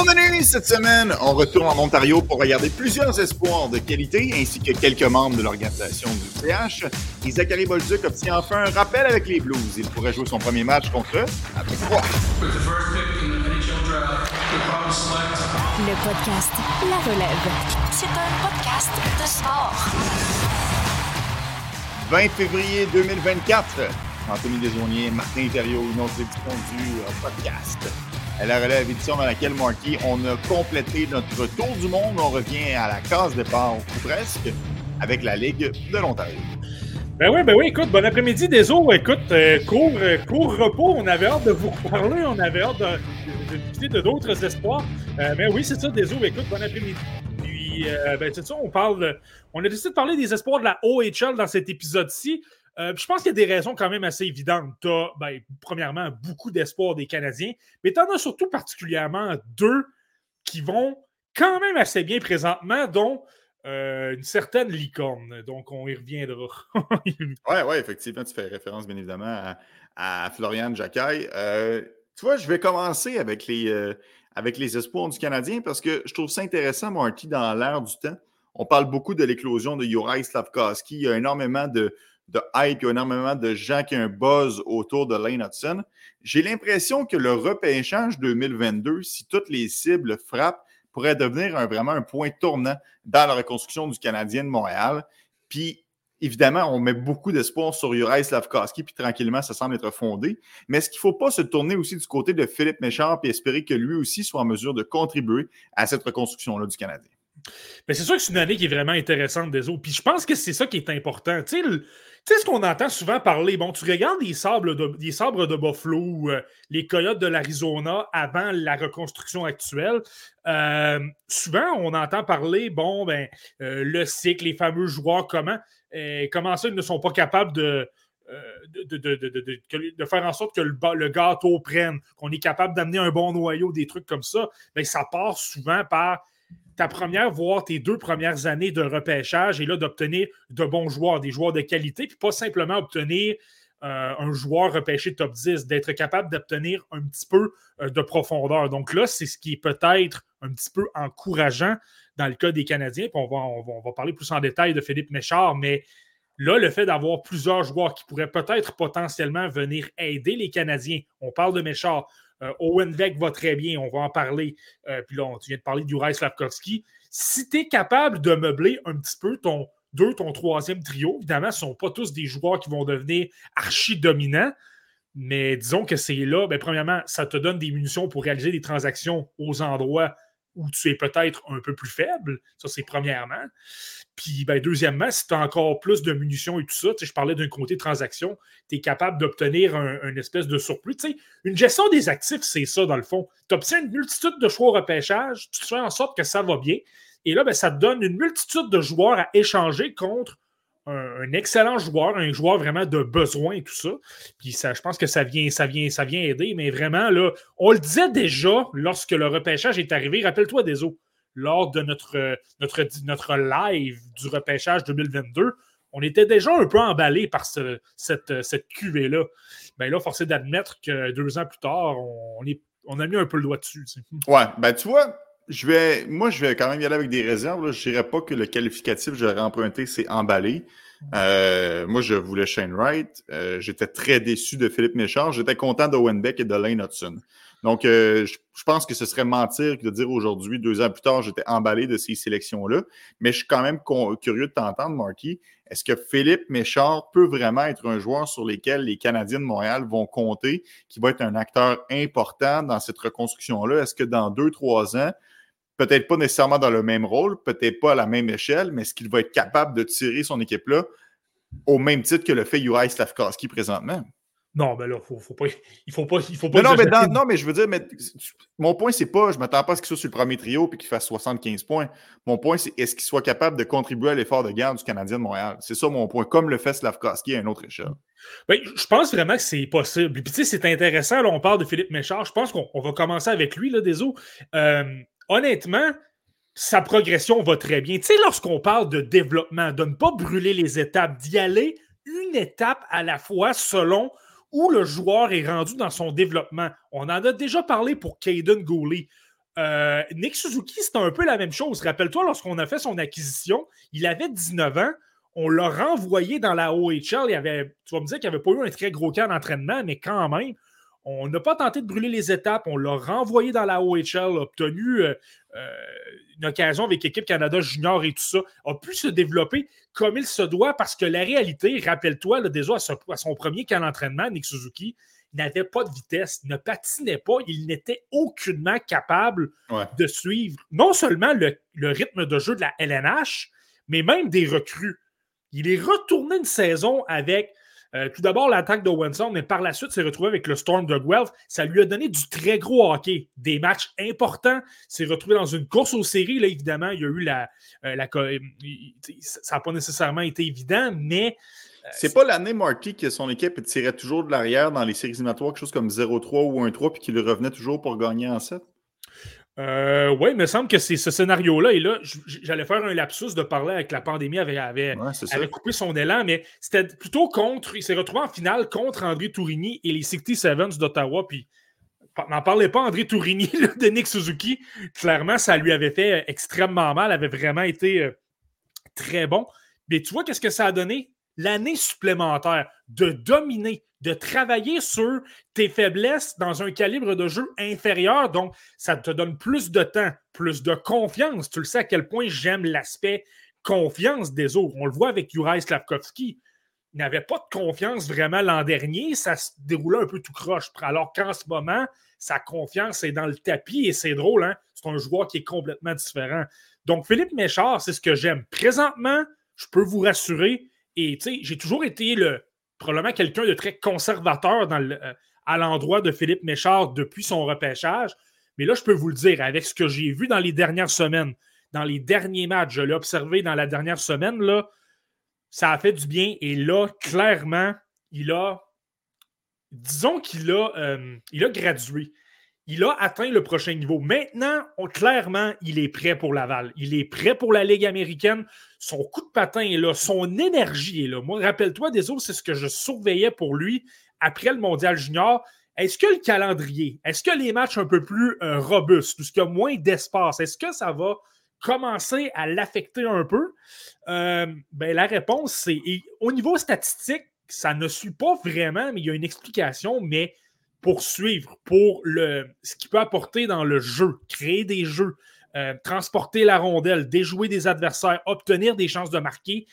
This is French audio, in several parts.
Au menu cette semaine, on retourne en Ontario pour regarder plusieurs espoirs de qualité ainsi que quelques membres de l'organisation du CH. Et Zachary Bolduc obtient enfin un rappel avec les Blues. Il pourrait jouer son premier match contre eux après trois. Le podcast La Relève. C'est un podcast de sport. 20 février 2024. Anthony Desaunier, Martin Thériault, notre édition du euh, podcast. À la relève édition dans laquelle, Marky, on a complété notre tour du monde. On revient à la case départ, ou presque, avec la Ligue de l'Ontario. Ben oui, ben oui, écoute, bon après-midi, Désolé, écoute, euh, court, euh, court, repos, on avait hâte de vous parler, on avait hâte de, discuter de, d'autres espoirs. Euh, mais oui, c'est ça, Désolé, écoute, bon après-midi. Puis, ben c'est ça, on parle, on a décidé de parler des espoirs de la OHL dans cet épisode-ci. Euh, je pense qu'il y a des raisons quand même assez évidentes. Tu as, ben, premièrement, beaucoup d'espoir des Canadiens, mais tu en as surtout particulièrement deux qui vont quand même assez bien présentement, dont euh, une certaine licorne. Donc, on y reviendra. oui, oui, effectivement, tu fais référence, bien évidemment, à, Florian Jacquet. Euh, tu vois, je vais commencer avec les, avec les espoirs du Canadien parce que je trouve ça intéressant, Marty, dans l'air du temps. On parle beaucoup de l'éclosion de Juraj Slavkovski. Il y a énormément de, de hype, il y a énormément de gens qui ont un buzz autour de Lane Hudson. J'ai l'impression que le repêchage 2022, si toutes les cibles frappent, pourrait devenir vraiment un point tournant dans la reconstruction du Canadien de Montréal. Puis, évidemment, on met beaucoup d'espoir sur Juraj Slavkovski, puis tranquillement, ça semble être fondé. Mais est-ce qu'il ne faut pas se tourner aussi du côté de Philippe Méchard et espérer que lui aussi soit en mesure de contribuer à cette reconstruction-là du Canadien? Mais c'est sûr que c'est une année qui est vraiment intéressante des autres. Puis je pense que c'est ça qui est important. Tu sais, ce qu'on entend souvent parler? Bon, tu regardes les sabres de, sabres de Buffalo euh, les coyotes de l'Arizona avant la reconstruction actuelle. Euh, souvent, on entend parler, bon, ben, euh, le cycle, les fameux joueurs, comment, comment ça, ils ne sont pas capables de, de, de, faire en sorte que le, gâteau prenne, qu'on est capable d'amener un bon noyau, des trucs comme ça. Bien, ça part souvent par ta première, voire tes deux premières années de repêchage et là d'obtenir de bons joueurs, des joueurs de qualité, puis pas simplement obtenir euh, un joueur repêché top 10, d'être capable d'obtenir un petit peu euh, de profondeur. Donc là, c'est ce qui est peut-être un petit peu encourageant dans le cas des Canadiens. Puis on va, on va, parler plus en détail de Philippe Méchard, mais là, le fait d'avoir plusieurs joueurs qui pourraient peut-être potentiellement venir aider les Canadiens, on parle de Méchard, Owen Beck va très bien, on va en parler. Euh, puis là, tu viens de parler de Juraj Slavkovski. Si tu es capable de meubler un petit peu ton deux, ton troisième trio, évidemment, ce ne sont pas tous des joueurs qui vont devenir archi-dominants, mais disons que c'est là, bien, premièrement, ça te donne des munitions pour réaliser des transactions aux endroits où tu es peut-être un peu plus faible. Ça, c'est premièrement. Puis, ben, deuxièmement, si tu as encore plus de munitions et tout ça, je parlais d'un côté transaction, tu es capable d'obtenir un, espèce de surplus. une gestion des actifs, c'est ça, dans le fond. Tu obtiens une multitude de choix au repêchage, tu fais en sorte que ça va bien. Et là, ben, ça te donne une multitude de joueurs à échanger contre un, excellent joueur, un joueur vraiment de besoin et tout ça. Puis ça, je pense que ça vient, ça vient, ça vient aider, mais vraiment, là, on le disait déjà lorsque le repêchage est arrivé. Rappelle-toi des. Lors de notre, notre, live du repêchage 2022, on était déjà un peu emballé par cette, cette cuvée-là. Bien là, forcé d'admettre que deux ans plus tard, on, on a mis un peu le doigt dessus. Ouais, ben tu vois, je vais, moi, je vais quand même y aller avec des réserves. Je ne dirais pas que le qualificatif que j'aurais emprunté, c'est emballé. Euh, moi, je voulais Shane Wright. Euh, j'étais très déçu de Philippe Méchard. J'étais content d'Owen Beck et de Lane Hudson. Donc, euh, je, pense que ce serait mentir de dire aujourd'hui, deux ans plus tard, j'étais emballé de ces sélections-là. Mais je suis quand même curieux de t'entendre, Marky. Est-ce que Philippe Méchard peut vraiment être un joueur sur lequel les Canadiens de Montréal vont compter, qui va être un acteur important dans cette reconstruction-là? Est-ce que dans deux, trois ans, peut-être pas nécessairement dans le même rôle, peut-être pas à la même échelle, mais est-ce qu'il va être capable de tirer son équipe-là au même titre que le fait Juraj Slavkowski présentement? Non, mais là, faut, faut pas, il faut pas. Il faut pas non, mais non, mais je veux dire, mais, mon point, c'est pas, je ne m'attends pas à ce qu'il soit sur le premier trio et qu'il fasse 75 points. Mon point, c'est est-ce qu'il soit capable de contribuer à l'effort de garde du Canadien de Montréal? C'est ça mon point, comme le fait Slavkowski à une autre échelle. Ben, je pense vraiment que c'est possible. Puis, tu sais, c'est intéressant, là, on parle de Philippe Méchard. Je pense qu'on va commencer avec lui, là, des Euh, honnêtement, sa progression va très bien. Tu sais, lorsqu'on parle de développement, de ne pas brûler les étapes, d'y aller une étape à la fois selon où le joueur est rendu dans son développement. On en a déjà parlé pour Caden Gooley. Euh, Nick Suzuki, c'est un peu la même chose. Rappelle-toi, lorsqu'on a fait son acquisition, il avait 19 ans. On l'a renvoyé dans la OHL. Il avait, tu vas me dire qu'il avait pas eu un très gros camp d'entraînement, mais quand même, on n'a pas tenté de brûler les étapes. On l'a renvoyé dans la OHL, obtenu euh, euh, une occasion avec l'équipe Canada Junior et tout ça, a pu se développer comme il se doit parce que la réalité, rappelle-toi, déjà à, son premier camp d'entraînement, Nick Suzuki, n'avait pas de vitesse, ne patinait pas, il n'était aucunement capable de suivre non seulement le, rythme de jeu de la LNH, mais même des recrues. Il est retourné une saison avec euh, tout d'abord l'attaque de Wenson, mais par la suite s'est retrouvé avec le Storm de Guelph. Ça lui a donné du très gros hockey, des matchs importants. S'est retrouvé dans une course aux séries. Là, évidemment, il y a eu la. Euh, la ça n'a pas nécessairement été évident, mais c'est pas l'année Marty que son équipe tirait toujours de l'arrière dans les séries éliminatoires, quelque chose comme 0-3 ou 1-3, puis qu'il revenait toujours pour gagner en 7? Euh, oui, il me semble que c'est ce scénario-là. Et là, j'allais faire un lapsus de parler avec la pandémie, avait, avait, coupé son élan, mais c'était plutôt contre. Il s'est retrouvé en finale contre André Tourigny et les 67 d'Ottawa. Puis, n'en parlez pas, André Tourigny de Nick Suzuki. Clairement, ça lui avait fait extrêmement mal, avait vraiment été euh, très bon. Mais tu vois, qu'est-ce que ça a donné? L'année supplémentaire de dominer, de travailler sur tes faiblesses dans un calibre de jeu inférieur. Donc, ça te donne plus de temps, plus de confiance. Tu le sais à quel point j'aime l'aspect confiance des autres. On le voit avec Juraj Slavkovski. Il n'avait pas de confiance vraiment l'an dernier. Ça se déroulait un peu tout croche. Alors qu'en ce moment, sa confiance est dans le tapis et c'est drôle. Hein? C'est un joueur qui est complètement différent. Donc, Philippe Méchard, c'est ce que j'aime. Présentement, je peux vous rassurer, et j'ai toujours été le, probablement quelqu'un de très conservateur dans euh, à l'endroit de Philippe Méchard depuis son repêchage. Mais là, je peux vous le dire, avec ce que j'ai vu dans les dernières semaines, dans les derniers matchs, je l'ai observé dans la dernière semaine, là, ça a fait du bien. Et là, clairement, il a, disons qu'il a, euh, il a gradué il a atteint le prochain niveau. Maintenant, clairement, il est prêt pour Laval. Il est prêt pour la Ligue américaine. Son coup de patin est là. Son énergie est là. Moi, rappelle-toi, des autres, c'est ce que je surveillais pour lui après le Mondial Junior. Est-ce que le calendrier, est-ce que les matchs un peu plus euh, robustes, est-ce qu'il y a moins d'espace, est-ce que ça va commencer à l'affecter un peu? Euh, ben, la réponse, c'est au niveau statistique, ça ne suit pas vraiment, mais il y a une explication, mais poursuivre pour le, ce qu'il peut apporter dans le jeu, créer des jeux, euh, transporter la rondelle, déjouer des adversaires, obtenir des chances de marquer,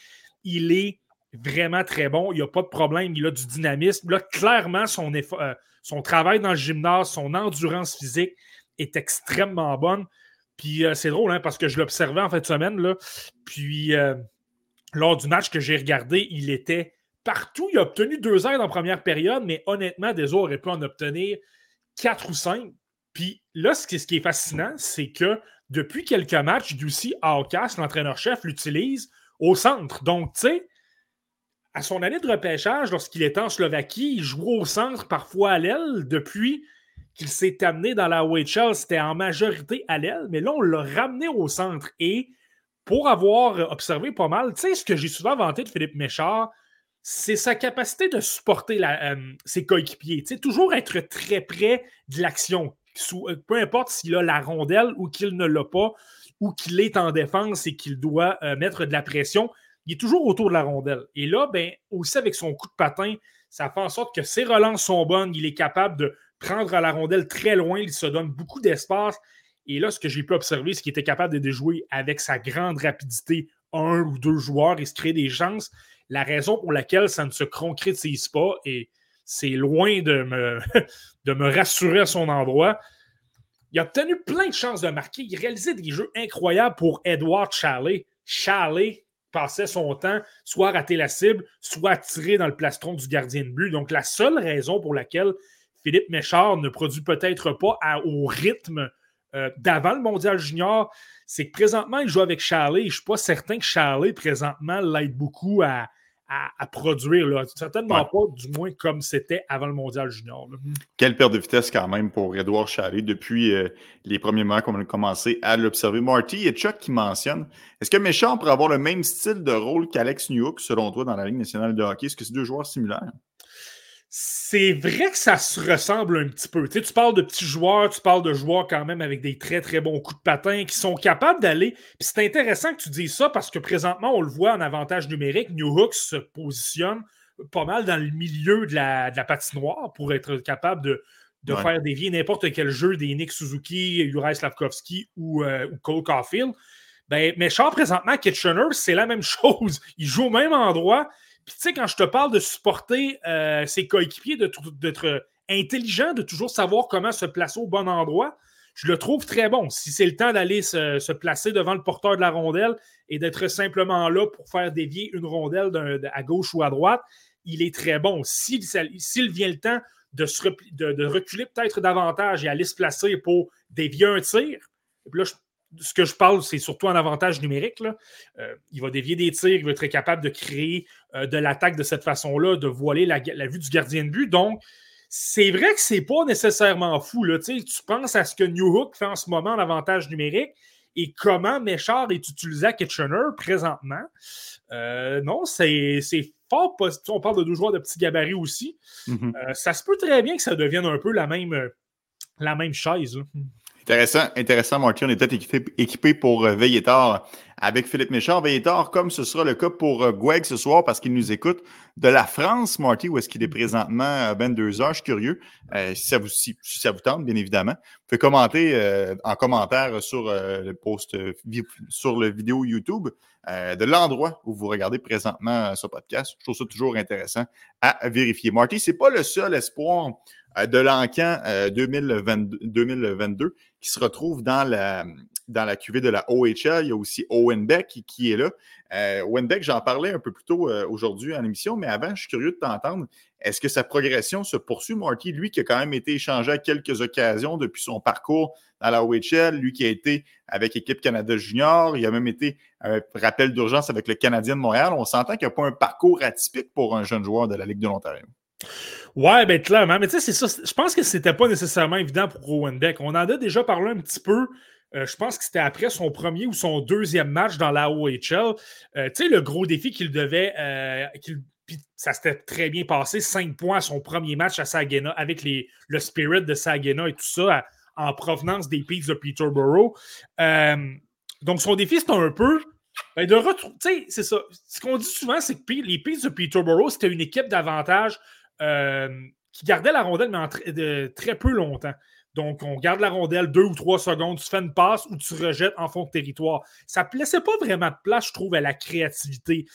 il est vraiment très bon. Il n'y a pas de problème. Il a du dynamisme. Là, clairement, son, euh, son travail dans le gymnase, son endurance physique est extrêmement bonne. Puis euh, c'est drôle, hein, parce que je l'observais en fin de semaine. Là, puis lors du match que j'ai regardé, il était partout. Il a obtenu deux aides en première période, mais honnêtement, des autres auraient pu en obtenir quatre ou cinq. Puis là, ce qui, est fascinant, c'est que depuis quelques matchs, Ducy Aucas, l'entraîneur-chef, l'utilise au centre. Donc, tu sais, à son année de repêchage, lorsqu'il était en Slovaquie, il jouait au centre, parfois à l'aile. Depuis qu'il s'est amené dans la OHL, c'était en majorité à l'aile, mais là, on l'a ramené au centre. Et pour avoir observé pas mal, tu sais, ce que j'ai souvent vanté de Philippe Méchard, c'est sa capacité de supporter euh, ses coéquipiers. toujours être très près de l'action. Euh, peu importe s'il a la rondelle ou qu'il ne l'a pas, ou qu'il est en défense et qu'il doit euh, mettre de la pression, il est toujours autour de la rondelle. Et là, ben, aussi avec son coup de patin, ça fait en sorte que ses relances sont bonnes. Il est capable de prendre la rondelle très loin. Il se donne beaucoup d'espace. Et là, ce que j'ai pu observer, c'est qu'il était capable de déjouer avec sa grande rapidité un ou deux joueurs et se créer des chances la raison pour laquelle ça ne se concrétise pas, et c'est loin de me, rassurer à son endroit, il a obtenu plein de chances de marquer. Il réalisait des jeux incroyables pour Edward Chalet. Chalet passait son temps soit à rater la cible, soit à tirer dans le plastron du gardien de but. Donc, la seule raison pour laquelle Philippe Méchard ne produit peut-être pas au rythme euh, d'avant le mondial junior, c'est que présentement, il joue avec Charlie. Je ne suis pas certain que Charlie, présentement, l'aide beaucoup à, à, produire. Là. Certainement pas, du moins comme c'était avant le mondial junior. Quelle perte de vitesse quand même pour Edouard Chalet depuis euh, les premiers mois qu'on a commencé à l'observer. Marty et Chuck qui mentionnent est-ce que Méchant pourrait avoir le même style de rôle qu'Alex Newhook, selon toi, dans la Ligue nationale de hockey? Est-ce que c'est deux joueurs similaires? C'est vrai que ça se ressemble un petit peu. Tu, tu parles de petits joueurs, tu parles de joueurs quand même avec des très très bons coups de patin qui sont capables d'aller. Puis c'est intéressant que tu dises ça parce que présentement, on le voit en avantage numérique. New Hooks se positionne pas mal dans le milieu de la, de la patinoire pour être capable de, de faire dévier n'importe quel jeu des Nick Suzuki, Uri Slavkovski ou, euh, ou Cole Caulfield. Ben, mais Charles, présentement, Kitchener, c'est la même chose. Il joue au même endroit. Puis, tu sais, quand je te parle de supporter euh, ses coéquipiers, d'être intelligent, de toujours savoir comment se placer au bon endroit, je le trouve très bon. Si c'est le temps d'aller se, placer devant le porteur de la rondelle et d'être simplement là pour faire dévier une rondelle à gauche ou à droite, il est très bon. S'il vient le temps de, de, reculer peut-être davantage et aller se placer pour dévier un tir, puis là, ce que je parle, c'est surtout en avantage numérique. Euh, il va dévier des tirs, il va être capable de créer euh, de l'attaque de cette façon-là, de voiler la, vue du gardien de but. Donc, c'est vrai que c'est pas nécessairement fou. Là. Tu penses à ce que New Hook fait en ce moment en avantage numérique et comment Méchard est utilisé à Kitchener présentement. Euh, non, c'est fort positif. On parle de deux joueurs de petits gabarits aussi. Mm-hmm. ça se peut très bien que ça devienne un peu la même, la même chaise. Intéressant, intéressant, Marty. On est peut-être équipé, pour euh, tard avec Philippe Méchard. Veiller tard, comme ce sera le cas pour euh, ce soir, parce qu'il nous écoute de la France, Marty, où est-ce qu'il est présentement à 22 heures. Je suis curieux. Euh, si, ça vous, si, ça vous tente, bien évidemment. Vous pouvez commenter en commentaire sur le post, sur le vidéo YouTube de l'endroit où vous regardez présentement ce podcast. Je trouve ça toujours intéressant à vérifier. Marty, c'est pas le seul espoir de l'encan 2022 qui se retrouve dans la, dans la cuvée de la OHL. Il y a aussi Owen Beck qui, est là. Euh, Owen Beck, j'en parlais un peu plus tôt euh, aujourd'hui en émission, mais avant, je suis curieux de t'entendre. Est-ce que sa progression se poursuit, Marty? Lui qui a quand même été échangé à quelques occasions depuis son parcours dans la OHL, lui qui a été avec l'équipe Canada Junior, il a même été un rappel d'urgence avec le Canadien de Montréal. On s'entend qu'il n'y a pas un parcours atypique pour un jeune joueur de la Ligue de l'Ontario. Ouais, ben clairement. Mais tu sais, c'est ça. Je pense que c'était pas nécessairement évident pour Owen Beck. On en a déjà parlé un petit peu. Euh, je pense que c'était après son premier ou son deuxième match dans la OHL. Euh, tu sais, le gros défi qu'il devait. Euh, ça s'était très bien passé. Cinq points à son premier match à Saginaw avec les, le spirit de Saginaw et tout ça en provenance des Peaks de Peterborough. donc, son défi, c'était un peu. Ben, de sais, c'est ça. Ce qu'on dit souvent, c'est que les Peaks de Peterborough, c'était une équipe d'avantage qui gardait la rondelle, mais en très peu longtemps. Donc, on garde la rondelle deux ou trois secondes, tu fais une passe ou tu rejettes en fond de territoire. Ça ne laissait pas vraiment de place, je trouve, à la créativité,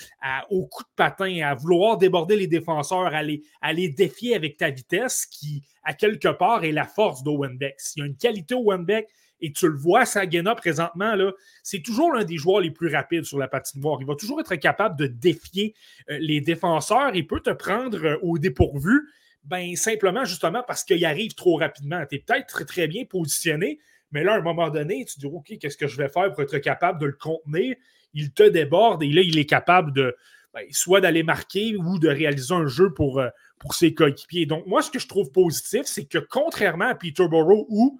au coup de patin, à vouloir déborder les défenseurs, à les, défier avec ta vitesse, qui, à quelque part, est la force d'Owen Beck. S'il y a une qualité au Beck, et tu le vois, Sagena présentement, c'est toujours l'un des joueurs les plus rapides sur la patinoire. Il va toujours être capable de défier euh, les défenseurs. Il peut te prendre euh, au dépourvu, ben, simplement justement parce qu'il arrive trop rapidement. Tu es peut-être très, très bien positionné, mais là, à un moment donné, tu te dis OK, qu'est-ce que je vais faire pour être capable de le contenir? Il te déborde et là, il est capable de. Ben, soit d'aller marquer ou de réaliser un jeu pour, euh, pour ses coéquipiers. Donc, moi, ce que je trouve positif, c'est que contrairement à Peterborough, où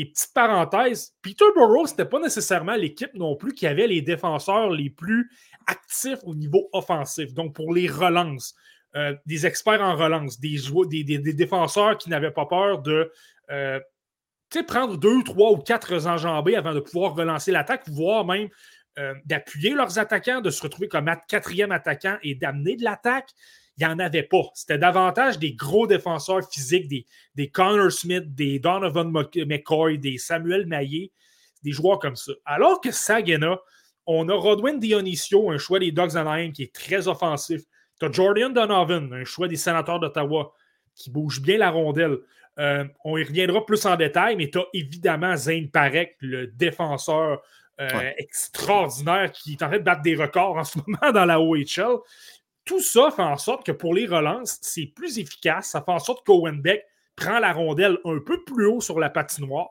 et petite parenthèse, Peterborough, ce n'était pas nécessairement l'équipe non plus qui avait les défenseurs les plus actifs au niveau offensif. Donc, pour les relances, euh, des experts en relance, des, des, défenseurs qui n'avaient pas peur de euh, prendre deux, trois ou quatre enjambées avant de pouvoir relancer l'attaque, voire même euh, d'appuyer leurs attaquants, de se retrouver comme quatrième attaquant et d'amener de l'attaque il n'y en avait pas. C'était davantage des gros défenseurs physiques, des, des Connor Smith, des Donovan McCoy, des Samuel Maillé, des joueurs comme ça. Alors que Saginaw, on a Rodwin Dionisio, un choix des Dogs Anaheim qui est très offensif. Tu as Jordan Donovan, un choix des sénateurs d'Ottawa qui bouge bien la rondelle. Euh, on y reviendra plus en détail, mais tu as évidemment Zane Parek, le défenseur euh, extraordinaire qui est en train de battre des records en ce moment dans la OHL tout ça fait en sorte que pour les relances, c'est plus efficace. Ça fait en sorte qu'Owen Beck prend la rondelle un peu plus haut sur la patinoire.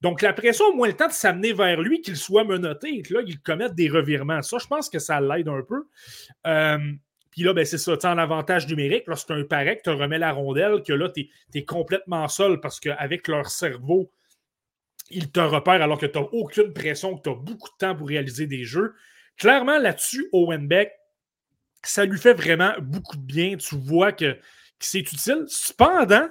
Donc, la pression a moins le temps de s'amener vers lui, qu'il soit menotté et que là, il commette des revirements. Ça, je pense que ça l'aide un peu. Euh, puis là, ben, c'est ça, en avantage numérique, lorsque un parec te remet la rondelle, que là, tu es, complètement seul parce qu'avec leur cerveau, ils te repèrent alors que tu n'as aucune pression, que tu as beaucoup de temps pour réaliser des jeux. Clairement, là-dessus, Owen Beck ça lui fait vraiment beaucoup de bien. Tu vois qu'il c'est utile. Cependant,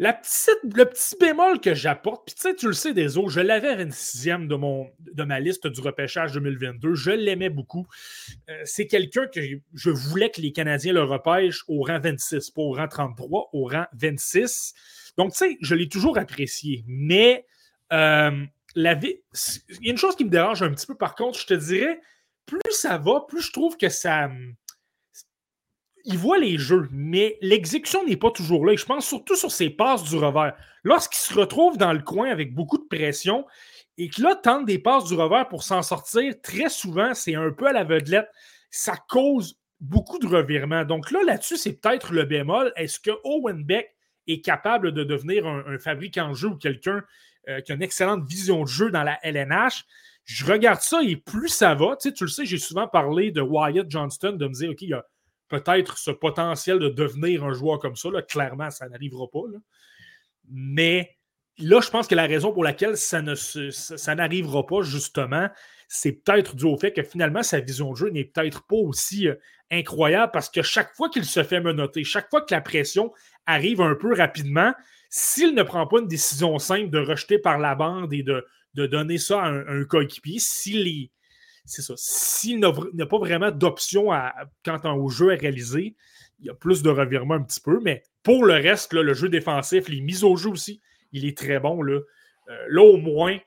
la petite, le petit bémol que j'apporte, puis tu sais, tu le sais des autres, je l'avais à 26e de, mon, de ma liste du repêchage 2022. Je l'aimais beaucoup. Euh, c'est quelqu'un que je voulais que les Canadiens le repêchent au rang 26, pas au rang 33, au rang 26. Donc, tu sais, je l'ai toujours apprécié. Mais euh, la vie, il y a une chose qui me dérange un petit peu, par contre, je te dirais, plus ça va, plus je trouve que ça il voit les jeux, mais l'exécution n'est pas toujours là. Et je pense surtout sur ses passes du revers. Lorsqu'il se retrouve dans le coin avec beaucoup de pression et que là tente des passes du revers pour s'en sortir, très souvent, c'est un peu à l'aveuglette. Ça cause beaucoup de revirements. Donc là, là-dessus, c'est peut-être le bémol. Est-ce que Owen Beck est capable de devenir un, fabricant de jeu ou quelqu'un euh, qui a une excellente vision de jeu dans la LNH? Je regarde ça et plus ça va, tu, sais, tu le sais, j'ai souvent parlé de Wyatt Johnston, de me dire, OK, il y a peut-être ce potentiel de devenir un joueur comme ça. Là. Clairement, ça n'arrivera pas. Mais là, je pense que la raison pour laquelle ça, ne ça, n'arrivera pas, justement, c'est peut-être dû au fait que finalement, sa vision de jeu n'est peut-être pas aussi euh, incroyable parce que chaque fois qu'il se fait menotter, chaque fois que la pression arrive un peu rapidement, s'il ne prend pas une décision simple de rejeter par la bande et de, de donner ça à un, coéquipier, s'il est c'est ça. S'il n'a pas vraiment d'option quant au jeu à réaliser, il y a plus de revirement un petit peu. Mais pour le reste, le jeu défensif, les mises au jeu aussi, il est très bon. Là, euh, là au moins,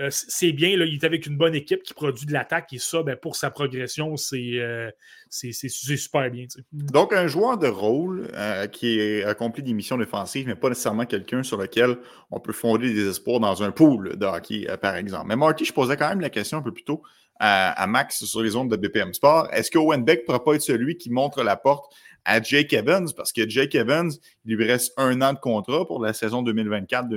euh, c'est bien. Là, il est avec une bonne équipe qui produit de l'attaque et ça, ben, pour sa progression, c'est euh, super bien. Donc, un joueur de rôle qui accompli des missions défensives, mais pas nécessairement quelqu'un sur lequel on peut fonder des espoirs dans un pool de hockey, par exemple. Mais Marty, je posais quand même la question un peu plus tôt à, Max sur les ondes de BPM Sport. Est-ce que Owen Beck ne pourra pas être celui qui montre la porte à Jake Evans? Parce que Jake Evans, il lui reste un an de contrat pour la saison 2024-2025.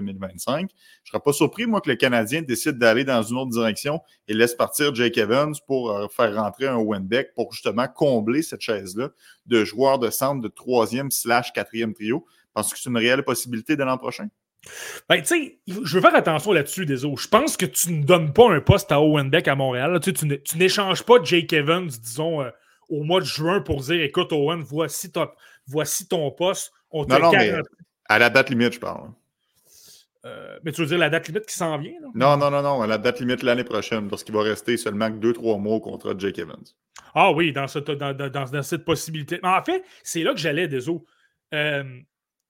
Je ne serais pas surpris, moi, que le Canadien décide d'aller dans une autre direction et laisse partir Jake Evans pour euh, faire rentrer un Owen Beck pour justement combler cette chaise-là de joueur de centre de troisième slash quatrième trio. Parce que c'est une réelle possibilité de l'an prochain? Ben, tu je veux faire attention là-dessus, des. Je pense que tu ne donnes pas un poste à Owen Beck à Montréal. Tu, tu n'échanges pas Jake Evans, disons, euh, au mois de juin pour dire écoute, Owen, voici, voici ton poste. On non, non, mais à la date limite, je parle. Euh, mais tu veux dire la date limite qui s'en vient? Non, non, non, non, à la date limite l'année prochaine, parce qu'il va rester seulement 2-3 mois au contrat de Jake Evans. Ah oui, dans, dans, dans, cette possibilité. Mais en fait, c'est là que j'allais, des Euh,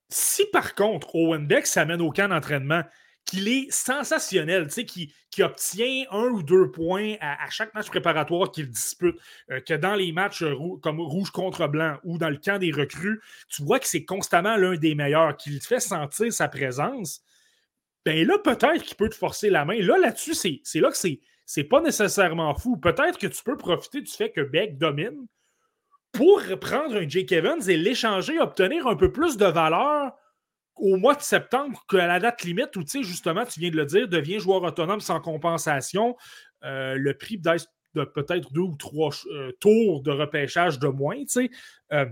si par contre, Owen Beck s'amène au camp d'entraînement, qu'il est sensationnel, qui, qui obtient un ou deux points à, chaque match préparatoire qu'il dispute, euh, que dans les matchs comme rouge contre blanc ou dans le camp des recrues, tu vois que c'est constamment l'un des meilleurs, qu'il fait sentir sa présence, ben là, peut-être qu'il peut te forcer la main. Là, là-dessus, c'est là que c'est pas nécessairement fou. Peut-être que tu peux profiter du fait que Beck domine, pour prendre un Jake Evans et l'échanger, obtenir un peu plus de valeur au mois de septembre qu'à la date limite où, tu sais, justement, tu viens de le dire, devient joueur autonome sans compensation. Euh, le prix de peut-être deux ou trois euh, tours de repêchage de moins, tu sais. Euh,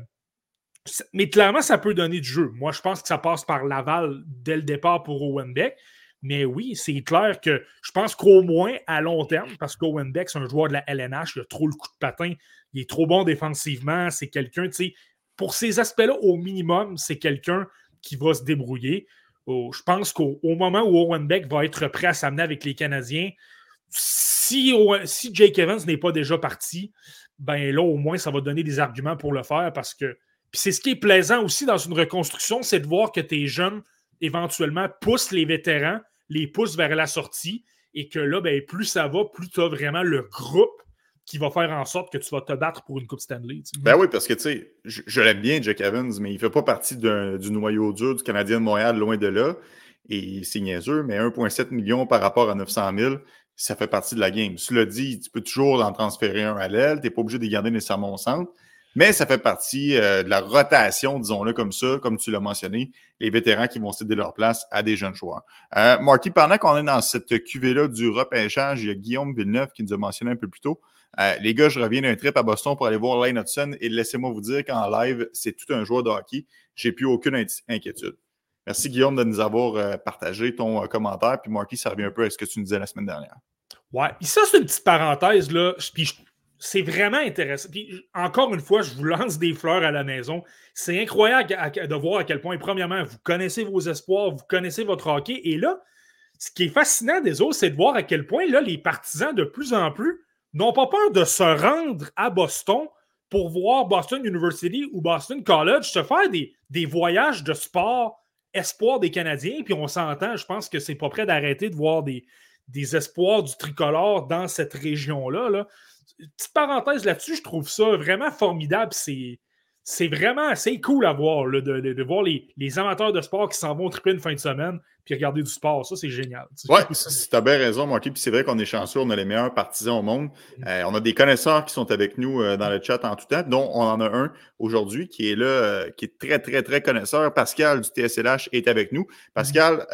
mais clairement, ça peut donner du jeu. Moi, je pense que ça passe par l'aval dès le départ pour Owen Beck. Mais oui, c'est clair que je pense qu'au moins à long terme, parce qu'Owen Beck, c'est un joueur de la LNH, il a trop le coup de patin, il est trop bon défensivement, c'est quelqu'un, tu sais, pour ces aspects-là, au minimum, c'est quelqu'un qui va se débrouiller. je pense qu'au moment où Owen Beck va être prêt à s'amener avec les Canadiens, si, si Jake Evans n'est pas déjà parti, ben là, au moins, ça va donner des arguments pour le faire parce que. c'est ce qui est plaisant aussi dans une reconstruction, c'est de voir que tes jeunes, éventuellement, poussent les vétérans, les poussent vers la sortie et que là, ben, plus ça va, plus tu as vraiment le groupe qui va faire en sorte que tu vas te battre pour une Coupe Stanley. Ben oui, parce que tu sais, je, l'aime bien, Jack Evans, mais il ne fait pas partie du noyau dur du Canadien de Montréal, loin de là. Et c'est niaiseux, mais 1,7 million par rapport à 900 000, ça fait partie de la game. Cela dit, tu peux toujours en transférer un à l'aile, tu n'es pas obligé de garder nécessairement au centre. Mais ça fait partie euh, de la rotation, disons-le comme ça, comme tu l'as mentionné, les vétérans qui vont céder leur place à des jeunes joueurs. Euh, Marty, pendant qu'on est dans cette cuvée-là du repêchage, il y a Guillaume Villeneuve qui nous a mentionné un peu plus tôt. Euh, les gars, je reviens d'un trip à Boston pour aller voir Lane Hudson et laissez-moi vous dire qu'en live, c'est tout un joueur de hockey. J'ai plus aucune inquiétude. Merci Guillaume de nous avoir euh, partagé ton euh, commentaire. Puis Marty, ça revient un peu à ce que tu nous disais la semaine dernière. Ouais, puis ça, c'est une petite parenthèse. Là. Puis c'est vraiment intéressant. Puis, encore une fois, je vous lance des fleurs à la maison. C'est incroyable de voir à quel point, premièrement, vous connaissez vos espoirs, vous connaissez votre hockey. Et là, ce qui est fascinant des autres, c'est de voir à quel point là, les partisans, de plus en plus, n'ont pas peur de se rendre à Boston pour voir Boston University ou Boston College se faire des, voyages de sport espoir des Canadiens. Puis on s'entend, je pense que c'est pas prêt d'arrêter de voir des, des espoirs du tricolore dans cette région-là. Là. Petite parenthèse là-dessus, je trouve ça vraiment formidable. C'est vraiment assez cool à voir, de, voir les, amateurs de sport qui s'en vont triper une fin de semaine puis regarder du sport. Ça, c'est génial. Oui, tu as bien raison, Marky. Puis c'est vrai qu'on est chanceux, on a les meilleurs partisans au monde. Mm. Euh, on a des connaisseurs qui sont avec nous euh, dans le chat en tout temps, dont on en a un aujourd'hui qui est là, euh, qui est très, très, très connaisseur. Pascal du TSLH est avec nous. Pascal,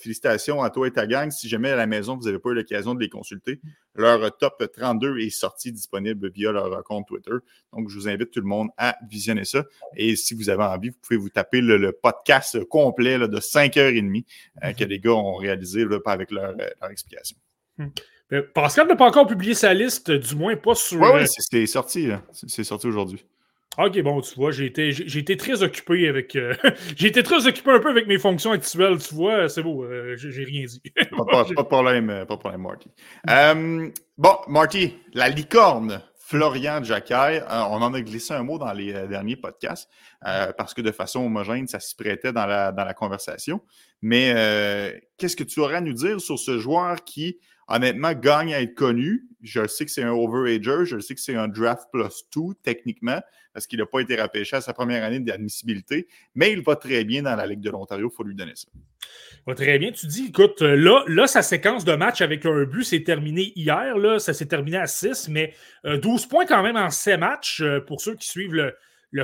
félicitations à toi et ta gang. Si jamais à la maison, vous n'avez pas eu l'occasion de les consulter, leur top 32 est sorti disponible via leur compte Twitter. Donc, je vous invite tout le monde à visionner ça. Et si vous avez envie, vous pouvez vous taper le, podcast complet de 5h30 euh, que les gars ont réalisé avec leur, euh, explication. Hmm. Pascal n'a pas encore publié sa liste, du moins pas sur. Oui, oui, euh, c'est sorti. C'est sorti aujourd'hui. Ok, bon, tu vois, j'ai été, été très occupé avec. j'ai été très occupé un peu avec mes fonctions actuelles, tu vois, c'est beau, j'ai rien dit. pas, de problème, pas de problème, Marty. bon, Marty, la licorne Florian Jacquet. Euh, on en a glissé un mot dans les euh, derniers podcasts euh, parce que de façon homogène, ça s'y prêtait dans la, dans la conversation. Mais qu'est-ce que tu aurais à nous dire sur ce joueur qui, honnêtement, gagne à être connu? Je sais que c'est un overager, je sais que c'est un draft plus two techniquement parce qu'il n'a pas été repêché à sa première année d'admissibilité, mais il va très bien dans la Ligue de l'Ontario, il faut lui donner ça. Va très bien. Tu dis, écoute, euh, là, là, sa séquence de match avec un but s'est terminée hier. Là, ça s'est terminé à 6, mais 12 euh, points quand même en 7 matchs. Euh, pour ceux qui suivent le,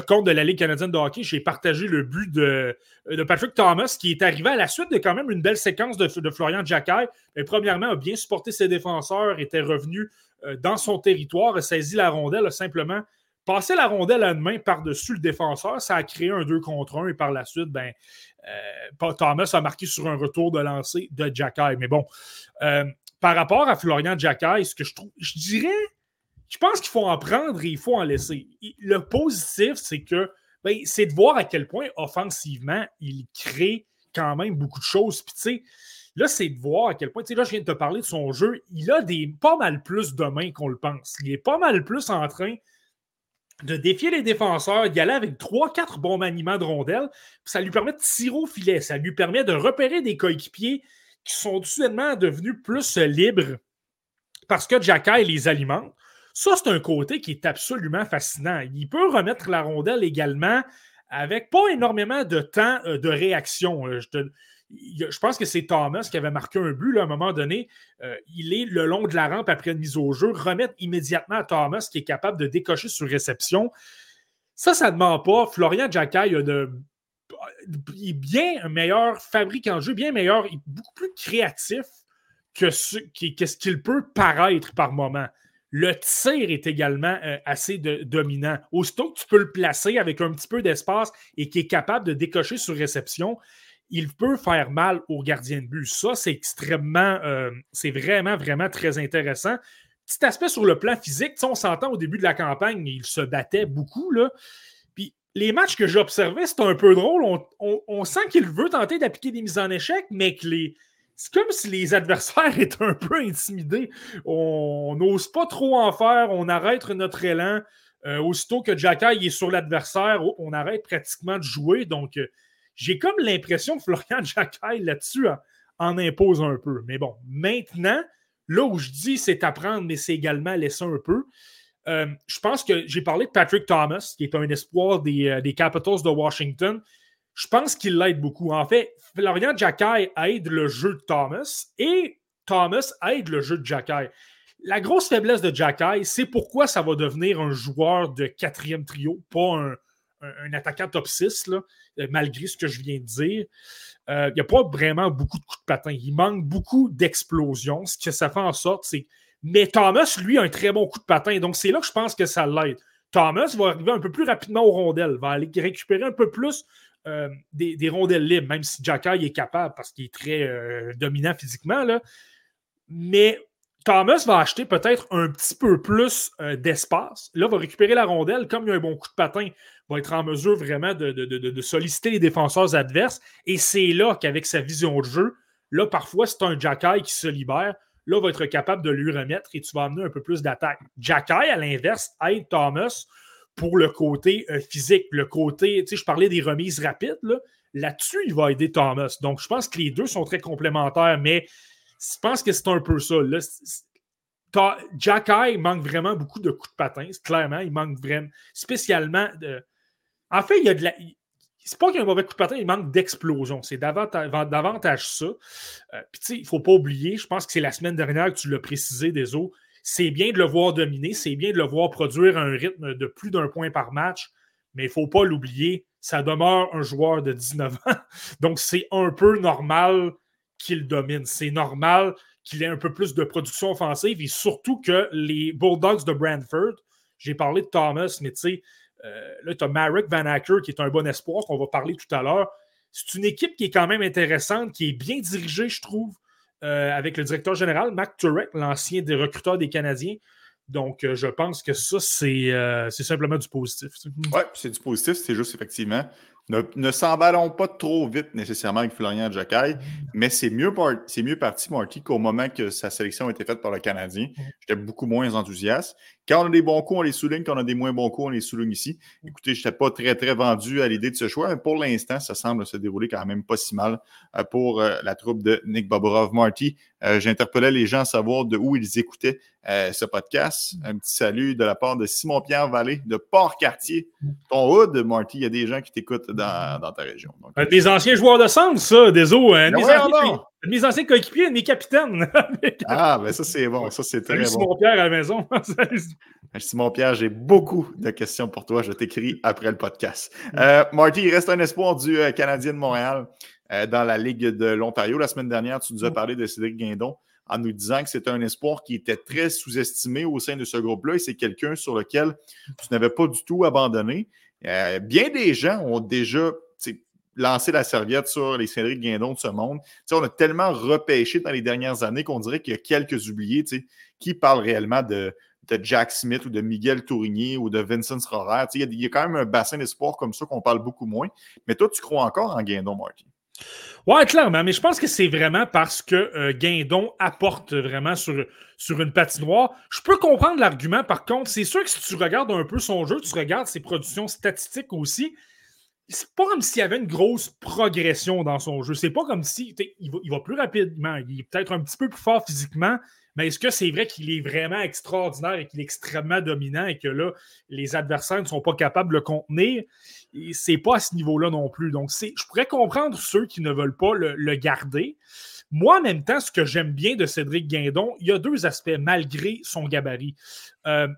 compte de la Ligue canadienne de hockey, j'ai partagé le but de, de, Patrick Thomas qui est arrivé à la suite de quand même une belle séquence de, Florian Jacquet. premièrement, a bien supporté ses défenseurs, était revenu dans son territoire, a saisi la rondelle, a simplement passé la rondelle à une main par-dessus le défenseur. Ça a créé un 2 contre 1 et par la suite, ben, euh, Thomas a marqué sur un retour de lancer de Jacky. Mais bon, euh, par rapport à Florian Jacky, ce que je trouve, je dirais, je pense qu'il faut en prendre et il faut en laisser. Le positif, c'est que ben, c'est de voir à quel point offensivement, il crée quand même beaucoup de choses. Puis tu sais, là, c'est de voir à quel point, tu sais, là, je viens de te parler de son jeu, il a des pas mal plus de mains qu'on le pense. Il est pas mal plus en train de défier les défenseurs, d'y aller avec 3-4 bons maniements de rondelles. Ça lui permet de tirer au filet. Ça lui permet de repérer des coéquipiers qui sont soudainement devenus plus libres parce que Jacky les alimente. Ça, c'est un côté qui est absolument fascinant. Il peut remettre la rondelle également avec pas énormément de temps euh, de réaction. Euh, je pense que c'est Thomas qui avait marqué un but à un moment donné. Euh, il est le long de la rampe après une mise au jeu, remettre immédiatement à Thomas qui est capable de décocher sur réception. Ça, ça ne ment pas. Florian Jacquet est bien meilleur fabricant de jeu, bien meilleur, beaucoup plus créatif que ce, qu'il peut paraître par moment. Le tir est également euh, assez dominant. Aussitôt que tu peux le placer avec un petit peu d'espace et qui est capable de décocher sur réception, il peut faire mal au gardien de but. Ça, c'est extrêmement, euh, c'est vraiment, vraiment très intéressant. Petit aspect sur le plan physique, on s'entend au début de la campagne, il se battait beaucoup. Là. Puis les matchs que j'observais, c'est un peu drôle. On, sent qu'il veut tenter d'appliquer des mises en échec, mais que les. C'est comme si les adversaires étaient un peu intimidés. On n'ose pas trop en faire, on arrête notre élan. Euh, aussitôt que Jacky est sur l'adversaire, on arrête pratiquement de jouer. Donc, euh, j'ai comme l'impression que Florian Jacquet là-dessus en, impose un peu. Mais bon, maintenant, là où je dis c'est apprendre, mais c'est également laisser un peu. Euh, je pense que j'ai parlé de Patrick Thomas, qui est un espoir des Capitals de Washington. Je pense qu'il l'aide beaucoup. En fait, Florian Jacquet aide le jeu de Thomas et Thomas aide le jeu de Jacquet. La grosse faiblesse de Jacquet, c'est pourquoi ça va devenir un joueur de quatrième trio, pas un, attaquant top 6, là, euh, malgré ce que je viens de dire. Euh, il n'y a pas vraiment beaucoup de coups de patin. Il manque beaucoup d'explosions. Ce que ça fait en sorte, c'est. Mais Thomas, lui, a un très bon coup de patin. Donc, c'est là que je pense que ça l'aide. Thomas va arriver un peu plus rapidement aux rondelles, va aller récupérer un peu plus euh, des, rondelles libres, même si Jacky est capable parce qu'il est très dominant physiquement. Mais Thomas va acheter peut-être un petit peu plus euh, d'espace. Là, va récupérer la rondelle. Comme il y a un bon coup de patin, va être en mesure vraiment de, solliciter les défenseurs adverses. Et c'est là qu'avec sa vision de jeu, là, parfois, c'est un Jacky qui se libère. Là, va être capable de lui remettre et tu vas amener un peu plus d'attaque. Jacky, à l'inverse, aide Thomas pour le côté euh, physique, le côté, tu sais, je parlais des remises rapides. Là-dessus, il va aider Thomas. Donc, je pense que les deux sont très complémentaires, mais je pense que c'est un peu ça. Là. Jack Eye manque vraiment beaucoup de coups de patin, clairement. Il manque vraiment, spécialement. En fait, il y a de la. C'est pas qu'il y a un mauvais coup de patin, il manque d'explosion. C'est davantage, ça. Euh, puis, tu sais, il faut pas oublier, je pense que c'est la semaine dernière que tu l'as précisé, des. C'est bien de le voir dominer, c'est bien de le voir produire un rythme de plus d'un point par match, mais il ne faut pas l'oublier, ça demeure un joueur de 19 ans. Donc, c'est un peu normal qu'il domine. C'est normal qu'il ait un peu plus de production offensive et surtout que les Bulldogs de Brantford, j'ai parlé de Thomas, mais tu sais, euh, là, tu as Marek Van Acker qui est un bon espoir, qu'on va parler tout à l'heure. C'est une équipe qui est quand même intéressante, qui est bien dirigée, je trouve, euh, avec le directeur général, Mac Turek, l'ancien des recruteurs des Canadiens. Donc, euh, je pense que ça, c'est simplement du positif. Oui, c'est du positif. C'est juste effectivement ne, s'emballons pas trop vite nécessairement avec Florian Jacquet, mais c'est mieux, mieux parti, Marty, qu'au moment que sa sélection a été faite par le Canadien. J'étais beaucoup moins enthousiaste. Quand on a des bons coups, on les souligne. Quand on a des moins bons coups, on les souligne ici. Écoutez, je n'étais pas très, très vendu à l'idée de ce choix, mais pour l'instant, ça semble se dérouler quand même pas si mal euh, pour euh, la troupe de Nick Boborov. Marty, euh, j'interpellais les gens à savoir de où ils écoutaient ce podcast. Un petit salut de la part de Simon-Pierre Vallée de Port-Cartier. Ton hood, Marty, il y a des gens qui t'écoutent dans, ta région. des anciens joueurs de sens, ça, des eaux. Hein, mes anciens coéquipiers, mes capitaines. ah, ben ça, c'est bon. Ça, c'est très bon. Simon-Pierre à la maison. Simon-Pierre, j'ai beaucoup de questions pour toi. Je t'écris après le podcast. Euh, Marty, il reste un espoir du euh, Canadien de Montréal euh, dans la Ligue de l'Ontario. La semaine dernière, tu nous as parlé de Cédric Guindon en nous disant que c'était un espoir qui était très sous-estimé au sein de ce groupe-là et c'est quelqu'un sur lequel tu n'avais pas du tout abandonné. bien des gens ont déjà lancer la serviette sur les Cédric Guindon de ce monde. on a tellement repêché dans les dernières années qu'on dirait qu'il y a quelques oubliés qui parlent réellement de, Jack Smith ou de Miguel Tourigny ou de Vincent Schroeder. Il y, a quand même un bassin d'espoir comme ça qu'on parle beaucoup moins. Mais toi, tu crois encore en Guindon, Marty? Oui, clairement, mais je pense que c'est vraiment parce que euh, Guindon apporte vraiment sur, sur une patinoire. Je peux comprendre l'argument, par contre, c'est sûr que si tu regardes un peu son jeu, tu regardes ses productions statistiques aussi, c'est pas comme s'il y avait une grosse progression dans son jeu. C'est pas comme si il va, plus rapidement, il est peut-être un petit peu plus fort physiquement, mais est-ce que c'est vrai qu'il est vraiment extraordinaire et qu'il est extrêmement dominant et que là, les adversaires ne sont pas capables de le contenir? C'est pas à ce niveau-là non plus. Donc, je pourrais comprendre ceux qui ne veulent pas le, garder. Moi, en même temps, ce que j'aime bien de Cédric Guindon, il y a deux aspects malgré son gabarit. Euh,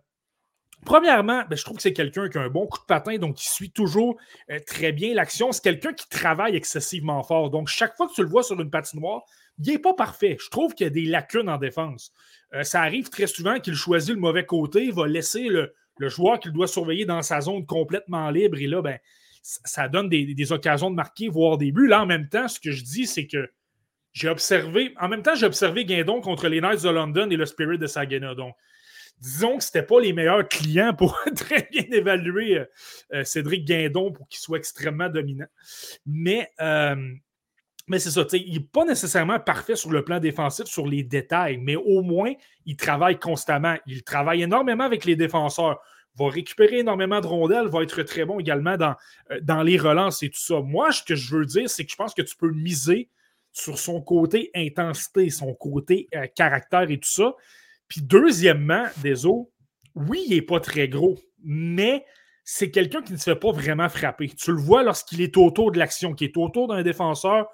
Premièrement, ben, je trouve que c'est quelqu'un qui a un bon coup de patin, donc qui suit toujours euh, très bien l'action. C'est quelqu'un qui travaille excessivement fort. Donc, chaque fois que tu le vois sur une patinoire, il n'est pas parfait. Je trouve qu'il y a des lacunes en défense. Euh, ça arrive très souvent qu'il choisit le mauvais côté, va laisser le, joueur qu'il doit surveiller dans sa zone complètement libre. Et là, ben, ça donne des, des, occasions de marquer, voire des buts. Là, en même temps, ce que je dis, c'est que j'ai observé, en même temps, j'ai observé Guindon contre les Knights de London et le Spirit de Saginaw. Donc, disons que ce n'était pas les meilleurs clients pour très bien évaluer euh, euh, Cédric Guindon pour qu'il soit extrêmement dominant. Mais, euh, mais c'est ça, il n'est pas nécessairement parfait sur le plan défensif, sur les détails, mais au moins, il travaille constamment. Il travaille énormément avec les défenseurs va récupérer énormément de rondelles, va être très bon également dans, dans les relances et tout ça. Moi, ce que je veux dire, c'est que je pense que tu peux miser sur son côté intensité, son côté caractère et tout ça. Puis deuxièmement, Deso, oui, il n'est pas très gros, mais c'est quelqu'un qui ne se fait pas vraiment frapper. Tu le vois lorsqu'il est autour de l'action, qui est autour d'un défenseur.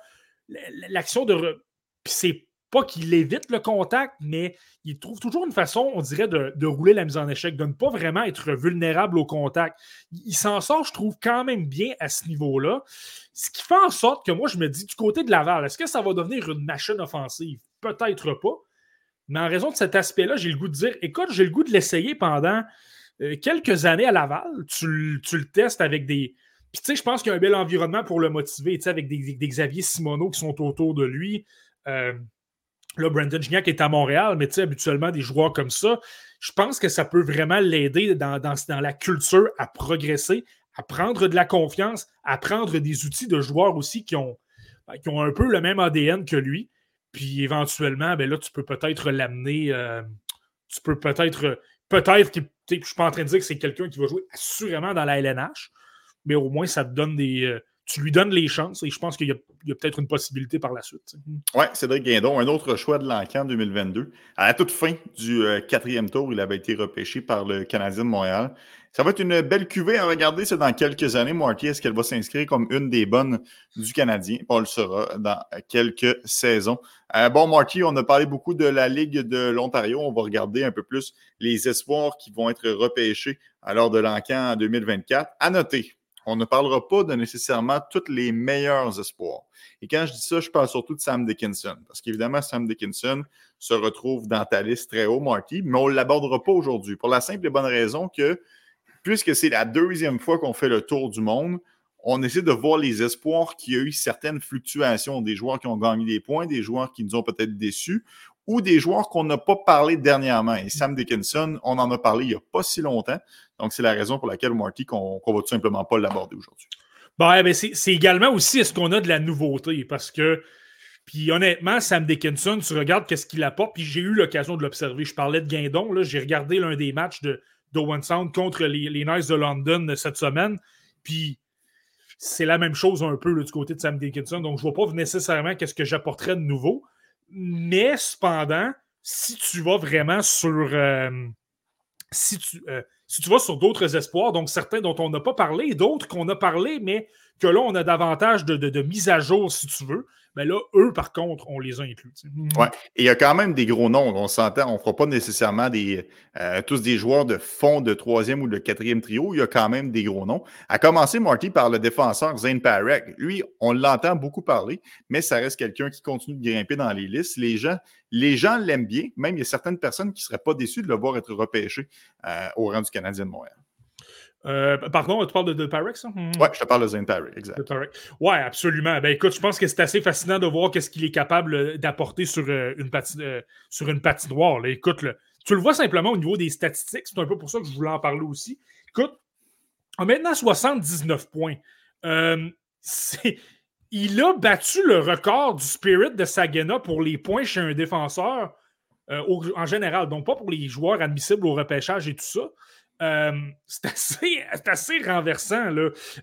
L'action de. C'est pas qu'il évite le contact, mais il trouve toujours une façon, on dirait, de, rouler la mise en échec, de ne pas vraiment être vulnérable au contact. Il s'en sort, je trouve, quand même bien à ce niveau-là. Ce qui fait en sorte que moi, je me dis, du côté de Laval, est-ce que ça va devenir une machine offensive? Peut-être pas. Mais en raison de cet aspect-là, j'ai le goût de dire écoute, j'ai le goût de l'essayer pendant euh, quelques années à Laval. Tu, le testes avec des. Puis, tu sais, je pense qu'il y a un bel environnement pour le motiver, tu sais, avec des, Xavier Simoneau qui sont autour de lui. Euh, Là, Brandon Gignac est à Montréal, mais habituellement, des joueurs comme ça, je pense que ça peut vraiment l'aider dans, dans, la culture à progresser, à prendre de la confiance, à prendre des outils de joueurs aussi qui ont, ben, qui ont un peu le même ADN que lui. Puis éventuellement, ben là, tu peux peut-être l'amener. Euh, tu peux peut-être. Peut-être que je ne suis pas en train de dire que c'est quelqu'un qui va jouer assurément dans la LNH, mais au moins, ça te donne des. Euh, tu lui donnes les chances et je pense qu'il y a, peut-être une possibilité par la suite. Oui, Cédric Guindon, un autre choix de l'encan 2022. À la toute fin du euh, quatrième tour, il avait été repêché par le Canadien de Montréal. Ça va être une belle cuvée à regarder. C'est dans quelques années, Marty. Est-ce qu'elle va s'inscrire comme une des bonnes du Canadien? On le saura dans quelques saisons. Euh, bon, Marty, on a parlé beaucoup de la Ligue de l'Ontario. On va regarder un peu plus les espoirs qui vont être repêchés lors de l'encan en 2024. À noter, on ne parlera pas de nécessairement tous les meilleurs espoirs. Et quand je dis ça, je parle surtout de Sam Dickinson. Parce qu'évidemment, Sam Dickinson se retrouve dans ta liste très haut, Marty, mais on ne l'abordera pas aujourd'hui. Pour la simple et bonne raison que puisque c'est la deuxième fois qu'on fait le tour du monde, on essaie de voir les espoirs qu'il y a eu certaines fluctuations, des joueurs qui ont gagné des points, des joueurs qui nous ont peut-être déçus, ou des joueurs qu'on n'a pas parlé dernièrement. Et Sam Dickinson, on en a parlé il n'y a pas si longtemps. Donc, c'est la raison pour laquelle, Marty, qu'on ne va tout simplement pas l'aborder aujourd'hui. Bon, ben, c'est également aussi est-ce qu'on a de la nouveauté? Parce que, puis honnêtement, Sam Dickinson, tu regardes qu'est-ce qu'il apporte, puis j'ai eu l'occasion de l'observer. Je parlais de Guindon, j'ai regardé l'un des matchs de, d'Owen Sound contre les, les Knights de London cette semaine. Puis c'est la même chose un peu du côté de Sam Dickinson. Donc, je ne vois pas nécessairement qu'est-ce que j'apporterais de nouveau. Mais cependant, si tu vas vraiment sur. Euh, si, tu, euh, si tu vas sur d'autres espoirs, donc certains dont on n'a pas parlé, d'autres qu'on a parlé, mais que là, on a davantage de, de mise à jour, si tu veux. Mais là, eux, par contre, on les a inclus. Oui, et il y a quand même des gros noms. On s'entend, on ne fera pas nécessairement euh, tous des joueurs de fond de troisième ou de quatrième trio. Il y a quand même des gros noms. À commencer, Marty, par le défenseur Zane Parek. Lui, on l'entend beaucoup parler, mais ça reste quelqu'un qui continue de grimper dans les listes. Les gens les gens l'aiment bien. Même, il y a certaines personnes qui ne seraient pas déçues de le voir être repêché euh, au rang du Canadien de Montréal. Euh, pardon, tu parles de, de ça? Hmm. Oui, je te parle de Zane Pyrex, exact. Oui, absolument. Ben, écoute, je pense que c'est assez fascinant de voir qu'est-ce qu'il est capable euh, d'apporter sur, euh, une sur une patinoire. Là. Écoute, tu le vois simplement au niveau des statistiques. C'est un peu pour ça que je voulais en parler aussi. Écoute, maintenant 79 points. il a battu le record du Spirit de Sagana pour les points chez un défenseur en général. Donc, pas pour les joueurs admissibles au repêchage et tout ça. Euh, c'est assez, renversant.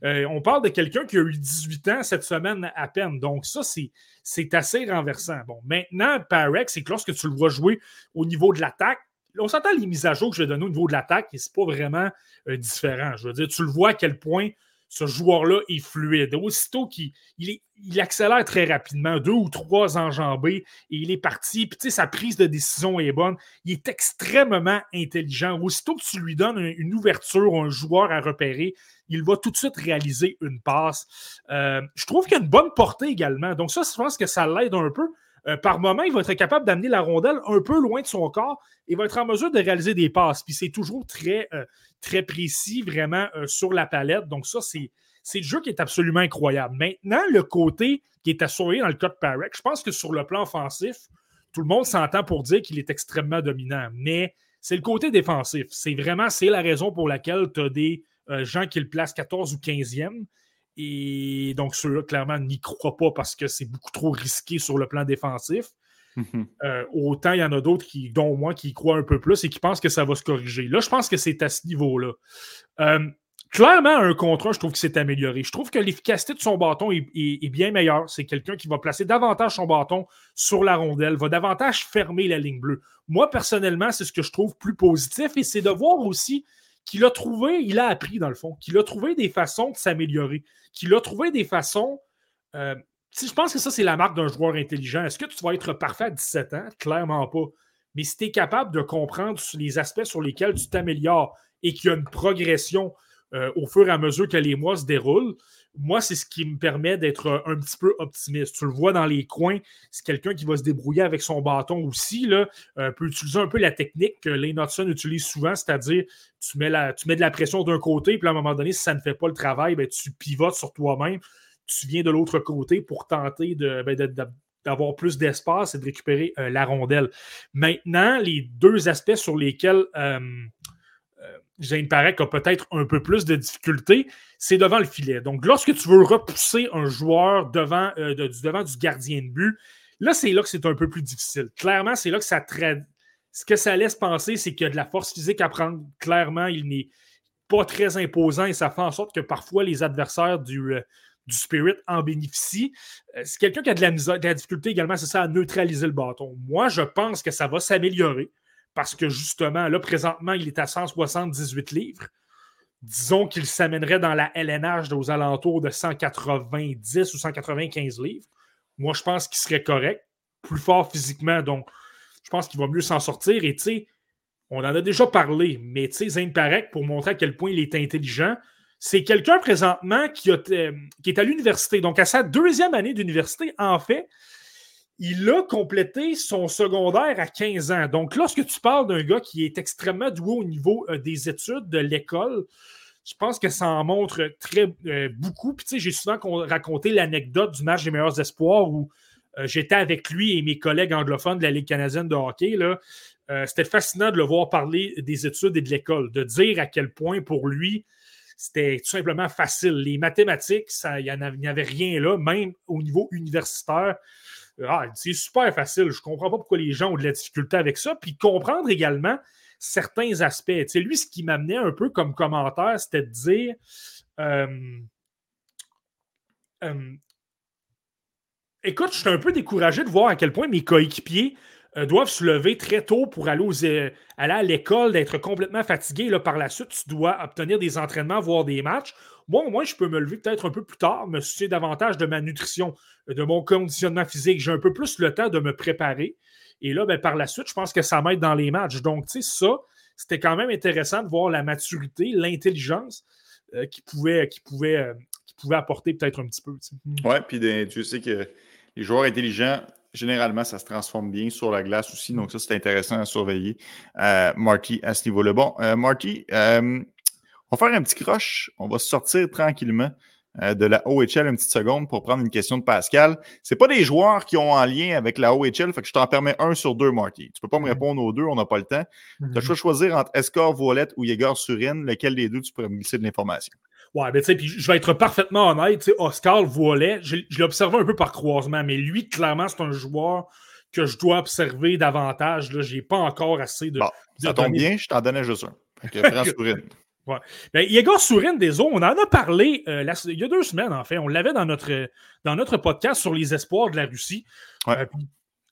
Euh, on parle de quelqu'un qui a eu 18 ans cette semaine à peine. Donc, ça, c'est assez renversant. Bon, maintenant, Parex, c'est que lorsque tu le vois jouer au niveau de l'attaque, on s'entend les mises à jour que je vais donner au niveau de l'attaque, et c'est pas vraiment euh, différent. Je veux dire, tu le vois à quel point ce joueur-là est fluide. Aussitôt qu'il il, accélère très rapidement, deux ou trois enjambées, et il est parti. Puis, sa prise de décision est bonne. Il est extrêmement intelligent. Aussitôt que tu lui donnes une ouverture, un joueur à repérer, il va tout de suite réaliser une passe. Euh, je trouve qu'il a une bonne portée également. Donc, ça, je pense que ça l'aide un peu. Euh, par moment, il va être capable d'amener la rondelle un peu loin de son corps et va être en mesure de réaliser des passes. Puis c'est toujours très, euh, très précis, vraiment euh, sur la palette. Donc, ça, c'est. C'est le jeu qui est absolument incroyable. Maintenant, le côté qui est surveiller dans le cas de Parek, je pense que sur le plan offensif, tout le monde s'entend pour dire qu'il est extrêmement dominant. Mais c'est le côté défensif. C'est vraiment c'est la raison pour laquelle tu as des gens qui le placent 14 ou 15e. Et donc, ceux-là, clairement, n'y croient pas parce que c'est beaucoup trop risqué sur le plan défensif. Mhm. Euh, autant il y en a d'autres qui, dont moi, qui y croient un peu plus et qui pensent que ça va se corriger. Là, je pense que c'est à ce niveau-là. Euh, clairement, un contrat, je trouve que c'est amélioré. Je trouve que l'efficacité de son bâton est, bien meilleure. C'est quelqu'un qui va placer davantage son bâton sur la rondelle, va davantage fermer la ligne bleue. Moi, personnellement, c'est ce que je trouve plus positif et c'est de voir aussi qu'il a trouvé, il a appris dans le fond, qu'il a trouvé des façons de s'améliorer, qu'il a trouvé des façons. Euh, je pense que ça, c'est la marque d'un joueur intelligent. Est-ce que tu vas être parfait à 17 ans? Clairement pas. Mais si tu es capable de comprendre les aspects sur lesquels tu t'améliores et qu'il y a une progression euh, au fur et à mesure que les mois se déroulent, moi, c'est ce qui me permet d'être un petit peu optimiste. Tu le vois dans les coins, c'est quelqu'un qui va se débrouiller avec son bâton aussi. Là, euh, peut utiliser un peu la technique que Lane Hudson utilise souvent, c'est-à-dire tu mets, tu mets de la pression d'un côté, puis à un moment donné, si ça ne fait pas le travail, ben, tu pivotes sur toi-même, tu viens de l'autre côté pour tenter ben, d'avoir plus d'espace et de récupérer la rondelle. Maintenant, les deux aspects sur lesquels Jane Parek a peut-être un peu plus de difficultés, c'est devant le filet. Donc, lorsque tu veux repousser un joueur devant, devant du gardien de but, là, c'est là que c'est un peu plus difficile. Clairement, c'est là que ça traite ce que ça laisse penser, c'est qu'il y a de la force physique à prendre. Clairement, il n'est pas très imposant et ça fait en sorte que parfois les adversaires du, euh, Spirit en bénéficient. Euh, c'est quelqu'un qui a de la difficulté également, c'est ça, à neutraliser le bâton. Moi, je pense que ça va s'améliorer parce que justement, là, présentement, il est à 178 livres. Disons qu'il s'amènerait dans la LNH aux alentours de 190 ou 195 livres. Moi, je pense qu'il serait correct, plus fort physiquement. Donc, je pense qu'il va mieux s'en sortir. Et tu sais, on en a déjà parlé, mais tu sais, Parek, pour montrer à quel point il est intelligent, c'est quelqu'un présentement qui, euh, qui, est à l'université. Donc, à sa deuxième année d'université, en fait, il a complété son secondaire à 15 ans. Donc, lorsque tu parles d'un gars qui est extrêmement doué au niveau euh, des études de l'école, je pense que ça en montre très euh, beaucoup. Puis, tu sais, j'ai souvent raconté l'anecdote du match des meilleurs espoirs où euh, j'étais avec lui et mes collègues anglophones de la Ligue canadienne de hockey. Euh, c'était fascinant de le voir parler des études et de l'école, de dire à quel point pour lui, c'était tout simplement facile. Les mathématiques, il n'y avait rien là, même au niveau universitaire. Ah, c'est super facile. Je comprends pas pourquoi les gens ont de la difficulté avec ça. Puis comprendre également certains aspects. lui, ce qui m'amenait un peu comme commentaire, c'était de dire euh, écoute, je suis un peu découragé de voir à quel point mes coéquipiers euh, doivent se lever très tôt pour aller, euh, à l'école, d'être complètement fatigués. Là, par la suite, tu dois obtenir des entraînements, voir des matchs. Moi, au moins, je peux me lever peut-être un peu plus tard, me soucier davantage de ma nutrition, de mon conditionnement physique. J'ai un peu plus le temps de me préparer. Et là, ben, par la suite, je pense que ça m'aide dans les matchs. Donc, tu sais, ça, c'était quand même intéressant de voir la maturité, l'intelligence euh, qui, pouvait, qui, pouvait, qui pouvait apporter peut-être un petit peu. Oui, puis tu sais que les joueurs intelligents, généralement, ça se transforme bien sur la glace aussi. Donc, ça, c'est intéressant à surveiller. Euh, Marty, à ce niveau-là. Bon, euh, Marty, euh, on va faire un petit croche. On va sortir tranquillement de la OHL une petite seconde pour prendre une question de Pascal. Ce pas des joueurs qui ont en lien avec la OHL, fait que je t'en permets un sur deux, Marty. Tu peux pas me répondre aux deux, on n'a pas le temps. Tu as le choix de choisir entre Escort Voilette ou Yegor Surin. Lequel des deux tu pourrais me glisser de l'information? Ouais, ben tu sais, puis je vais être parfaitement honnête, tu sais, Oscar Voilet, je, l'ai observé un peu par croisement, mais lui, clairement, c'est un joueur que je dois observer davantage. Je n'ai pas encore assez de. Bon, ça tombe bien, je t'en donnais juste un. Fait Sourine. Ouais. Ben, Igor Sourine des on en a parlé euh, il y a deux semaines, en fait. On l'avait dans notre, dans notre podcast sur les espoirs de la Russie. Ouais. Euh,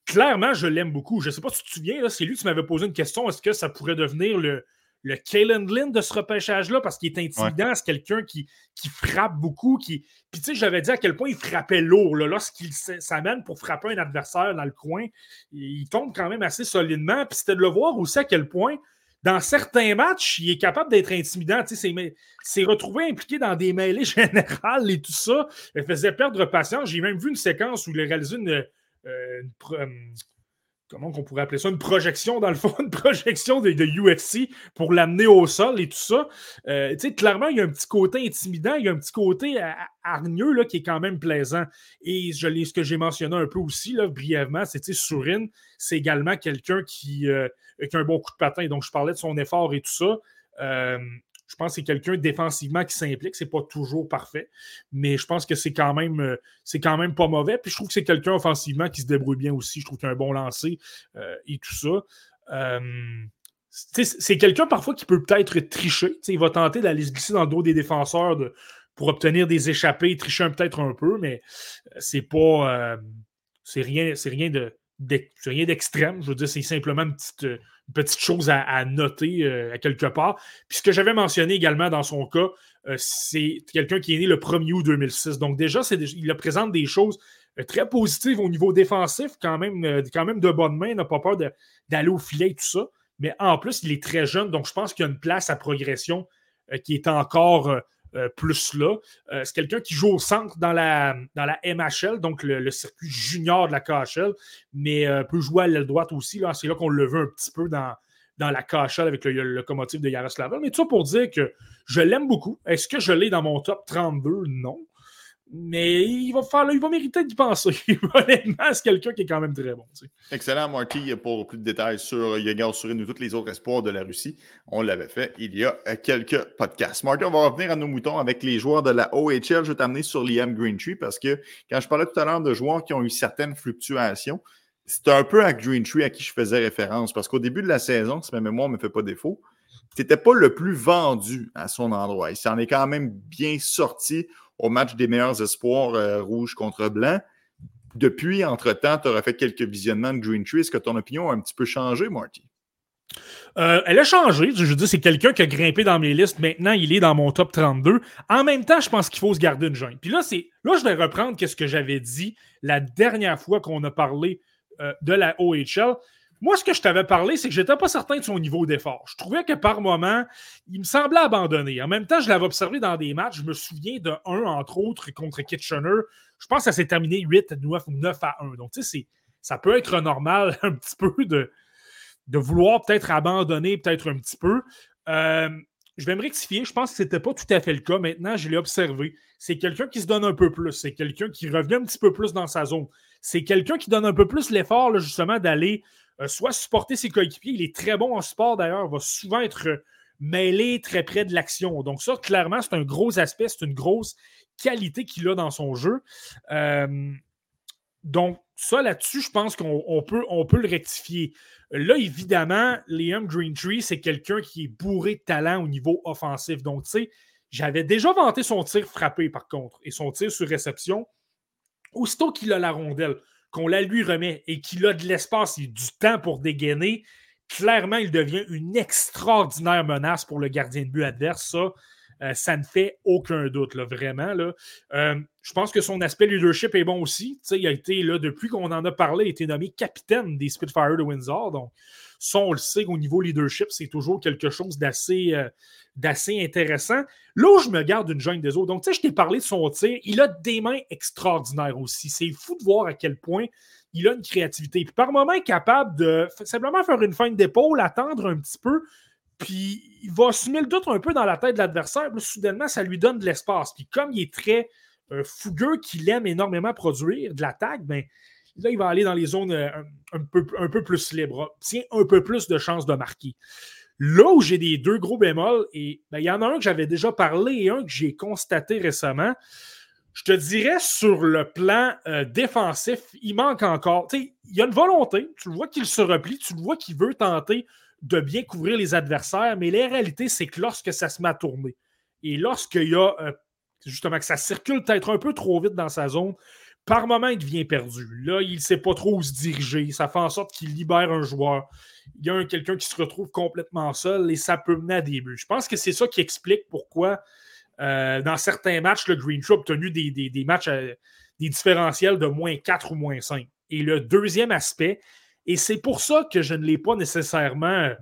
clairement, je l'aime beaucoup. Je ne sais pas si tu te souviens, c'est lui qui m'avait posé une question est-ce que ça pourrait devenir le, le Kalen Lynn de ce repêchage-là parce qu'il est intimidant. C'est quelqu'un qui, qui frappe beaucoup. Qui... Puis, tu sais, j'avais dit à quel point il frappait lourd. Lorsqu'il s'amène pour frapper un adversaire dans le coin, il tombe quand même assez solidement. Puis, c'était de le voir aussi à quel point, dans certains matchs, il est capable d'être intimidant. Tu sais, c'est retrouvé impliqué dans des mêlées générales et tout ça. Il faisait perdre patience. J'ai même vu une séquence où il a réalisé une, euh, euh, comment on pourrait appeler ça, une projection, dans le fond, une projection de, UFC pour l'amener au sol et tout ça. Euh, tu sais, clairement, il y a un petit côté intimidant, il y a un petit côté hargneux là, qui est quand même plaisant. Et je ce que j'ai mentionné un peu aussi, là, brièvement, c'est Sourine, c'est également quelqu'un qui, euh, qui, a un bon coup de patin. Donc, je parlais de son effort et tout ça. Euh, je pense que c'est quelqu'un défensivement qui s'implique. C'est pas toujours parfait, mais je pense que c'est quand même euh, quand même pas mauvais. Puis je trouve que c'est quelqu'un offensivement qui se débrouille bien aussi. Je trouve qu'il a un bon lancer euh, et tout ça. Euh, c'est quelqu'un parfois qui peut peut-être tricher. il va tenter d'aller se glisser dans le dos des défenseurs pour obtenir des échappées, tricher peut-être un peu, mais c'est pas. c'est rien, rien de rien d'extrême. Je veux dire, c'est simplement une petite, petite chose à, noter euh, à quelque part. Puis ce que j'avais mentionné également dans son cas, euh, c'est quelqu'un qui est né le 1er août 2006. Donc déjà, il présente des choses euh, très positives au niveau défensif, quand même, quand même de bonne main, n'a pas peur d'aller au filet et tout ça. Mais en plus, il est très jeune, donc je pense qu'il y a une place à progression qui est encore euh, plus là. Euh, c'est quelqu'un qui joue au centre dans la, dans la MHL, donc le, circuit junior de la KHL, mais euh, peut jouer à l'aile droite aussi. Là. C'est là qu'on le veut un petit peu dans, dans la KHL avec le, locomotive de Yaroslav. Mais tout ça pour dire que je l'aime beaucoup. Est-ce que je l'ai dans mon top 32? Non. Mais il va faire, il va mériter d'y penser. Honnêtement, c'est quelqu'un qui est quand même très bon. Excellent, Marty. Pour plus de détails sur Yagar Surin ou tous les autres espoirs de la Russie, on l'avait fait il y a euh, quelques podcasts. Marty, on va revenir à nos moutons avec les joueurs de la OHL. Je vais t'amener sur Liam Greentree parce que quand je parlais tout à l'heure de joueurs qui ont eu certaines fluctuations, c'est un peu à Greentree à qui je faisais référence parce qu'au début de la saison, si ma mémoire ne me fait pas défaut, tu n'étais pas le plus vendu à son endroit. Il s'en est quand même bien sorti au match des meilleurs espoirs euh, rouge contre blanc. Depuis, entre-temps, tu aurais fait quelques visionnements de Green Tree. Est-ce que ton opinion a un petit peu changé, Marty? Euh, elle a changé. Je veux dire, c'est quelqu'un qui a grimpé dans mes listes. Maintenant, il est dans mon top 32. En même temps, je pense qu'il faut se garder une jointe. Puis là, je vais reprendre ce que j'avais dit la dernière fois qu'on a parlé euh, de la OHL. Moi, ce que je t'avais parlé, c'est que je n'étais pas certain de son niveau d'effort. Je trouvais que par moment, il me semblait abandonné. En même temps, je l'avais observé dans des matchs. Je me souviens de un, entre autres, contre Kitchener. Je pense que ça s'est terminé 8, 9 ou 9 à 1. Donc, tu sais, ça peut être normal un petit peu de, de vouloir peut-être abandonner, peut-être un petit peu. Euh, je vais me rectifier. Je pense que ce n'était pas tout à fait le cas. Maintenant, je l'ai observé. C'est quelqu'un qui se donne un peu plus. C'est quelqu'un qui revient un petit peu plus dans sa zone. C'est quelqu'un qui donne un peu plus l'effort, justement, d'aller soit supporter ses coéquipiers. Il est très bon en sport d'ailleurs, va souvent être mêlé très près de l'action. Donc, ça, clairement, c'est un gros aspect, c'est une grosse qualité qu'il a dans son jeu. Euh, donc, ça, là-dessus, je pense qu'on peut, peut le rectifier. Là, évidemment, Liam Greentree, c'est quelqu'un qui est bourré de talent au niveau offensif. Donc, tu sais, j'avais déjà vanté son tir frappé, par contre, et son tir sur réception. Aussitôt qu'il a la rondelle, qu'on la lui remet et qu'il a de l'espace et du temps pour dégainer, clairement, il devient une extraordinaire menace pour le gardien de but adverse. Euh, ça ne fait aucun doute, vraiment. Euh, je pense que son aspect leadership est bon aussi. il a été, depuis qu'on en a parlé, il a été nommé capitaine des Spitfire de Windsor. Donc, ça, on le sait qu'au niveau leadership, c'est toujours quelque chose d'assez euh, intéressant. Là où je me garde une jointe des autres, donc tu sais, je t'ai parlé de son tir, il a des mains extraordinaires aussi. C'est fou de voir à quel point il a une créativité. Puis par moment, il est capable de simplement faire une feinte d'épaule, attendre un petit peu, puis il va assumer le doute un peu dans la tête de l'adversaire. Soudainement, ça lui donne de l'espace. Puis comme il est très euh, fougueux, qu'il aime énormément produire de l'attaque, ben, là, il va aller dans les zones euh, un, peu, plus libres, tient un peu plus de chances de marquer. Là où j'ai des deux gros bémols, et ben, il y en a un que j'avais déjà parlé et un que j'ai constaté récemment. Je te dirais sur le plan euh, défensif, il manque encore. il y a une volonté, tu vois qu'il se replie, tu le vois qu'il veut tenter de bien couvrir les adversaires, mais la réalité, c'est que lorsque ça se met à tourner et lorsqu'il y a euh, justement que ça circule peut-être un peu trop vite dans sa zone, par moment, il devient perdu. Là, il ne sait pas trop où se diriger. Ça fait en sorte qu'il libère un joueur. Il y a quelqu'un qui se retrouve complètement seul et ça peut mener à des buts. Je pense que c'est ça qui explique pourquoi, euh, dans certains matchs, le Green Tree a obtenu des, matchs, euh, des différentiels de moins 4 ou moins 5. Et le deuxième aspect, et c'est pour ça que je ne l'ai pas nécessairement. Tu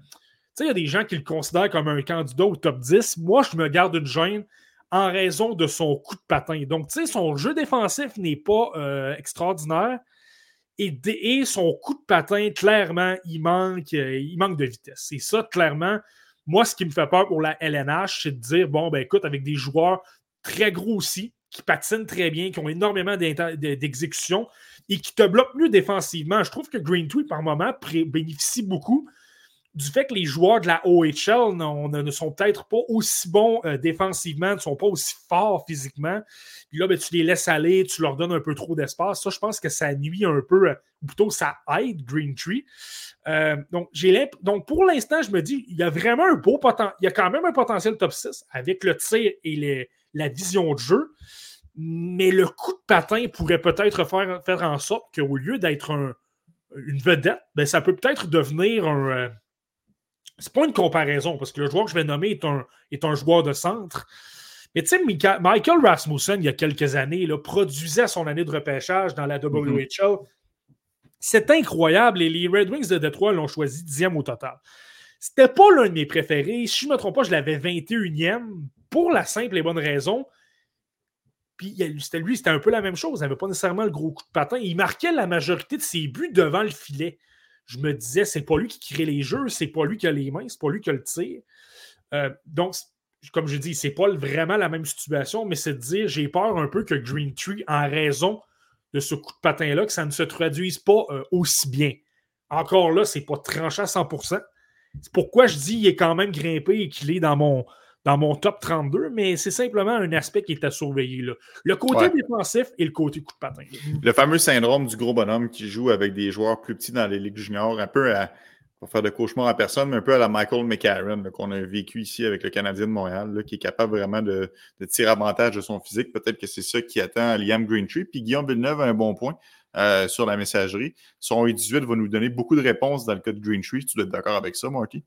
sais, il y a des gens qui le considèrent comme un candidat au top 10. Moi, je me garde une gêne en raison de son coup de patin. Donc, tu sais, son jeu défensif n'est pas euh, extraordinaire. Et, son coup de patin, clairement, il manque, euh, il manque de vitesse. C'est ça, clairement. Moi, ce qui me fait peur pour la LNH, c'est de dire bon, ben écoute, avec des joueurs très gros aussi, qui patinent très bien, qui ont énormément d'exécution et qui te bloquent mieux défensivement. Je trouve que Green Tweet, par moment, bénéficie beaucoup du fait que les joueurs de la OHL ne sont peut-être pas aussi bons euh, défensivement, ne sont pas aussi forts physiquement. Puis là, ben, tu les laisses aller, tu leur donnes un peu trop d'espace. Ça, je pense que ça nuit un peu, euh, ou plutôt ça aide Green Tree. Euh, donc, donc, pour l'instant, je me dis, il y a vraiment un beau potentiel. Il y a quand même un potentiel top 6 avec le tir et la vision de jeu. Mais le coup de patin pourrait peut-être faire, faire en sorte qu'au lieu d'être une vedette, ben, ça peut peut-être devenir un c'est pas une comparaison, parce que le joueur que je vais nommer est un, est un joueur de centre. Mais tu sais, Michael Rasmussen, il y a quelques années, là, produisait son année de repêchage dans la mm-hmm. WHL. C'est incroyable et les Red Wings de Detroit l'ont choisi dixième au total. C'était pas l'un de mes préférés. Si je ne me trompe pas, je l'avais 21e pour la simple et bonne raison. Puis c'était lui, c'était un peu la même chose. Il n'avait pas nécessairement le gros coup de patin. Il marquait la majorité de ses buts devant le filet je me disais, c'est pas lui qui crée les jeux, c'est pas lui qui a les mains, c'est pas lui qui a le tir. Euh, donc, comme je dis, c'est pas vraiment la même situation, mais c'est de dire j'ai peur un peu que Green Tree, en raison de ce coup de patin-là, que ça ne se traduise pas euh, aussi bien. Encore là, c'est pas tranché à 100%. C'est pourquoi je dis qu'il est quand même grimpé et qu'il est dans mon, dans mon top 32, mais c'est simplement un aspect qui est à surveiller. Là. Le côté défensif et le côté coup de patin. Le fameux syndrome du gros bonhomme qui joue avec des joueurs plus petits dans les ligues juniors, un peu à, pour faire de cauchemar à personne, mais un peu à la Michael McCarron qu'on a vécu ici avec le Canadien de Montréal, qui est capable vraiment de, tirer avantage de son physique. Peut-être que c'est ça qui attend Liam Greentree. Puis Guillaume Villeneuve a un bon point. Euh, sur la messagerie. Son U18 va nous donner beaucoup de réponses dans le cas de Greentree. Tu dois être d'accord avec ça, Marty?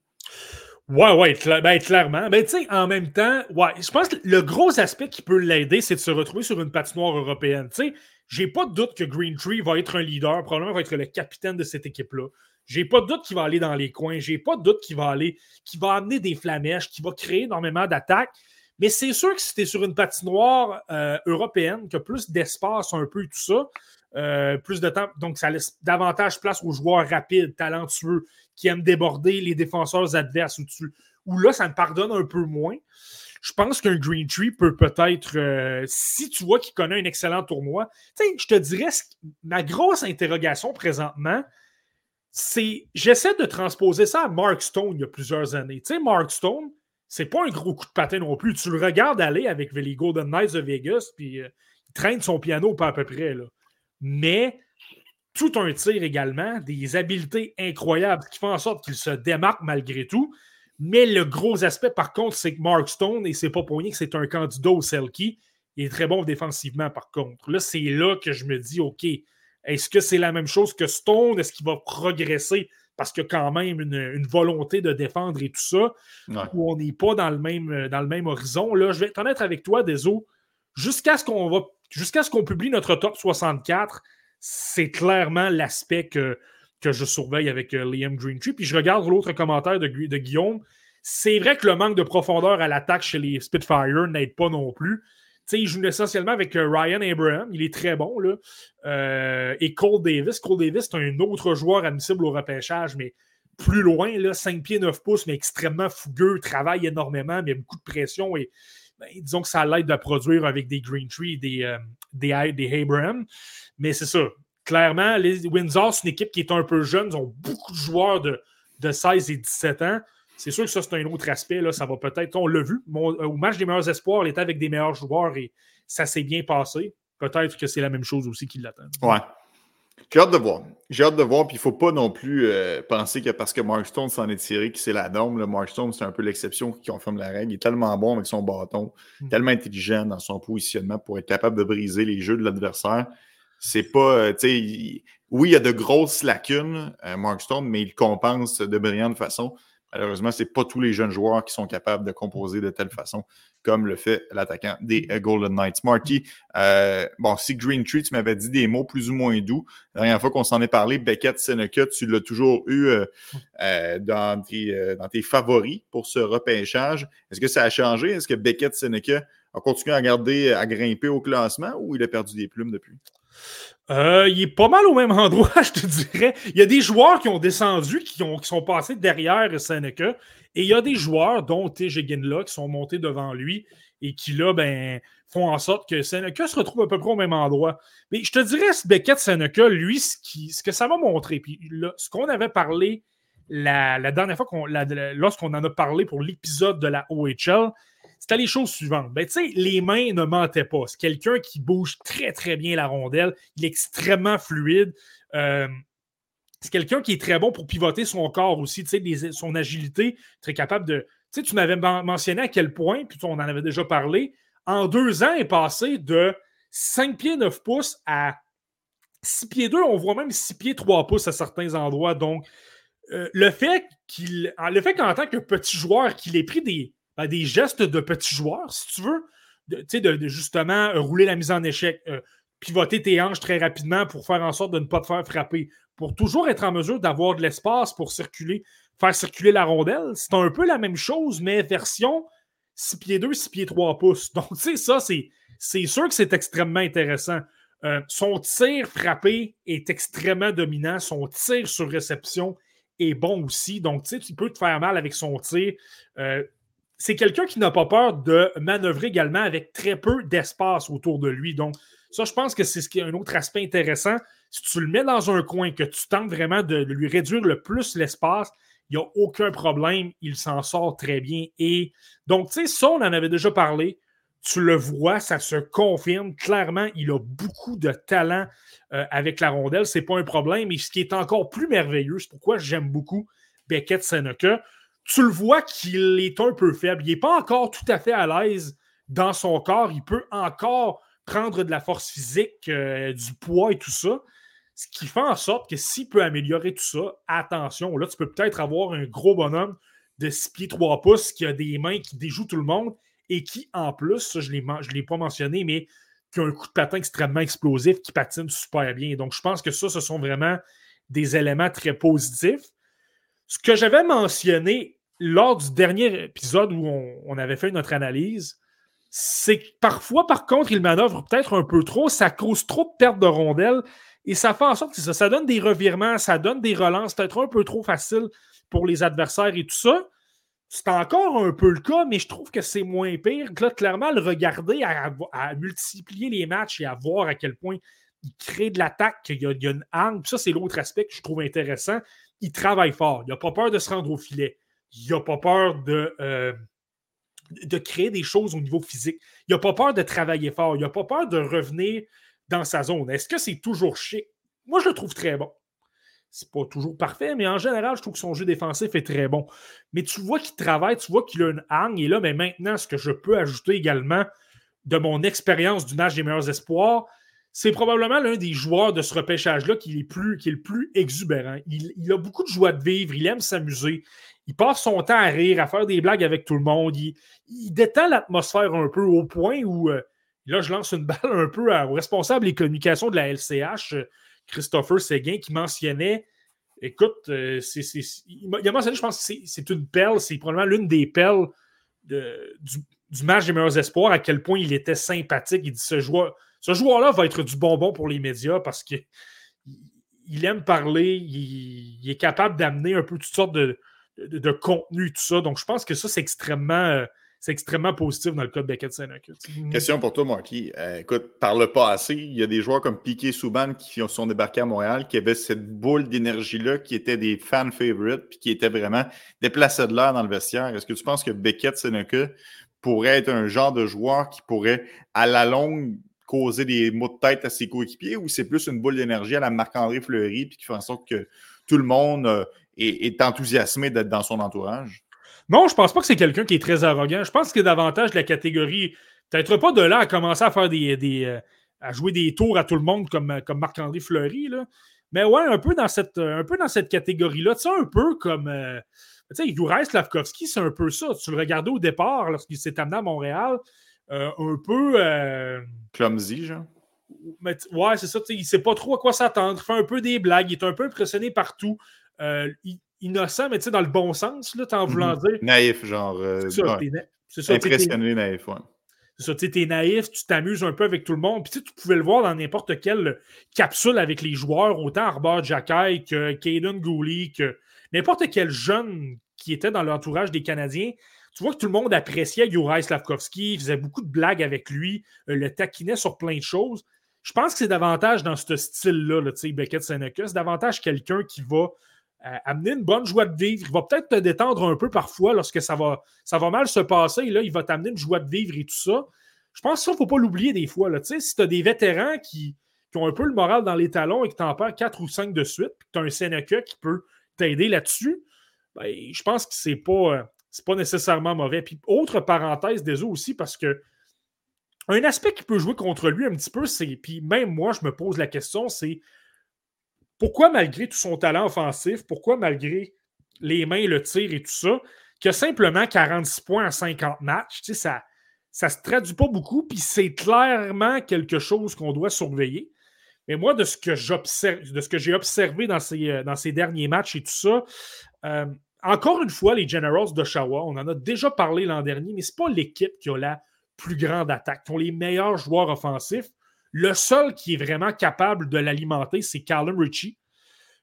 Ouais, ouais, ben, clairement. Ben, tu sais, en même temps, ouais, je pense que le gros aspect qui peut l'aider, c'est de se retrouver sur une patinoire européenne. Tu sais, j'ai pas de doute que Green Tree va être un leader, probablement va être le capitaine de cette équipe-là. J'ai pas de doute qu'il va aller dans les coins. J'ai pas de doute qu'il va aller, qu'il va amener des flamèches, qu'il va créer énormément d'attaques. Mais c'est sûr que si tu es sur une patinoire euh, européenne, qui a plus d'espace un peu et tout ça, euh, plus de temps, donc ça laisse davantage place aux joueurs rapides, talentueux, qui aiment déborder les défenseurs adverses, où, là, ça me pardonne un peu moins. Je pense qu'un Green Tree peut peut-être, euh, si tu vois qu'il connaît un excellent tournoi, je te dirais, ma grosse interrogation présentement, c'est, j'essaie de transposer ça à Mark Stone il y a plusieurs années. Tu sais, Mark Stone, c'est pas un gros coup de patin non plus. Tu le regardes aller avec les Golden Knights de Vegas, puis euh, il traîne son piano pas à peu près. Là. Mais tout un tir également, des habiletés incroyables qui font en sorte qu'il se démarque malgré tout. Mais le gros aspect, par contre, c'est que Mark Stone, et c'est pas pour rien que c'est un candidat au Selkie, il est très bon défensivement, par contre. Là, c'est là que je me dis, OK, est-ce que c'est la même chose que Stone? Est-ce qu'il va progresser? Parce qu'il y a quand même une, volonté de défendre et tout ça, où on n'est pas dans le, même, dans le même horizon. Là, je vais être honnête avec toi, Deso, jusqu'à ce qu'on va jusqu'à ce qu'on publie notre top 64, c'est clairement l'aspect que, je surveille avec euh, Liam Greentree. Puis je regarde l'autre commentaire de, de Guillaume. C'est vrai que le manque de profondeur à l'attaque chez les Spitfire n'aide pas non plus. sais, il joue essentiellement avec euh, Ryan Abraham. Il est très bon. Euh, et Cole Davis. Cole Davis, c'est un autre joueur admissible au repêchage, mais plus loin, là, 5 pieds 9 pouces, mais extrêmement fougueux, travaille énormément, mais beaucoup de pression et ben, disons que ça l'aide à produire avec des Green Tree, des, euh, des, des Abraham. Mais c'est ça. Clairement, les Windsor, c'est une équipe qui est un peu jeune. Ils ont beaucoup de joueurs de, de 16 et 17 ans. C'est sûr que ça, c'est un autre aspect. Là. Ça va peut-être. On l'a vu. Euh, au match des meilleurs espoirs, il était avec des meilleurs joueurs et ça s'est bien passé. Peut-être que c'est la même chose aussi qui l'attend. Ouais. J'ai hâte de voir. J'ai hâte de voir, puis il ne faut pas non plus euh, penser que parce que Mark Stone s'en est tiré, que c'est la norme. Mark Stone, c'est un peu l'exception qui confirme la règle. Il est tellement bon avec son bâton, hmm. tellement intelligent dans son positionnement pour être capable de briser les jeux de l'adversaire. C'est pas, euh, tu sais, oui, il y a de grosses lacunes, euh, Mark Stone, mais il compense de brillante façon. Malheureusement, ce n'est pas tous les jeunes joueurs qui sont capables de composer de telle façon comme le fait l'attaquant des euh, Golden Knights. Marty, euh, bon, si Green Tree, tu m'avais dit des mots plus ou moins doux. La dernière fois qu'on s'en est parlé, Beckett Seneca, tu l'as toujours eu euh, dans, tes, dans tes favoris pour ce repêchage. Est-ce que ça a changé? Est-ce que Beckett Seneca a continué à garder, à grimper au classement ou il a perdu des plumes depuis? Euh, il est pas mal au même endroit, je te dirais. Il y a des joueurs qui ont descendu, qui, ont, qui sont passés derrière Seneca, et il y a des joueurs, dont là, qui sont montés devant lui et qui, là, ben, font en sorte que Seneca se retrouve à peu près au même endroit. Mais je te dirais, ce Beckett Seneca, lui, ce, que ça m'a montré, puis ce qu'on avait parlé la, dernière fois, qu'on, lorsqu'on en a parlé pour l'épisode de la OHL, c'était les choses suivantes. Ben, les mains ne mentaient pas. C'est quelqu'un qui bouge très, très bien la rondelle. Il est extrêmement fluide. Euh, c'est quelqu'un qui est très bon pour pivoter son corps aussi, son agilité, très capable de. Tu m'avais mentionné à quel point, puis on en avait déjà parlé, en deux ans, il est passé de 5 pieds 9 pouces à 6 pieds 2, on voit même 6 pieds 3 pouces à certains endroits. Donc, euh, le fait qu'il. Le fait qu'en tant que petit joueur, qu'il ait pris des, ben, des gestes de petits joueurs, si tu veux, de, de, justement euh, rouler la mise en échec, euh, pivoter tes hanches très rapidement pour faire en sorte de ne pas te faire frapper, pour toujours être en mesure d'avoir de l'espace pour circuler, faire circuler la rondelle. C'est un peu la même chose, mais version 6 pieds 2, 6 pieds 3 pouces. Donc, tu sais, ça, c'est sûr que c'est extrêmement intéressant. Euh, son tir frappé est extrêmement dominant. Son tir sur réception est bon aussi. Donc, tu sais, tu peux te faire mal avec son tir c'est quelqu'un qui n'a pas peur de manœuvrer également avec très peu d'espace autour de lui. Donc, ça, je pense que c'est ce qui est un autre aspect intéressant. Si tu le mets dans un coin, que tu tentes vraiment de, lui réduire le plus l'espace, il n'y a aucun problème. Il s'en sort très bien. Et donc, tu sais, ça, on en avait déjà parlé. Tu le vois, ça se confirme. Clairement, il a beaucoup de talent euh, avec la rondelle. Ce n'est pas un problème. Et ce qui est encore plus merveilleux, c'est pourquoi j'aime beaucoup Beckett Seneca, tu le vois qu'il est un peu faible. Il n'est pas encore tout à fait à l'aise dans son corps. Il peut encore prendre de la force physique, euh, du poids et tout ça. Ce qui fait en sorte que s'il peut améliorer tout ça, attention, là, tu peux peut-être avoir un gros bonhomme de 6 pieds 3 pouces qui a des mains qui déjouent tout le monde et qui, en plus, ça, je ne l'ai pas mentionné, mais qui a un coup de patin extrêmement explosif, qui patine super bien. Donc, je pense que ça, ce sont vraiment des éléments très positifs. Ce que j'avais mentionné lors du dernier épisode où on, avait fait notre analyse, c'est que parfois, par contre, il manœuvre peut-être un peu trop, ça cause trop de pertes de rondelles et ça fait en sorte que ça, donne des revirements, ça donne des relances peut-être un peu trop faciles pour les adversaires et tout ça. C'est encore un peu le cas, mais je trouve que c'est moins pire. Là, clairement, le regarder, à, multiplier les matchs et à voir à quel point il crée de l'attaque, qu'il y, a une arme. Ça, c'est l'autre aspect que je trouve intéressant. Il travaille fort. Il n'a pas peur de se rendre au filet. Il n'a pas peur de, euh, de créer des choses au niveau physique. Il n'a pas peur de travailler fort. Il n'a pas peur de revenir dans sa zone. Est-ce que c'est toujours chic? Moi, je le trouve très bon. C'est pas toujours parfait, mais en général, je trouve que son jeu défensif est très bon. Mais tu vois qu'il travaille, tu vois qu'il a une hargne. Et là, mais maintenant, ce que je peux ajouter également de mon expérience du match des meilleurs espoirs, c'est probablement l'un des joueurs de ce repêchage-là qui, est le plus exubérant. Il, a beaucoup de joie de vivre, il aime s'amuser, il passe son temps à rire, à faire des blagues avec tout le monde. Il, détend l'atmosphère un peu au point où, euh, là, je lance une balle un peu au responsable des communications de la LCH, Christopher Séguin, qui mentionnait écoute, euh, il a mentionné, je pense que c'est une perle, c'est probablement l'une des perles du, match des meilleurs espoirs, à quel point il était sympathique. Il dit ce joueur, ce joueur-là va être du bonbon pour les médias parce qu'il il aime parler, il, est capable d'amener un peu toutes sortes de, de, contenu, tout ça. Donc, je pense que ça, c'est extrêmement. Euh, extrêmement positif dans le cas de Beckett Seneca. Question pour toi, Marky. Euh, écoute, par le passé, il y a des joueurs comme Piquet Souban qui sont débarqués à Montréal, qui avaient cette boule d'énergie-là, qui étaient des fan favorites, puis qui étaient vraiment déplacés de l'air dans le vestiaire. Est-ce que tu penses que Beckett Seneca pourrait être un genre de joueur qui pourrait, à la longue, causer des maux de tête à ses coéquipiers ou c'est plus une boule d'énergie à la Marc-André Fleury puis qui fait en sorte que tout le monde euh, est, enthousiasmé d'être dans son entourage? Non, je pense pas que c'est quelqu'un qui est très arrogant. Je pense que davantage la catégorie, peut-être pas de là à commencer à faire des, euh, à jouer des tours à tout le monde comme, euh, comme Marc-André Fleury. Là. Mais ouais, un peu dans cette, un peu dans cette catégorie-là. Tu sais, un peu comme. tu sais, Juraj Slavkovski, c'est un peu ça. Tu le regardais au départ lorsqu'il s'est amené à Montréal. Euh, un peu. Euh, Clumsy, genre. Mais, ouais, c'est ça. Il ne sait pas trop à quoi s'attendre. Il fait un peu des blagues. Il est un peu impressionné partout. Euh, innocent, mais dans le bon sens, là, en voulant mhm. dire. Naïf, genre. c'est ça. Impressionné, naïf, ouais. C'est ça, tu es naïf, tu t'amuses un peu avec tout le monde. Puis tu pouvais le voir dans n'importe quelle capsule avec les joueurs, autant Arbor Jacky que Caden Gooley, que n'importe quel jeune qui était dans l'entourage des Canadiens tu vois que tout le monde appréciait Juraj Slavkovski, faisait beaucoup de blagues avec lui, euh, le taquinait sur plein de choses. Je pense que c'est davantage dans ce style-là, là, Beckett Seneca. C'est davantage quelqu'un qui va amener une bonne joie de vivre. Il va peut-être te détendre un peu parfois lorsque ça va, ça va mal se passer. là, il va t'amener une joie de vivre et tout ça. Je pense que ça, il ne faut pas l'oublier des fois. Là. Si tu as des vétérans qui, ont un peu le moral dans les talons et que tu en perds 4 ou 5 de suite, puis que tu as un Seneca qui peut t'aider là-dessus, ben, je pense que c'est pas. Euh, pas nécessairement mauvais. Puis, autre parenthèse des aussi, parce que un aspect qui peut jouer contre lui un petit peu, c'est. Puis même moi, je me pose la question, c'est pourquoi, malgré tout son talent offensif, pourquoi, malgré les mains, le tir et tout ça, que simplement 46 points en 50 matchs, tu sais, ça ça se traduit pas beaucoup, puis c'est clairement quelque chose qu'on doit surveiller. Mais moi, de ce que de ce que j'ai observé dans ces, euh, derniers matchs et tout ça, euh, encore une fois, les Generals d'Oshawa, on en a déjà parlé l'an dernier, mais ce n'est pas l'équipe qui a la plus grande attaque, qui ont les meilleurs joueurs offensifs. Le seul qui est vraiment capable de l'alimenter, c'est Callum Ritchie,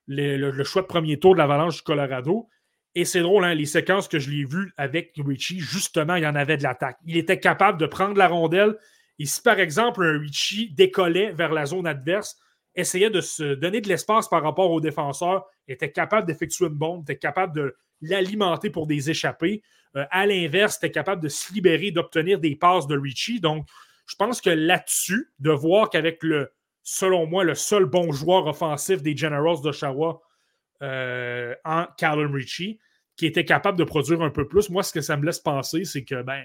le, choix de premier tour de l'Avalanche du Colorado. Et c'est drôle, hein, les séquences que je l'ai vues avec Richie, justement, il y en avait de l'attaque. Il était capable de prendre la rondelle et si par exemple un Richie décollait vers la zone adverse, essayait de se donner de l'espace par rapport aux défenseurs, était capable d'effectuer une bombe, était capable de l'alimenter pour des échappées. Euh, à l'inverse, était capable de se libérer, d'obtenir des passes de Richie. Donc, je pense que là-dessus, de voir qu'avec le, selon moi, le seul bon joueur offensif des Generals d'Oshawa euh, en Callum Richie, qui était capable de produire un peu plus, moi, ce que ça me laisse penser, c'est que, ben,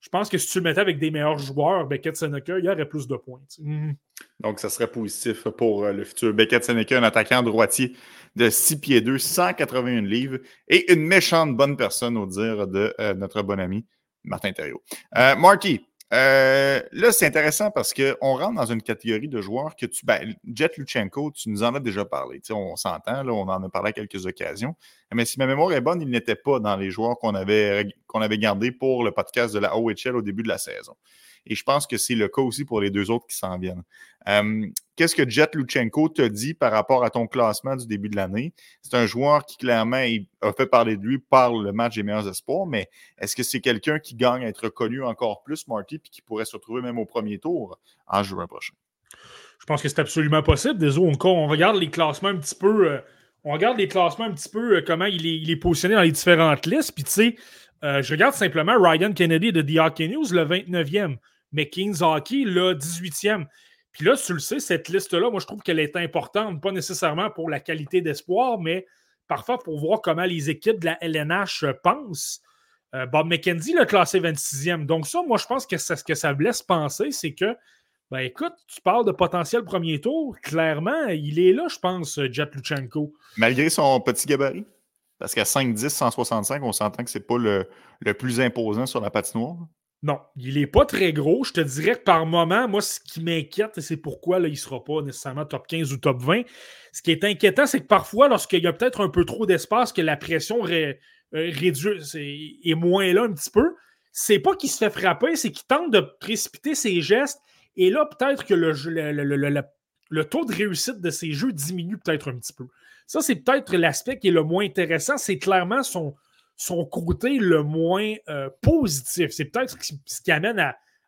je pense que si tu le mettais avec des meilleurs joueurs, Beckett Seneca, il y aurait plus de points. Mhm. Donc, ça serait positif pour euh, le futur. Beckett Seneca, un attaquant droitier de 6 pieds 2, 181 livres et une méchante bonne personne, au dire de euh, notre bon ami Martin Thériault. Euh, Marky, euh, là, c'est intéressant parce qu'on rentre dans une catégorie de joueurs que tu. Ben, Jet Luchenko, tu nous en as déjà parlé. on s'entend, on en a parlé à quelques occasions. Mais si ma mémoire est bonne, il n'était pas dans les joueurs qu'on avait, qu'on avait gardés pour le podcast de la OHL au début de la saison. Et je pense que c'est le cas aussi pour les deux autres qui s'en viennent. Euh, qu'est-ce que Jet Luchenko te dit par rapport à ton classement du début de l'année? C'est un joueur qui clairement a fait parler de lui par le match des meilleurs espoirs, mais est-ce que c'est quelqu'un qui gagne à être connu encore plus, Marty, puis qui pourrait se retrouver même au premier tour en juin prochain? Je pense que c'est absolument possible. Désolé, on, regarde les classements un petit peu. Euh, on regarde les classements un petit peu, euh, comment il est, il est, positionné dans les différentes listes. Puis, tu sais, euh, je regarde simplement Ryan Kennedy de The Hockey News, le 29e, mais Kings Hockey, le 18e. Puis là, tu le sais, cette liste-là, moi, je trouve qu'elle est importante, pas nécessairement pour la qualité d'espoir, mais parfois pour voir comment les équipes de la LNH pensent. Euh, Bob McKenzie l'a classé 26e. Donc, ça, moi, je pense que ce que ça me laisse penser, c'est que, ben écoute, tu parles de potentiel premier tour. Clairement, il est là, je pense, Jet Luchenko. Malgré son petit gabarit? Parce qu'à 5-10, 165, on s'entend que ce n'est pas le, plus imposant sur la patinoire. Non, il n'est pas très gros. Je te dirais que par moment, moi, ce qui m'inquiète, c'est pourquoi là, il ne sera pas nécessairement top 15 ou top 20. Ce qui est inquiétant, c'est que parfois, lorsqu'il y a peut-être un peu trop d'espace, que la pression ré, euh, est, moins là un petit peu, c'est pas qu'il se fait frapper, c'est qu'il tente de précipiter ses gestes. Et là, peut-être que le, le, taux de réussite de ses jeux diminue peut-être un petit peu. Ça, c'est peut-être l'aspect qui est le moins intéressant. C'est clairement son, côté le moins euh, positif. C'est peut-être ce qui, amène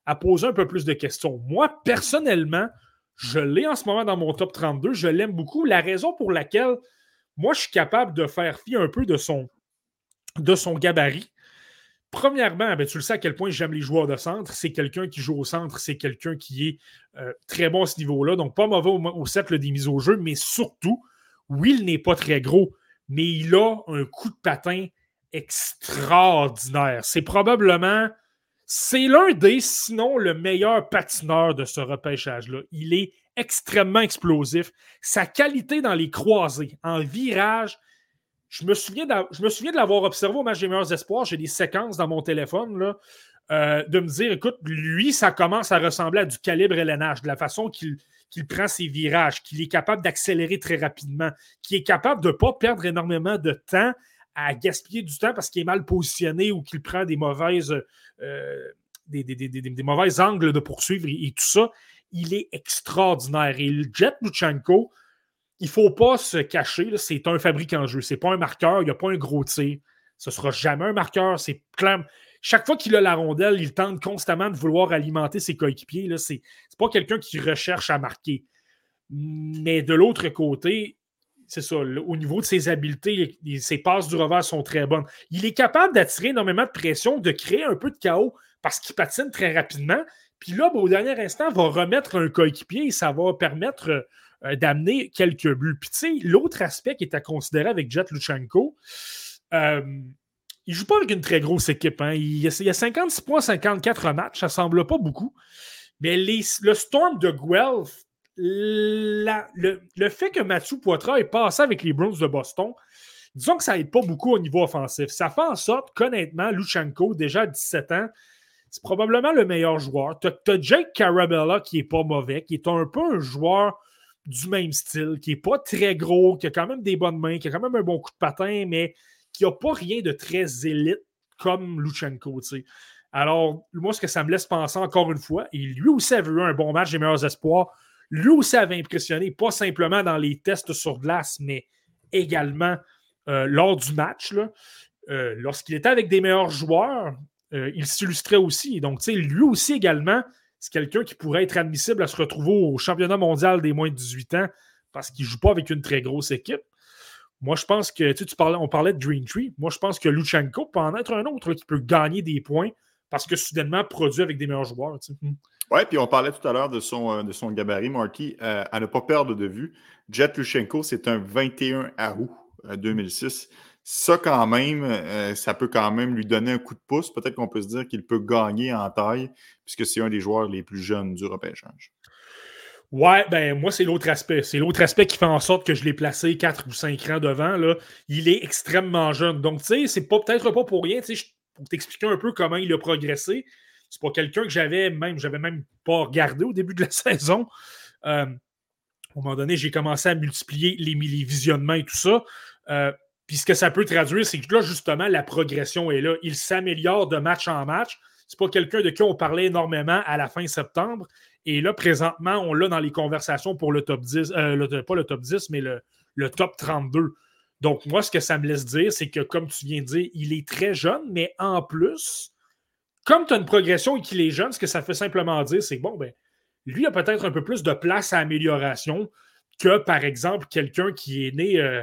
à, poser un peu plus de questions. Moi, personnellement, je l'ai en ce moment dans mon top 32. Je l'aime beaucoup. La raison pour laquelle moi, je suis capable de faire fi un peu de son, de son gabarit. Premièrement, ben, tu le sais à quel point j'aime les joueurs de centre. C'est quelqu'un qui joue au centre, c'est quelqu'un qui est euh, très bon à ce niveau-là. Donc, pas mauvais au, au cercle des mises au jeu, mais surtout, oui, il n'est pas très gros, mais il a un coup de patin extraordinaire. C'est probablement, c'est l'un des, sinon le meilleur patineur de ce repêchage-là. Il est extrêmement explosif. Sa qualité dans les croisés, en virage, je me souviens, de l'avoir observé au match des meilleurs espoirs. J'ai des séquences dans mon téléphone, là, euh, de me dire, écoute, lui, ça commence à ressembler à du calibre LNH, de la façon qu'il qu'il prend ses virages, qu'il est capable d'accélérer très rapidement, qu'il est capable de ne pas perdre énormément de temps à gaspiller du temps parce qu'il est mal positionné ou qu'il prend des mauvaises, euh, mauvais angles de poursuivre et, tout ça. Il est extraordinaire. Et le Jet Luchenko, il ne faut pas se cacher, c'est un fabricant de jeu. Ce n'est pas un marqueur, il n'y a pas un gros tir. Ce ne sera jamais un marqueur. C'est clair chaque fois qu'il a la rondelle, il tente constamment de vouloir alimenter ses coéquipiers. Ce n'est pas quelqu'un qui recherche à marquer. Mais de l'autre côté, c'est ça, au niveau de ses habiletés, ses passes du revers sont très bonnes. Il est capable d'attirer énormément de pression, de créer un peu de chaos parce qu'il patine très rapidement. Puis là, ben, au dernier instant, va remettre un coéquipier et ça va permettre euh, d'amener quelques buts. Puis tu sais, l'autre aspect qui est à considérer avec Jet Luchenko, euh, il joue pas avec une très grosse équipe. Hein. Il, y a, 56 points, 54 matchs. Ça semble pas beaucoup. Mais le Storm de Guelph, le, fait que Mathieu Poitras est passé avec les Browns de Boston, disons que ça n'aide pas beaucoup au niveau offensif. Ça fait en sorte qu'honnêtement, Luchenko, déjà à 17 ans, c'est probablement le meilleur joueur. Tu as, Jake Carabella qui n'est pas mauvais, qui est un peu un joueur du même style, qui n'est pas très gros, qui a quand même des bonnes mains, qui a quand même un bon coup de patin, mais qui n'a pas rien de très élite comme Luchenko. Alors, moi, ce que ça me laisse penser encore une fois, et lui aussi avait eu un bon match des meilleurs espoirs. Lui aussi avait impressionné, pas simplement dans les tests sur glace, mais également lors du match, lorsqu'il était avec des meilleurs joueurs, il s'illustrait aussi. Donc, lui aussi également, c'est quelqu'un qui pourrait être admissible à se retrouver au championnat mondial des moins de 18 ans parce qu'il ne joue pas avec une très grosse équipe. Moi, je pense que, tu, parlais, on parlait de Green Tree. Moi, je pense que Luchenko peut en être un autre qui peut gagner des points parce que soudainement produit avec des meilleurs joueurs. Hmm. Oui, puis on parlait tout à l'heure de son, euh, de son gabarit, Marty. Euh, à ne pas perdre de vue, Jet Luchenko, c'est un 21 août 2006. Euh, ça, quand même, ça peut quand même lui donner un coup de pouce. Peut-être qu'on peut se dire qu'il peut gagner en taille, puisque c'est un des joueurs les plus jeunes du repêchage. Ouais, ben moi, c'est l'autre aspect. C'est l'autre aspect qui fait en sorte que je l'ai placé 4 ou 5 ans devant. Là. Il est extrêmement jeune. Donc, tu sais, c'est peut-être pas pour rien. Pour t'expliquer un peu comment il a progressé, c'est pas quelqu'un que j'avais même, j'avais même pas regardé au début de la saison. Euh, à un moment donné, j'ai commencé à multiplier les, les, visionnements et tout ça. Euh, puis ce que ça peut traduire, c'est que là, justement, la progression est là. Il s'améliore de match en match. C'est pas quelqu'un de qui on parlait énormément à la fin septembre. Et là, présentement, on l'a dans les conversations pour le top 10, euh, pas le top 10, mais le, top 32. Donc, moi, ce que ça me laisse dire, c'est que, comme tu viens de dire, il est très jeune, mais en plus, comme tu as une progression et qu'il est jeune, ce que ça fait simplement dire, c'est que, bon, ben, lui a peut-être un peu plus de place à amélioration que, par exemple, quelqu'un qui est né euh,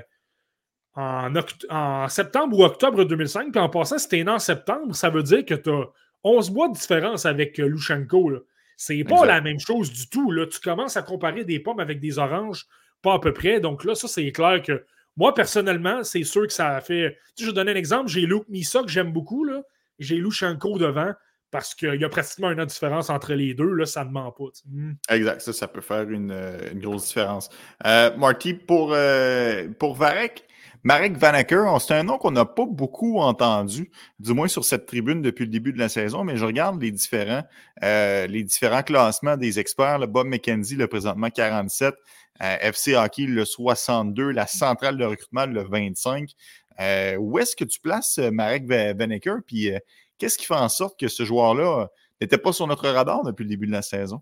en, en, septembre ou octobre 2005. Puis en passant, si tu es né en septembre, ça veut dire que tu as 11 mois de différence avec euh, Lushenko. C'est pas la même chose du tout. Là. Tu commences à comparer des pommes avec des oranges, pas à peu près. Donc là, ça, c'est clair que moi, personnellement, c'est sûr que ça a fait. Tu je vais donner un exemple. J'ai Luke Misa que j'aime beaucoup. J'ai Lushenko devant parce qu'il y a pratiquement une différence entre les deux. Là, ça ne ment pas. Hmm. Exact. Ça, ça peut faire une, euh, grosse différence. Euh, Marty, pour, euh, pour Varek, Marek Vanacker, c'est un nom qu'on n'a pas beaucoup entendu, du moins sur cette tribune depuis le début de la saison, mais je regarde les différents, euh, les différents classements des experts. Le Bob McKenzie, le présentement 47, euh, FC Hockey, le 62, la centrale de recrutement, le 25. Euh, où est-ce que tu places Marek Vanacker? Puis qu'est-ce qui fait en sorte que ce joueur-là n'était pas sur notre radar depuis le début de la saison.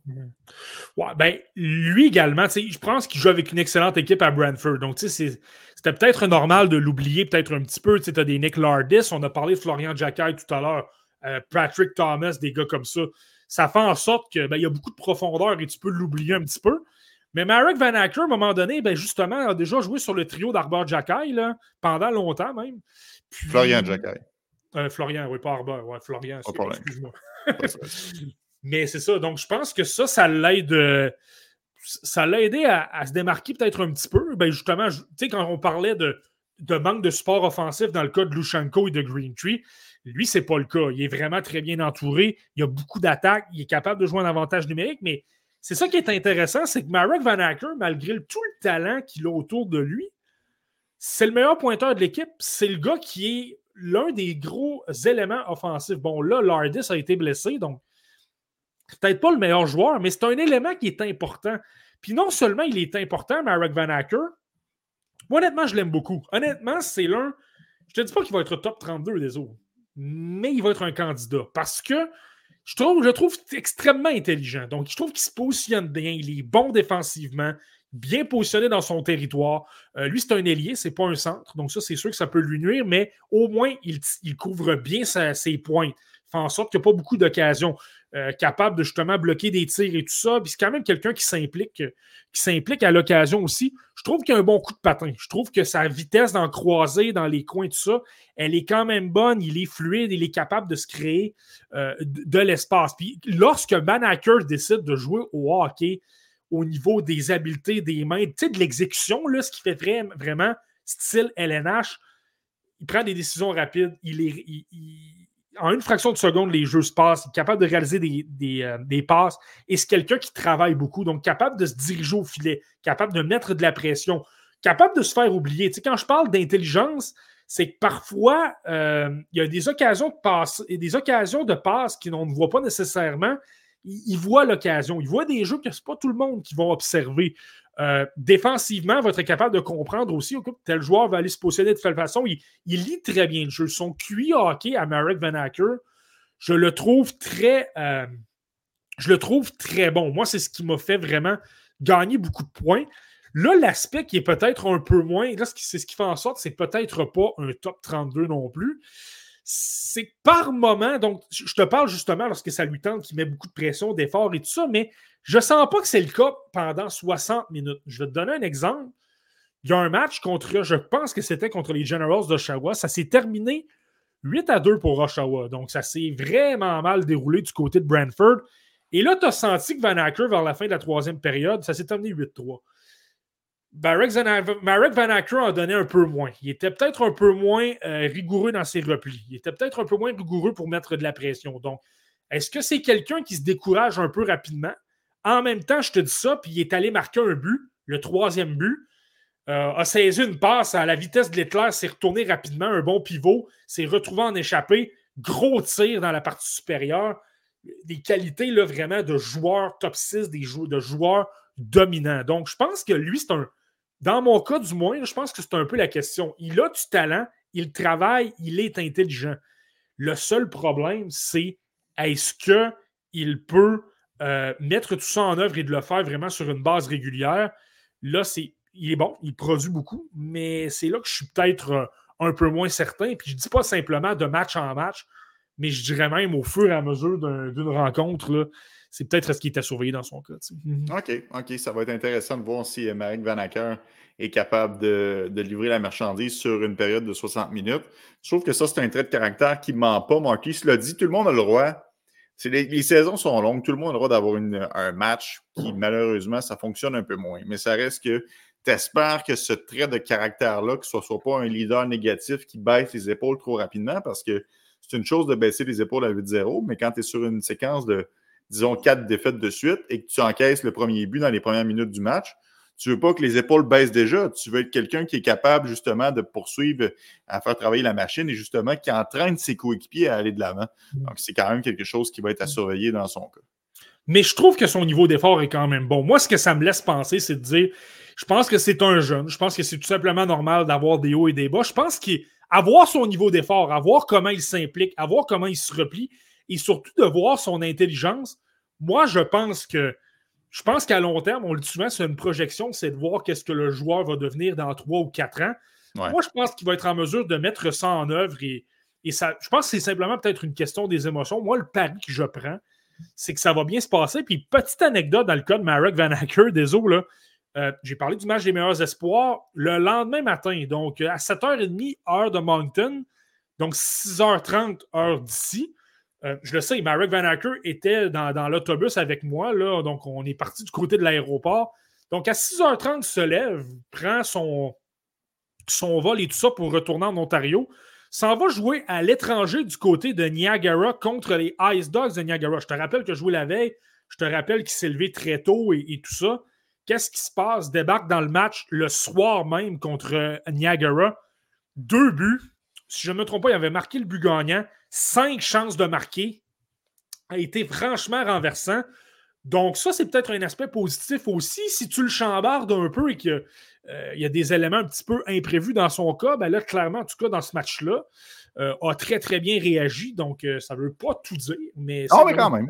Ouais, ben, lui également, je pense qu'il joue avec une excellente équipe à Brentford. Donc, c'était peut-être normal de l'oublier peut-être un petit peu. Tu as des Nick Lardis, on a parlé de Florian Jacquet tout à l'heure, euh, Patrick Thomas, des gars comme ça. Ça fait en sorte qu'il ben, y a beaucoup de profondeur et tu peux l'oublier un petit peu. Mais Marek Van Acker, à un moment donné, ben justement, a déjà joué sur le trio d'Arbor Jacquet pendant longtemps même. Florian Jacquet. Euh, Florian, oui, pas Arbor. Ouais, Florian, excuse-moi. Mais c'est ça. Donc, je pense que ça, ça l'aide. Euh, ça l'a aidé à, se démarquer peut-être un petit peu. Ben justement, tu sais, quand on parlait de, de, manque de support offensif dans le cas de Lushenko et de Green Tree, lui, c'est pas le cas. Il est vraiment très bien entouré. Il a beaucoup d'attaques. Il est capable de jouer un avantage numérique. Mais c'est ça qui est intéressant, c'est que Marek Van Acker, malgré tout le talent qu'il a autour de lui, c'est le meilleur pointeur de l'équipe. C'est le gars qui est l'un des gros éléments offensifs. Bon, là, Lardis a été blessé, donc peut-être pas le meilleur joueur, mais c'est un élément qui est important. Puis non seulement il est important, Marek Van Acker, moi, honnêtement, je l'aime beaucoup. Honnêtement, c'est l'un. Je te dis pas qu'il va être top 32 des autres, mais il va être un candidat parce que je trouve, trouve extrêmement intelligent. Donc, je trouve qu'il se positionne bien, il est bon défensivement, bien positionné dans son territoire. Euh, lui, c'est un ailier, c'est pas un centre. Donc, ça, c'est sûr que ça peut lui nuire, mais au moins, il, couvre bien ses points. Fait en sorte qu'il n'y a pas beaucoup d'occasions. Euh, capable de justement bloquer des tirs et tout ça. Puis c'est quand même quelqu'un qui s'implique, qui s'implique à l'occasion aussi. Je trouve qu'il a un bon coup de patin. Je trouve que sa vitesse dans croiser, dans les coins, tout ça, elle est quand même bonne. Il est fluide, il est capable de se créer euh, de, l'espace. Puis lorsque Banaker décide de jouer au hockey, au niveau des habiletés des mains, tu sais, de l'exécution, ce qui fait vraiment style LNH. Il prend des décisions rapides. Il est, en une fraction de seconde, les jeux se passent. Il est capable de réaliser des, euh, des, passes. Et c'est quelqu'un qui travaille beaucoup. Donc, capable de se diriger au filet, capable de mettre de la pression, capable de se faire oublier. Tu sais, quand je parle d'intelligence, c'est que parfois, euh, il y a des occasions de passe, et des occasions de passe qu'on ne voit pas nécessairement, il, voit l'occasion. Il voit des jeux que ce n'est pas tout le monde qui va observer. Euh, défensivement, va être capable de comprendre aussi que tel joueur va aller se positionner de telle façon. Il, lit très bien le jeu. Son QI hockey à Marek Van Acker, je le trouve très. Euh, je le trouve très bon. Moi, c'est ce qui m'a fait vraiment gagner beaucoup de points. Là, l'aspect qui est peut-être un peu moins, là, c'est ce qui fait en sorte, c'est peut-être pas un top 32 non plus. C'est par moment, donc je te parle justement lorsque ça lui tente, qu'il met beaucoup de pression, d'efforts et tout ça, mais je sens pas que c'est le cas pendant 60 minutes. Je vais te donner un exemple. Il y a un match contre, je pense que c'était contre les Generals d'Oshawa. Ça s'est terminé 8 à 2 pour Oshawa. Donc, ça s'est vraiment mal déroulé du côté de Brantford. Et là, tu as senti que Van Acker, vers la fin de la troisième période, ça s'est terminé 8-3. Marek Van Acker a donné un peu moins. Il était peut-être un peu moins euh, rigoureux dans ses replis. Il était peut-être un peu moins rigoureux pour mettre de la pression. Donc, est-ce que c'est quelqu'un qui se décourage un peu rapidement? En même temps, je te dis ça, puis il est allé marquer un but, le troisième but. Euh, a saisi une passe à la vitesse de l'éclair, s'est retourné rapidement, un bon pivot, s'est retrouvé en échappé, gros tir dans la partie supérieure. Des qualités là, vraiment de joueur top 6, des de joueurs dominants. Donc, je pense que lui, c'est un. Dans mon cas, du moins, je pense que c'est un peu la question. Il a du talent, il travaille, il est intelligent. Le seul problème, c'est est-ce qu'il peut euh, mettre tout ça en œuvre et de le faire vraiment sur une base régulière? Là, c'est il est bon, il produit beaucoup, mais c'est là que je suis peut-être euh, un peu moins certain. Puis je ne dis pas simplement de match en match, mais je dirais même au fur et à mesure d'une rencontre, c'est peut-être ce qui était surveillé dans son cas. Mhm. OK, OK. Ça va être intéressant de voir si euh, Marek Van Acker est capable de, livrer la marchandise sur une période de 60 minutes. Je trouve que ça, c'est un trait de caractère qui ne ment pas. Marquis l'a dit, tout le monde a le droit. Les, les, saisons sont longues, tout le monde a le droit d'avoir un match qui, malheureusement, ça fonctionne un peu moins. Mais ça reste que J'espère que ce trait de caractère-là, que ce ne soit pas un leader négatif qui baisse les épaules trop rapidement, parce que c'est une chose de baisser les épaules à 8-0, mais quand tu es sur une séquence de, disons, quatre défaites de suite et que tu encaisses le premier but dans les premières minutes du match, tu ne veux pas que les épaules baissent déjà. Tu veux être quelqu'un qui est capable justement de poursuivre, à faire travailler la machine et justement qui entraîne ses coéquipiers à aller de l'avant. Mm. Donc, c'est quand même quelque chose qui va être à surveiller dans son cas. Mais je trouve que son niveau d'effort est quand même bon. Moi, ce que ça me laisse penser, c'est de dire je pense que c'est un jeune. Je pense que c'est tout simplement normal d'avoir des hauts et des bas. Je pense qu'avoir son niveau d'effort, avoir comment il s'implique, avoir comment il se replie et surtout de voir son intelligence, moi, je pense que je pense qu'à long terme, on le dit souvent, c'est une projection, c'est de voir qu'est-ce que le joueur va devenir dans trois ou quatre ans. Moi, je pense qu'il va être en mesure de mettre ça en œuvre et, et ça, je pense que c'est simplement peut-être une question des émotions. Moi, le pari que je prends, c'est que ça va bien se passer. Puis, petite anecdote dans le cas de Marek Van Acker, désolé, là, euh, j'ai parlé du match des meilleurs espoirs le lendemain matin, donc à 7h30, heure de Moncton, donc 6h30, heure d'ici. Euh, je le sais, Marek Van Acker était dans, l'autobus avec moi, là, donc on est parti du côté de l'aéroport. Donc à 6h30, il se lève, prend son, vol et tout ça pour retourner en Ontario, s'en va jouer à l'étranger du côté de Niagara contre les Ice Dogs de Niagara. Je te rappelle que je jouais la veille, je te rappelle qu'il s'est levé très tôt et tout ça. Qu'est-ce qui se passe? Débarque dans le match le soir même contre Niagara. Deux buts. Si je ne me trompe pas, il avait marqué le but gagnant. Cinq chances de marquer. A été franchement renversant. Donc, ça, c'est peut-être un aspect positif aussi. Si tu le chambardes un peu et qu'il euh, y a des éléments un petit peu imprévus dans son cas, ben là, clairement, en tout cas, dans ce match-là, euh, a très, très bien réagi. Donc, euh, ça ne veut pas tout dire, mais... Ah, mais quand même.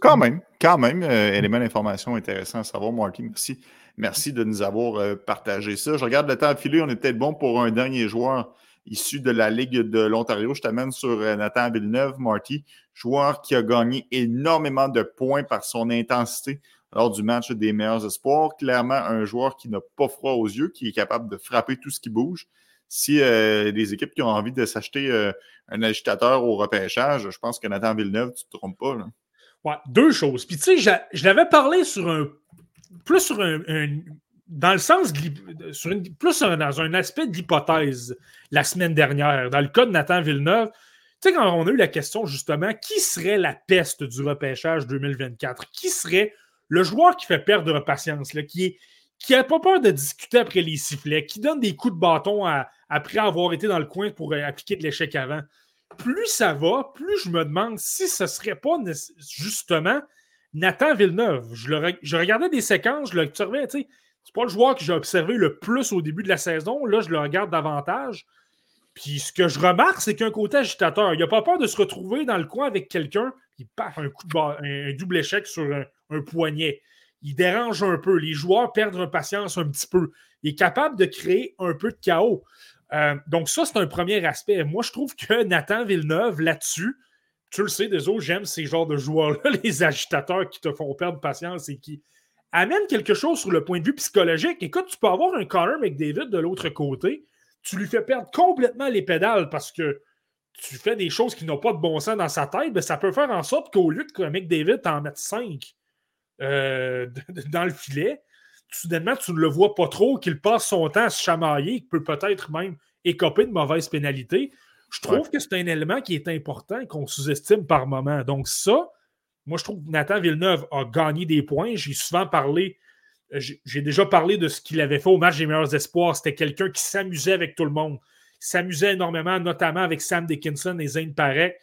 Quand même. Quand même. Euh, élément d'information intéressant à savoir, Marty. Merci. Merci de nous avoir partagé ça. Je regarde le temps filer. On est peut-être bon pour un dernier joueur issu de la Ligue de l'Ontario. Je t'amène sur Nathan Villeneuve, Marty, joueur qui a gagné énormément de points par son intensité lors du match des meilleurs espoirs. Clairement, un joueur qui n'a pas froid aux yeux, qui est capable de frapper tout ce qui bouge si euh, les équipes qui ont envie de s'acheter euh, un agitateur au repêchage, je pense que Nathan Villeneuve, tu ne te trompes pas. Ouais, deux choses. Puis tu sais, je, l'avais parlé sur un. Plus sur un. Dans le sens. Sur plus dans un aspect d'hypothèse la semaine dernière. Dans le cas de Nathan Villeneuve, tu sais, quand on a eu la question justement, qui serait la peste du repêchage 2024? Qui serait le joueur qui fait perdre patience, là, qui qui n'a pas peur de discuter après les sifflets, qui donne des coups de bâton après avoir été dans le coin pour euh, appliquer de l'échec avant? Plus ça va, plus je me demande si ce ne serait pas justement Nathan Villeneuve. Je, regardais des séquences, je l'observais, tu sais, c'est pas le joueur que j'ai observé le plus au début de la saison. Là, je le regarde davantage. Puis ce que je remarque, c'est qu'un côté agitateur. Il n'a pas peur de se retrouver dans le coin avec quelqu'un, qui paf, un coup de un, double échec sur un poignet il dérange un peu. Les joueurs perdent patience un petit peu. Il est capable de créer un peu de chaos. Euh, donc, ça, c'est un premier aspect. Moi, je trouve que Nathan Villeneuve, là-dessus, tu le sais, autres, j'aime ces genres de joueurs-là, les agitateurs qui te font perdre patience et qui amènent quelque chose sur le point de vue psychologique. Écoute, tu peux avoir un Connor McDavid de l'autre côté, tu lui fais perdre complètement les pédales parce que tu fais des choses qui n'ont pas de bon sens dans sa tête, ben, ça peut faire en sorte qu'au lieu que McDavid t'en mette 5 euh, dans le filet, soudainement, tu ne le vois pas trop, qu'il passe son temps à se chamailler, qu'il peut peut-être même écoper de mauvaises pénalités. Je trouve que c'est un élément qui est important et qu'on sous-estime par moment. Donc, ça, moi, je trouve que Nathan Villeneuve a gagné des points. J'ai souvent parlé, j'ai déjà parlé de ce qu'il avait fait au match des meilleurs espoirs. C'était quelqu'un qui s'amusait avec tout le monde. S'amusait énormément, notamment avec Sam Dickinson et Zane Parek.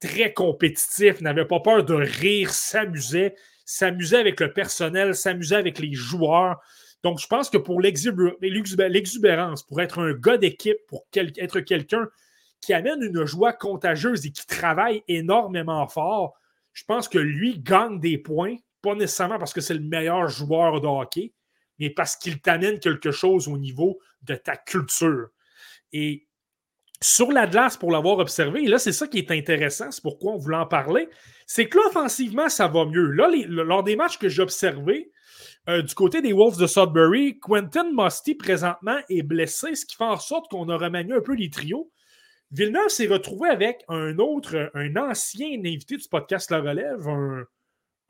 Très compétitif, n'avait pas peur de rire, s'amusait s'amuser avec le personnel, s'amuser avec les joueurs. Donc, je pense que pour l'exubérance, pour être un gars d'équipe, pour être quelqu'un qui amène une joie contagieuse et qui travaille énormément fort, je pense que lui gagne des points, pas nécessairement parce que c'est le meilleur joueur de hockey, mais parce qu'il t'amène quelque chose au niveau de ta culture. Et sur la glace, pour l'avoir observé, et là, c'est ça qui est intéressant, c'est pourquoi on voulait en parler, c'est que là, offensivement, ça va mieux. Là, lors des matchs que j'ai observés, euh, du côté des Wolves de Sudbury, Quentin Musty, présentement, est blessé, ce qui fait en sorte qu'on a remanié un peu les trios. Villeneuve s'est retrouvé avec un autre, un ancien invité du podcast La Relève,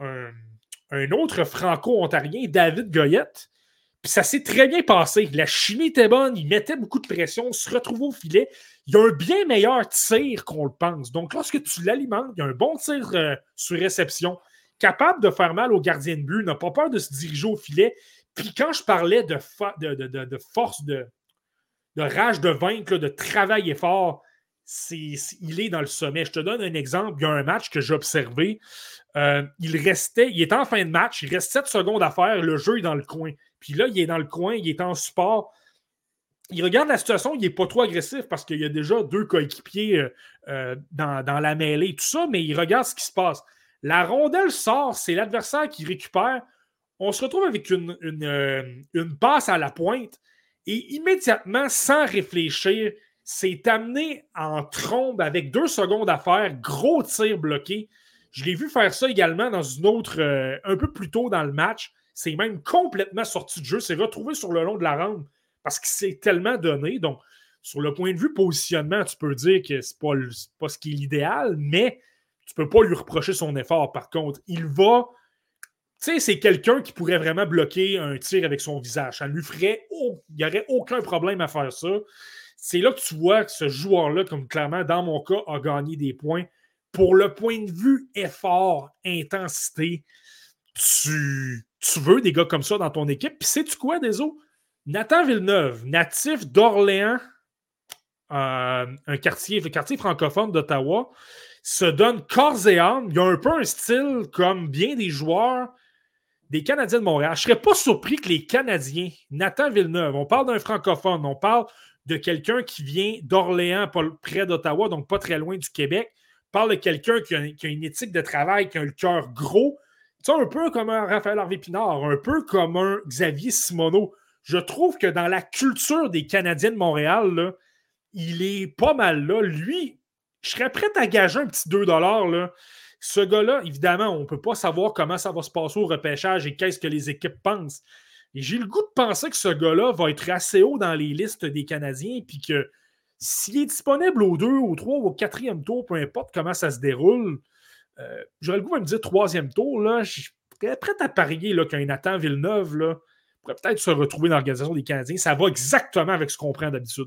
un, autre franco-ontarien, David Goyette, puis ça s'est très bien passé. La chimie était bonne, il mettait beaucoup de pression, se retrouvait au filet. Il y a un bien meilleur tir qu'on le pense. Donc, lorsque tu l'alimentes, il y a un bon tir euh, sur réception, capable de faire mal au gardien de but, n'a pas peur de se diriger au filet. Puis quand je parlais de, force, de, rage de vaincre, de travail et il est dans le sommet. Je te donne un exemple. Il y a un match que j'ai observé. Euh, il restait, il est en fin de match, il reste 7 secondes à faire, le jeu est dans le coin. Puis là, il est dans le coin, il est en support. Il regarde la situation, il n'est pas trop agressif parce qu'il y a déjà deux coéquipiers euh, euh, dans, la mêlée, tout ça, mais il regarde ce qui se passe. La rondelle sort, c'est l'adversaire qui récupère. On se retrouve avec une, passe à la pointe et immédiatement, sans réfléchir, c'est amené en trombe avec deux secondes à faire, gros tir bloqué. Je l'ai vu faire ça également dans une autre, un peu plus tôt dans le match. C'est même complètement sorti de jeu. C'est retrouvé sur le long de la rampe parce qu'il s'est tellement donné. Donc, sur le point de vue positionnement, tu peux dire que ce n'est pas, ce qui est l'idéal, mais tu ne peux pas lui reprocher son effort. Par contre, il va. Tu sais, c'est quelqu'un qui pourrait vraiment bloquer un tir avec son visage. Ça lui ferait. il n'y aurait aucun problème à faire ça. C'est là que tu vois que ce joueur-là, comme clairement, dans mon cas, a gagné des points. Pour le point de vue effort, intensité, tu, veux des gars comme ça dans ton équipe. Puis sais-tu quoi, Deso? Nathan Villeneuve, natif d'Orléans, euh, un quartier, quartier francophone d'Ottawa, se donne corps et âme. Il a un peu un style comme bien des joueurs des Canadiens de Montréal. Je ne serais pas surpris que les Canadiens, Nathan Villeneuve, on parle d'un francophone, on parle de quelqu'un qui vient d'Orléans, près d'Ottawa, donc pas très loin du Québec, parle de quelqu'un qui, a une éthique de travail, qui a le cœur gros, un peu comme un Raphaël Harvey Pinard, un peu comme un Xavier Simoneau. Je trouve que dans la culture des Canadiens de Montréal, il est pas mal là. Lui, je serais prêt à gager un petit 2 là. Ce gars-là, évidemment, on ne peut pas savoir comment ça va se passer au repêchage et qu'est-ce que les équipes pensent. Et j'ai le goût de penser que ce gars-là va être assez haut dans les listes des Canadiens, puis que s'il est disponible au 2, au 3 ou au 4e tour, peu importe comment ça se déroule, euh, j'aurais le goût de me dire troisième tour, là, je suis prêt à parier qu'un Nathan Villeneuve là, pourrait peut-être se retrouver dans l'organisation des Canadiens. Ça va exactement avec ce qu'on prend d'habitude.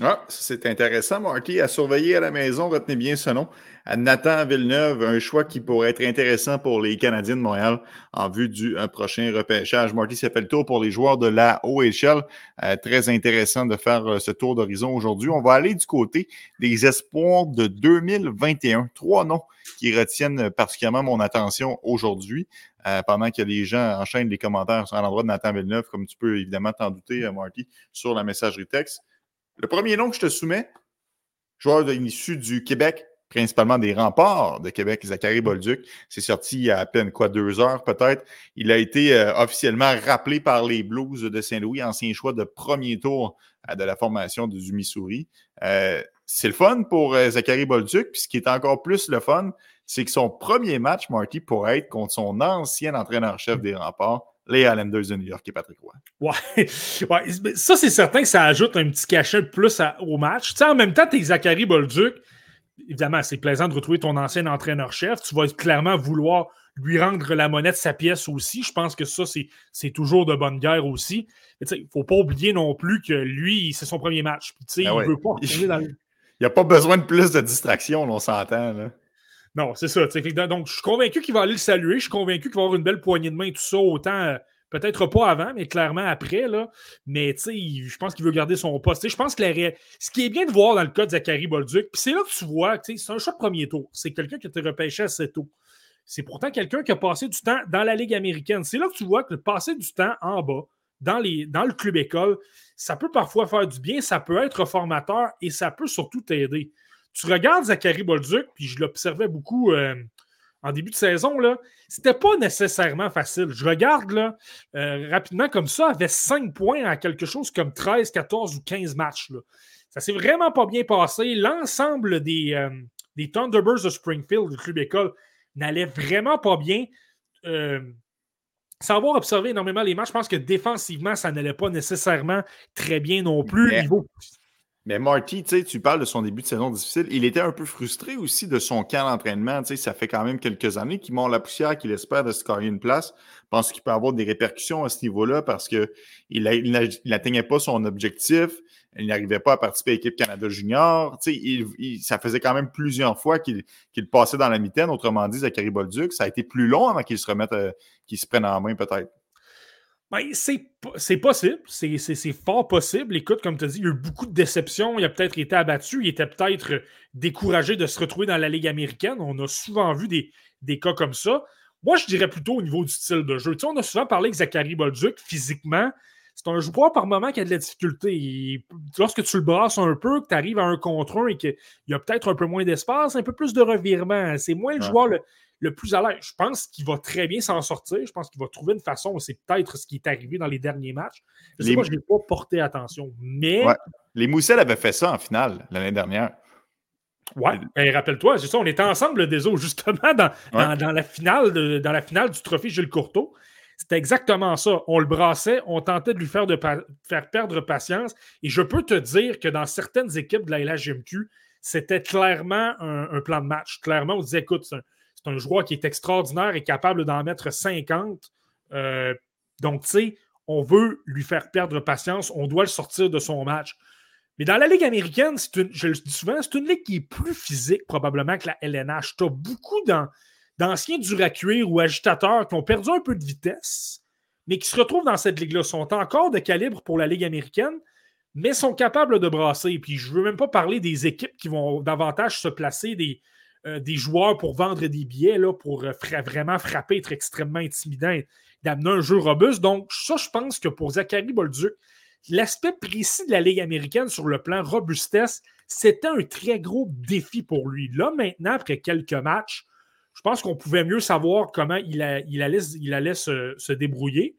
Ah, c'est intéressant, Marty. À surveiller à la maison, retenez bien ce nom. Nathan Villeneuve, un choix qui pourrait être intéressant pour les Canadiens de Montréal en vue du prochain repêchage. Marty, ça fait le tour pour les joueurs de la OHL. Euh, très intéressant de faire euh, ce tour d'horizon aujourd'hui. On va aller du côté des espoirs de 2021. Trois noms qui retiennent particulièrement mon attention aujourd'hui. Euh, pendant que les gens enchaînent les commentaires à l'endroit de Nathan Villeneuve, comme tu peux évidemment t'en douter, Marty, sur la messagerie texte. Le premier nom que je te soumets, joueur issu du Québec, principalement des remparts de Québec, Zachary Bolduc. C'est sorti il y a à peine quoi, deux heures peut-être. Il a été euh, officiellement rappelé par les Blues de Saint-Louis, ancien choix de premier tour euh, de la formation du Missouri. Euh, c'est le fun pour Zachary Bolduc. Puis ce qui est encore plus le fun, c'est que son premier match, Marty, pourrait être contre son ancien entraîneur-chef des remparts, les Islanders de New York et Patrick Roy. Ouais. ouais. Ça, c'est certain que ça ajoute un petit cachet plus au match. Tu sais, en même temps, t'es Zachary Bolduc évidemment, c'est plaisant de retrouver ton ancien entraîneur-chef. Tu vas clairement vouloir lui rendre la monnaie de sa pièce aussi. Je pense que ça, c'est toujours de bonne guerre aussi. Il ne faut pas oublier non plus que lui, c'est son premier match. Ben il veut pas Il n'y a pas besoin de plus de distraction, on s'entend. Non, c'est ça. Donc, je suis convaincu qu'il va aller le saluer. Je suis convaincu qu'il va avoir une belle poignée de main et tout ça, autant euh, Peut-être pas avant, mais clairement après. Là. Mais je pense qu'il veut garder son poste. je pense que ce qui est bien de voir dans le cas de Zachary Bolduc, c'est là que tu vois, c'est un choix de premier tour. C'est quelqu'un qui a été repêché assez tôt. C'est pourtant quelqu'un qui a passé du temps dans la Ligue américaine. C'est là que tu vois que passer du temps en bas, dans, les, dans le club école, ça peut parfois faire du bien, ça peut être formateur et ça peut surtout t'aider. Tu regardes Zachary Bolduc, puis je l'observais beaucoup euh, en début de saison, là, c'était pas nécessairement facile. Je regarde là, euh, rapidement comme ça, avait 5 points à quelque chose comme 13, 14 ou 15 matchs. Là. Ça s'est vraiment pas bien passé. L'ensemble des, euh, des, Thunderbirds de Springfield, du club école, n'allait vraiment pas bien. Sans avoir observé énormément les matchs, je pense que défensivement, ça n'allait pas nécessairement très bien non plus. Niveau mais Marty, tu parles de son début de saison difficile. Il était un peu frustré aussi de son camp d'entraînement. Ça fait quand même quelques années qu'il monte la poussière, qu'il espère de se une place. Je pense qu'il peut avoir des répercussions à ce niveau-là parce qu'il n'atteignait pas son objectif. Il n'arrivait pas à participer à l'équipe Canada Junior. Il, ça faisait quand même plusieurs fois qu'il passait dans la mitaine. Autrement dit, Zachary Bolduc, ça a été plus long avant qu'il se remette, euh, qu'il se prenne en main peut-être. Ben, c'est possible. C'est fort possible. Écoute, comme tu as dit, il y a eu beaucoup de déceptions. Il a peut-être été abattu. Il était peut-être découragé de se retrouver dans la Ligue américaine. On a souvent vu des, des cas comme ça. Moi, je dirais plutôt au niveau du style de jeu. Tu sais, on a souvent parlé avec Zachary Bolduc, physiquement. C'est un joueur par moment qui a de la difficulté. lorsque tu le brasses un peu, que tu arrives à un contre un et qu'il y a peut-être un peu moins d'espace, un peu plus de revirement. C'est moins le joueur le, le plus à l'aise. Je pense qu'il va très bien s'en sortir. Je pense qu'il va trouver une façon. C'est peut-être ce qui est arrivé dans les derniers matchs. Je sais pas, je n'ai pas porté attention. Mais. Les Moussels avaient fait ça en finale l'année dernière. Ouais, ben, rappelle-toi, c'est ça, on était ensemble des eaux, justement, dans, dans, la finale dans la finale du trophée Gilles Courteau. C'était exactement ça. On le brassait, on tentait de lui faire, de faire perdre patience. Et je peux te dire que dans certaines équipes de la LHGMQ, c'était clairement un, plan de match. Clairement, on disait écoute, c'est un joueur qui est extraordinaire et capable d'en mettre 50. Euh, donc, tu sais, on veut lui faire perdre patience, on doit le sortir de son match. Mais dans la Ligue américaine, je le dis souvent, c'est une ligue qui est plus physique probablement que la LNH. Tu as beaucoup d'anciens durs à cuire ou agitateurs qui ont perdu un peu de vitesse, mais qui se retrouvent dans cette ligue-là. sont encore de calibre pour la Ligue américaine, mais sont capables de brasser. Puis je ne veux même pas parler des équipes qui vont davantage se placer des, euh, des joueurs pour vendre des billets, pour euh, vraiment frapper, être extrêmement intimidant, d'amener un jeu robuste. Donc, ça, je pense que pour Zachary Bolduc, l'aspect précis de la Ligue américaine sur le plan robustesse, c'était un très gros défi pour lui. Là, maintenant, après quelques matchs, je pense qu'on pouvait mieux savoir comment il, allait, se, débrouiller.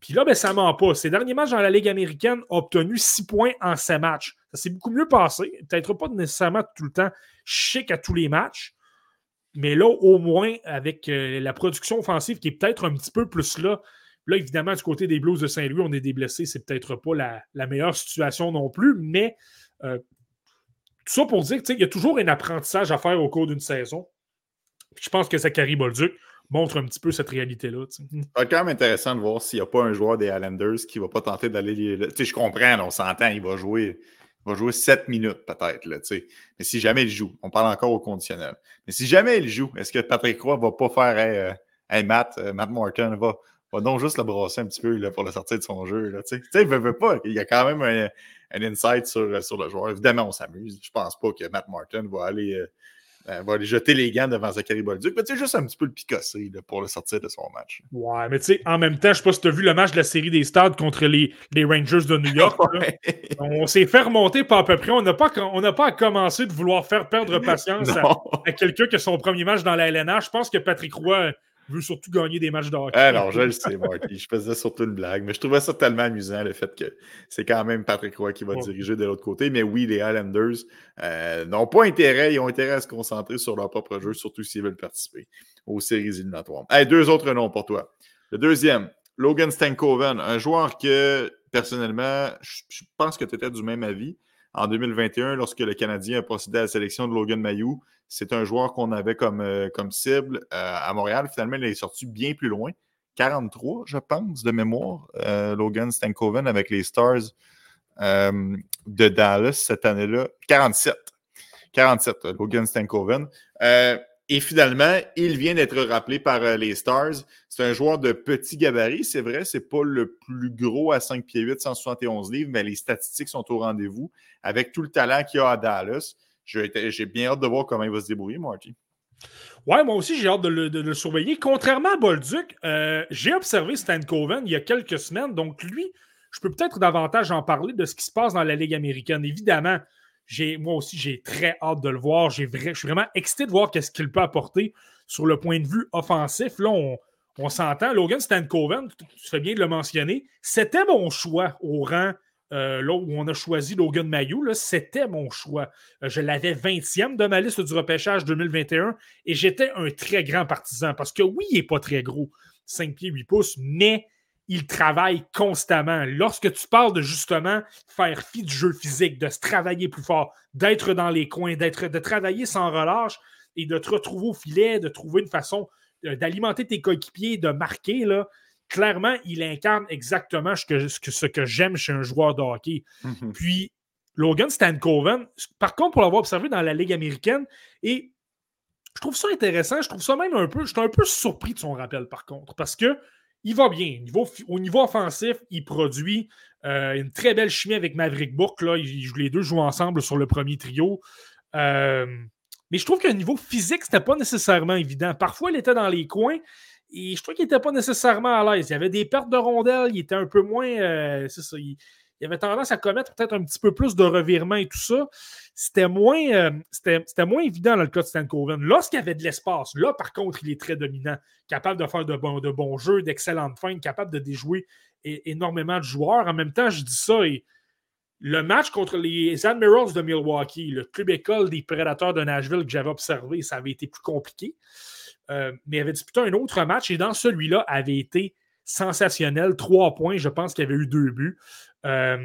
Puis là, ben, ça ne ment pas. Ces derniers matchs dans la Ligue américaine ont obtenu six points en ces matchs. Ça s'est beaucoup mieux passé. Peut-être pas nécessairement tout le temps chic à tous les matchs. Mais là, au moins, avec euh, la production offensive qui est peut-être un petit peu plus là. Là, évidemment, du côté des Blues de Saint-Louis, on est des blessés. C'est peut-être pas la, meilleure situation non plus. Mais euh, tout ça pour dire qu'il y a toujours un apprentissage à faire au cours d'une saison. je pense que Zachary Bolduc montre un petit peu cette réalité-là. C'est quand même intéressant de voir s'il n'y a pas un joueur des Islanders qui ne va pas tenter d'aller. Je comprends, on s'entend, il va jouer va jouer 7 minutes peut-être. Mais si jamais il joue, on parle encore au conditionnel. Mais si jamais il joue, est-ce que Patrick Roy va pas faire Hey, euh, Matt, euh, Matt Morton va, va donc juste le brasser un petit peu là, pour le sortir de son jeu. Là, il ne veut, pas. Il y a quand même un, insight sur, sur, le joueur. Évidemment, on s'amuse. Je pense pas que Matt Martin va aller, euh, elle va aller jeter les gants devant Zachary Bolduc. Mais tu sais, juste un petit peu le picosser pour le sortir de son match. Ouais, mais tu sais, en même temps, je sais pas si tu as vu le match de la série des stades contre les, les Rangers de New York. On s'est fait remonter pas à peu près. On n'a pas, on pas commencé de vouloir faire perdre patience à, à quelqu'un qui a son premier match dans la LNH. Je pense que Patrick Roy veut surtout gagner des matchs de hockey. Alors, je le sais, Marty. Je faisais surtout une blague, mais je trouvais ça tellement amusant, le fait que c'est quand même Patrick Roy qui va diriger de l'autre côté. Mais oui, les Highlanders euh, n'ont pas intérêt, ils ont intérêt à se concentrer sur leur propre jeu, surtout s'ils veulent participer aux séries éliminatoires. Hey, deux autres noms pour toi. Le deuxième, Logan Stankoven, un joueur que, personnellement, je pense que tu étais du même avis. En 2021, lorsque le Canadien a procédé à la sélection de Logan Mayou, c'est un joueur qu'on avait comme, euh, comme cible euh, à Montréal. Finalement, il est sorti bien plus loin. 43, je pense, de mémoire, euh, Logan Stankoven avec les Stars de Dallas cette année-là. 47. 47, Logan Stankoven. Et finalement, il vient d'être rappelé par les Stars. C'est un joueur de petit gabarit, c'est vrai, c'est pas le plus gros à 5 pieds 8, 171 livres, mais les statistiques sont au rendez-vous avec tout le talent qu'il a à Dallas. J'ai bien hâte de voir comment il va se débrouiller, Marty. Ouais, moi aussi, j'ai hâte de le, surveiller. Contrairement à Bolduc, euh, j'ai observé Stan Coven il y a quelques semaines. Donc, lui, je peux peut-être davantage en parler de ce qui se passe dans la Ligue américaine. Évidemment, moi aussi, j'ai très hâte de le voir. je suis vraiment excité de voir qu'est-ce qu'il peut apporter sur le point de vue offensif. Là, on, s'entend. Logan Stankoven, tu fais bien de le mentionner, c'était mon choix au rang euh, où on a choisi Logan Mayou, c'était mon choix. Euh, je l'avais 20e de ma liste du repêchage 2021 et j'étais un très grand partisan parce que oui, il n'est pas très gros, 5 pieds, 8 pouces, mais il travaille constamment. Lorsque tu parles de justement faire fi du jeu physique, de se travailler plus fort, d'être dans les coins, d'être, de travailler sans relâche et de te retrouver au filet, de trouver une façon euh, d'alimenter tes coéquipiers, de marquer, là, clairement, il incarne exactement ce que, ce que, j'aime chez un joueur de hockey. Mhm. Puis, Logan Stankoven, par contre, pour l'avoir observé dans la Ligue américaine, et je trouve ça intéressant, je trouve ça même un peu, je suis un peu surpris de son rappel, par contre, parce que il va bien. Au niveau, au niveau offensif, il produit euh, une très belle chimie avec Maverick Bourque. Là. les deux jouent ensemble sur le premier trio. Euh, mais je trouve qu'au niveau physique, c'était pas nécessairement évident. Parfois, il était dans les coins, et je trouve qu'il n'était pas nécessairement à l'aise. Il y avait des pertes de rondelles, il était un peu moins. Euh, ça, avait tendance à commettre peut-être un petit peu plus de revirements et tout ça. C'était moins, euh, c'était, moins évident dans le cas de Stankoven. Lorsqu'il y avait de l'espace, là, par contre, il est très dominant, capable de faire de, bons, de bons jeux, d'excellentes fins, capable de déjouer énormément de joueurs. En même temps, je dis ça et le match contre les Admirals de Milwaukee, le club école des prédateurs de Nashville que j'avais observé, ça avait été plus compliqué. Euh, mais il avait disputé un autre match et dans celui-là avait été sensationnel. Trois points, je pense qu'il y avait eu deux buts. Euh,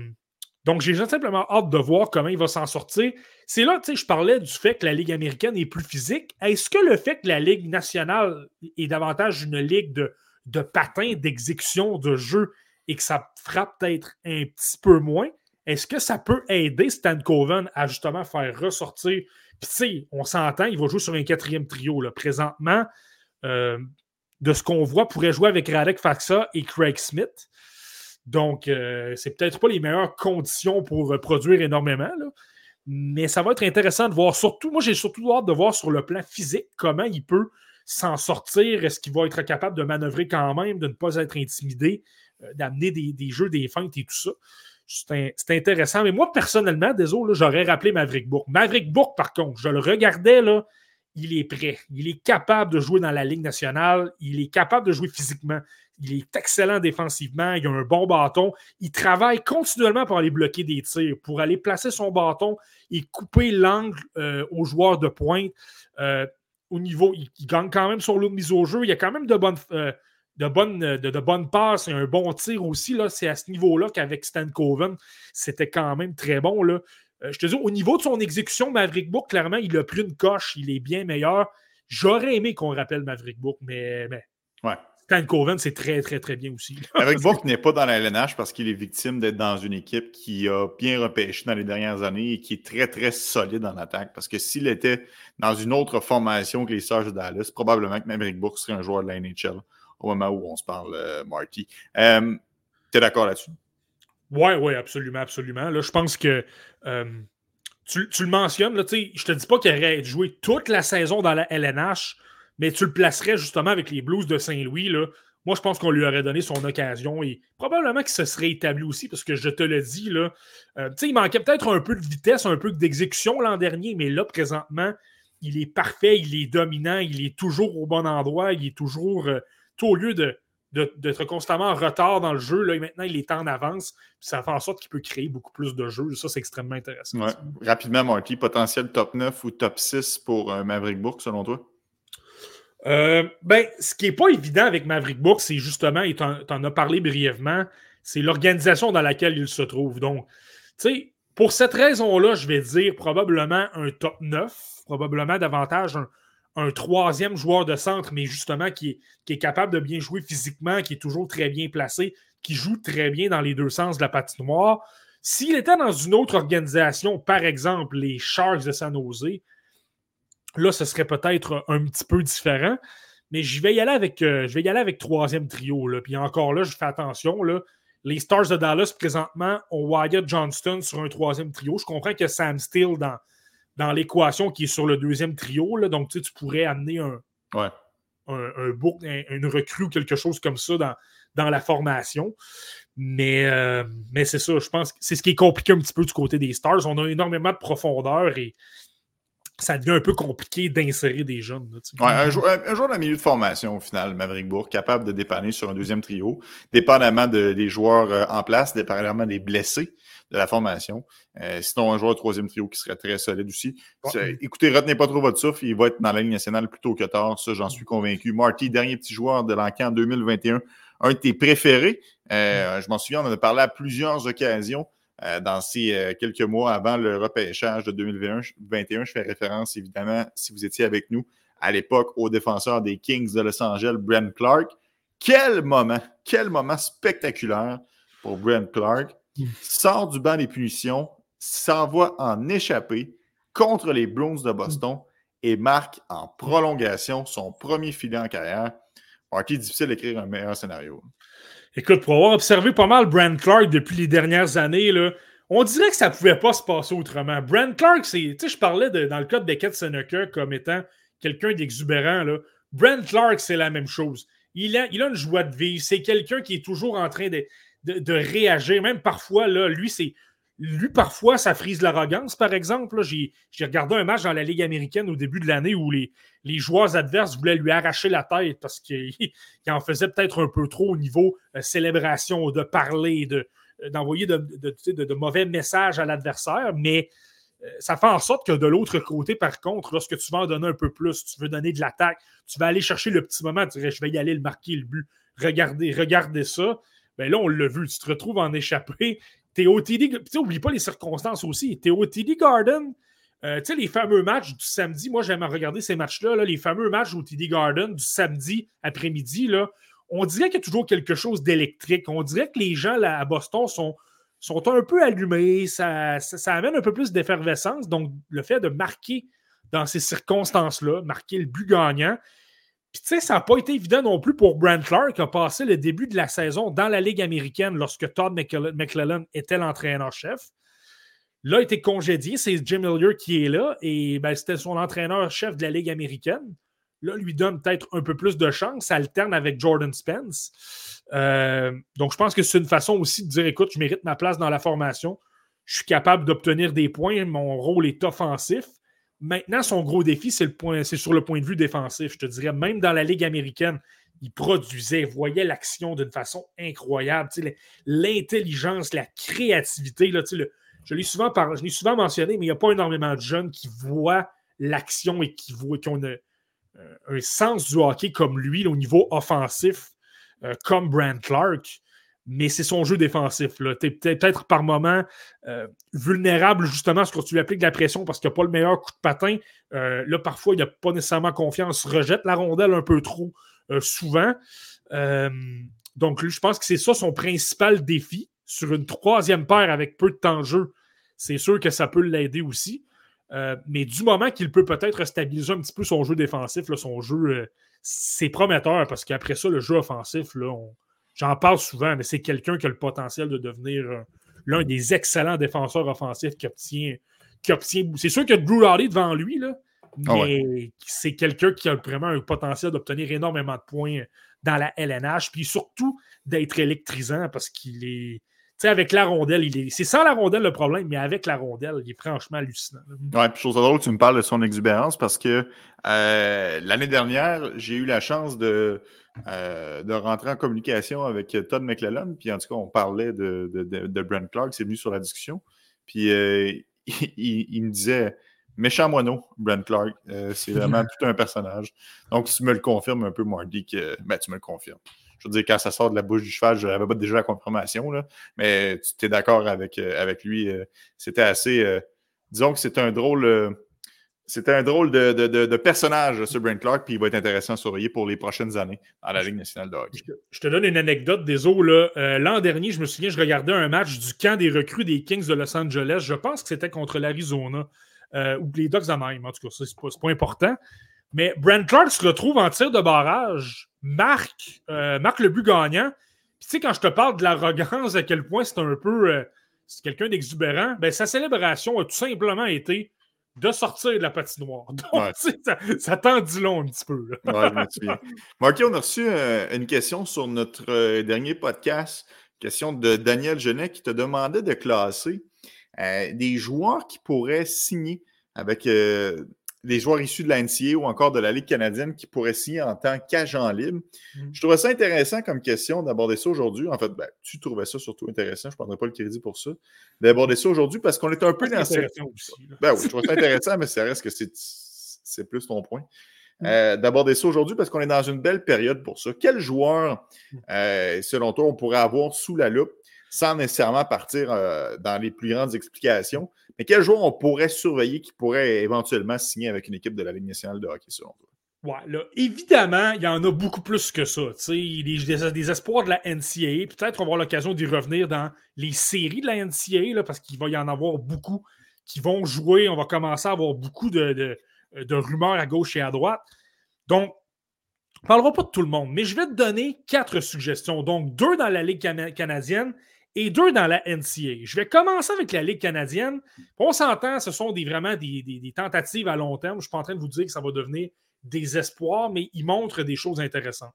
donc, j'ai simplement hâte de voir comment il va s'en sortir. C'est là, tu sais, je parlais du fait que la Ligue américaine est plus physique. Est-ce que le fait que la Ligue nationale est davantage une ligue de, de patins, d'exécution, de jeu et que ça frappe peut-être un petit peu moins, est-ce que ça peut aider Stan Coven à justement faire ressortir? Puis, tu sais, on s'entend, il va jouer sur un quatrième trio. Là. Présentement, euh, de ce qu'on voit, pourrait jouer avec Radek Faxa et Craig Smith. Donc, euh, c'est peut-être pas les meilleures conditions pour euh, produire énormément. Mais ça va être intéressant de voir. Surtout, moi, j'ai surtout hâte de voir sur le plan physique comment il peut s'en sortir. Est-ce qu'il va être capable de manœuvrer quand même, de ne pas être intimidé, d'amener des, jeux, des feintes et tout ça? C'est intéressant. Mais moi, personnellement, désolé, j'aurais rappelé Maverick Bourque. Maverick Bourque, par contre, je le regardais, là, il est prêt. Il est capable de jouer dans la Ligue nationale. Il est capable de jouer physiquement. Il est excellent défensivement. Il a un bon bâton. Il travaille continuellement pour aller bloquer des tirs, pour aller placer son bâton et couper l'angle euh, aux joueurs de pointe. Euh, au niveau, il, gagne quand même son lot de mise au jeu. Il y a quand même de bonnes, euh, de bonnes, de, bonnes passes et un bon tir aussi. C'est à ce niveau-là qu'avec Stan Coven, c'était quand même très bon. Là. Euh, je te dis, au niveau de son exécution, Maverick Book, clairement, il a pris une coche, il est bien meilleur. J'aurais aimé qu'on rappelle Maverick Book, mais, mais ouais. Stan Coven, c'est très, très, très bien aussi. Maverick Book n'est pas dans la LNH parce qu'il est victime d'être dans une équipe qui a bien repêché dans les dernières années et qui est très, très solide en attaque. Parce que s'il était dans une autre formation que les Stars de Dallas, probablement que Maverick Book serait un joueur de la NHL au moment où on se parle, euh, Marty. Euh, tu es d'accord là-dessus? Oui, oui, absolument, absolument. Là, je pense que euh, tu, le mentionnes, là, je te dis pas qu'il aurait joué toute la saison dans la LNH, mais tu le placerais justement avec les Blues de Saint-Louis. Moi, je pense qu'on lui aurait donné son occasion et probablement qu'il se serait établi aussi, parce que je te le dis, là, euh, il manquait peut-être un peu de vitesse, un peu d'exécution l'an dernier, mais là, présentement, il est parfait, il est dominant, il est toujours au bon endroit, il est toujours, euh, tout au lieu de, d'être constamment en retard dans le jeu. Là, maintenant, il est en avance. ça fait en sorte qu'il peut créer beaucoup plus de jeux. Ça, c'est extrêmement intéressant. Rapidement, Marty, potentiel top 9 ou top 6 pour euh, Maverick Bourg, selon toi? Euh, ben, ce qui n'est pas évident avec Maverick Bourg, c'est justement, et tu en, as parlé brièvement, c'est l'organisation dans laquelle il se trouve. Donc, tu sais, pour cette raison-là, je vais dire probablement un top 9, probablement davantage un, un troisième joueur de centre, mais justement qui est, capable de bien jouer physiquement, qui est toujours très bien placé, qui joue très bien dans les deux sens de la patinoire. S'il était dans une autre organisation, par exemple les Sharks de San Jose, là, ce serait peut-être un petit peu différent. Mais je vais y aller avec, euh, je vais y aller troisième trio. Là. Puis encore là, je fais attention. Les Stars de Dallas, présentement, ont Wyatt Johnston sur un troisième trio. Je comprends que Sam Steele, dans, dans l'équation qui est sur le deuxième trio. Là, donc, tu, pourrais amener un, un, une recrue ou quelque chose comme ça dans, dans la formation. Mais, euh, mais c'est ça, je pense que c'est ce qui est compliqué un petit peu du côté des Stars. On a énormément de profondeur et ça devient un peu compliqué d'insérer des jeunes. un, joueur, un, milieu de formation, au final, Maverick Bourg, capable de dépanner sur un deuxième trio, dépendamment des joueurs euh, en place, dépendamment des blessés de la formation. Euh, sinon, un joueur troisième trio qui serait très solide aussi. Écoutez, retenez pas trop votre souffle. Il va être dans la Ligue nationale plus tôt que tard. Ça, j'en suis convaincu. Marty, dernier petit joueur de l'encan 2021. Un de tes préférés. Euh, je m'en souviens, on en a parlé à plusieurs occasions. Euh, dans ces quelques mois avant le repêchage de 2021. Je fais référence, évidemment, si vous étiez avec nous à l'époque, au défenseur des Kings de Los Angeles, Brent Clark. Quel moment, quel moment spectaculaire pour Brent Clark sort du banc des punitions, s'envoie en échappée contre les Bruins de Boston et marque en prolongation son premier filet en carrière. Ok, difficile d'écrire un meilleur scénario. Écoute, pour avoir observé pas mal Brand Clark depuis les dernières années, là, on dirait que ça pouvait pas se passer autrement. Brand Clark, c'est. Tu sais, je parlais dans le cas de Beckett Seneca comme étant quelqu'un d'exubérant. Brand Clark, c'est la même chose. Il a, il a une joie de vivre. C'est quelqu'un qui est toujours en train de, de, réagir. Même parfois, lui, c'est. Lui, parfois, ça frise l'arrogance, par exemple. J'ai regardé un match dans la Ligue américaine au début de l'année où les, les joueurs adverses voulaient lui arracher la tête parce qu'il en faisait peut-être un peu trop au niveau euh, célébration, de parler, euh, d'envoyer de, de, mauvais messages à l'adversaire. Mais euh, ça fait en sorte que de l'autre côté, par contre, lorsque tu vas en donner un peu plus, tu veux donner de l'attaque, tu vas aller chercher le petit moment, tu dirais, je vais y aller le marquer le but. Regardez, regardez ça. Ben là, on l'a vu, tu te retrouves en échappé. T'es au TD. Tu oublie pas les circonstances aussi. T'es au TD Garden. Euh, tu sais, les fameux matchs du samedi, moi j'aime regarder ces matchs-là, les fameux matchs au TD Garden du samedi après-midi, on dirait qu'il y a toujours quelque chose d'électrique. On dirait que les gens à Boston sont, un peu allumés, ça, ça amène un peu plus d'effervescence. Donc, le fait de marquer dans ces circonstances-là, marquer le but gagnant, puis, tu sais, ça n'a pas été évident non plus pour Brent Clark, qui a passé le début de la saison dans la Ligue américaine lorsque Todd McClellan était l'entraîneur-chef. Là, il été congédié. C'est Jim Hillier qui est là. Et ben, c'était son entraîneur-chef de la Ligue américaine. Là, lui donne peut-être un peu plus de chance. Alterne avec Jordan Spence. Euh, donc, je pense que c'est une façon aussi de dire écoute, je mérite ma place dans la formation. Je suis capable d'obtenir des points. Mon rôle est offensif. Maintenant, son gros défi, c'est, sur le point de vue défensif. Je te dirais, même dans la Ligue américaine, il produisait, voyait l'action d'une façon incroyable. l'intelligence, la créativité. Là, je, l'ai souvent souvent mentionné, mais il n'y a pas énormément de jeunes qui voient l'action et qui, voient, qui ont euh, un sens du hockey comme lui, au niveau offensif, euh, comme Brand Clark mais c'est son jeu défensif. Tu es peut-être par moment euh, vulnérable justement que tu lui appliques de la pression parce qu'il n'a pas le meilleur coup de patin. Euh, là, parfois, il n'a pas nécessairement confiance, rejette la rondelle un peu trop euh, souvent. donc, je pense que c'est ça son principal défi sur une troisième paire avec peu de temps de jeu. C'est sûr que ça peut l'aider aussi. mais du moment qu'il peut peut-être stabiliser un petit peu son jeu défensif, son jeu, c'est prometteur parce qu'après ça, le jeu offensif, là, on, J'en parle souvent, mais c'est quelqu'un qui a le potentiel de devenir l'un des excellents défenseurs offensifs qui obtient qui obtient. C'est sûr que Drew Holiday devant lui, là, ah mais c'est quelqu'un qui a vraiment un potentiel d'obtenir énormément de points dans la LNH, puis surtout d'être électrisant parce qu'il est. Tu sais, avec la rondelle, il est. C'est sans la rondelle le problème, mais avec la rondelle, il est franchement hallucinant. Ouais, puis chose drôle, tu me parles de son exubérance parce que euh, l'année dernière, j'ai eu la chance de, euh, de rentrer en communication avec Todd McClellan, puis en tout cas, on parlait de, de, Brent Clark, c'est venu sur la discussion. Puis euh, il, me disait méchant moineau, Brent Clark. c'est vraiment tout un personnage. Donc, tu me le confirmes un peu, Marty, que ben, tu me le confirmes. Je veux dire, quand ça sort de la bouche du cheval, je n'avais pas déjà la confirmation, là, mais tu es d'accord avec, avec lui. C'était assez. disons que c'est un drôle c'était un drôle de, personnage, ce Brent Clark, puis il va être intéressant à surveiller pour les prochaines années dans la Ligue nationale de hockey. Je te donne une anecdote des eaux. Euh, l'an dernier, je me souviens, je regardais un match du camp des recrues des Kings de Los Angeles. Je pense que c'était contre l'Arizona euh, ou les Ducks Anaheim. En tout cas, c'est pas, pas important. Mais Brent Clark se retrouve en tir de barrage, marque, euh, marque le but gagnant. Puis tu sais, quand je te parle de l'arrogance, à quel point c'est un peu. c'est quelqu'un d'exubérant, ben, sa célébration a tout simplement été de sortir de la patinoire. Donc, ça, ça t'en dit long un petit peu. Marky, on a reçu euh, une question sur notre euh, dernier podcast, question de Daniel Genet qui te demandait de classer euh, des joueurs qui pourraient signer avec des joueurs issus de la NCA ou encore de la Ligue canadienne qui pourraient signer en tant qu'agent libre. Mm. Je trouvais ça intéressant comme question d'aborder ça aujourd'hui. En fait, ben, tu trouvais ça surtout intéressant. Je ne prendrais pas le crédit pour ça. D'aborder ça aujourd'hui parce qu'on est un peu dans cette. Ben oui, je trouve ça intéressant, mais ça reste que c'est plus ton point. Mm. Euh, d'aborder ça aujourd'hui parce qu'on est dans une belle période pour ça. Quel joueur, mm. euh, selon toi, on pourrait avoir sous la loupe sans nécessairement partir euh, dans les plus grandes explications? Mais quel joueur on pourrait surveiller qui pourrait éventuellement signer avec une équipe de la Ligue nationale de hockey, selon toi? Ouais, là, évidemment, il y en a beaucoup plus que ça. Des, des, des espoirs de la NCAA. Peut-être qu'on va avoir l'occasion d'y revenir dans les séries de la NCAA, là, parce qu'il va y en avoir beaucoup qui vont jouer. On va commencer à avoir beaucoup de rumeurs à gauche et à droite. Donc, on ne parlera pas de tout le monde, mais je vais te donner quatre suggestions. Donc, deux dans la Ligue canadienne et deux dans la NCA. Je vais commencer avec la Ligue canadienne. On s'entend, ce sont des, vraiment des, tentatives à long terme. Je ne suis pas en train de vous dire que ça va devenir des espoirs, mais ils montrent des choses intéressantes.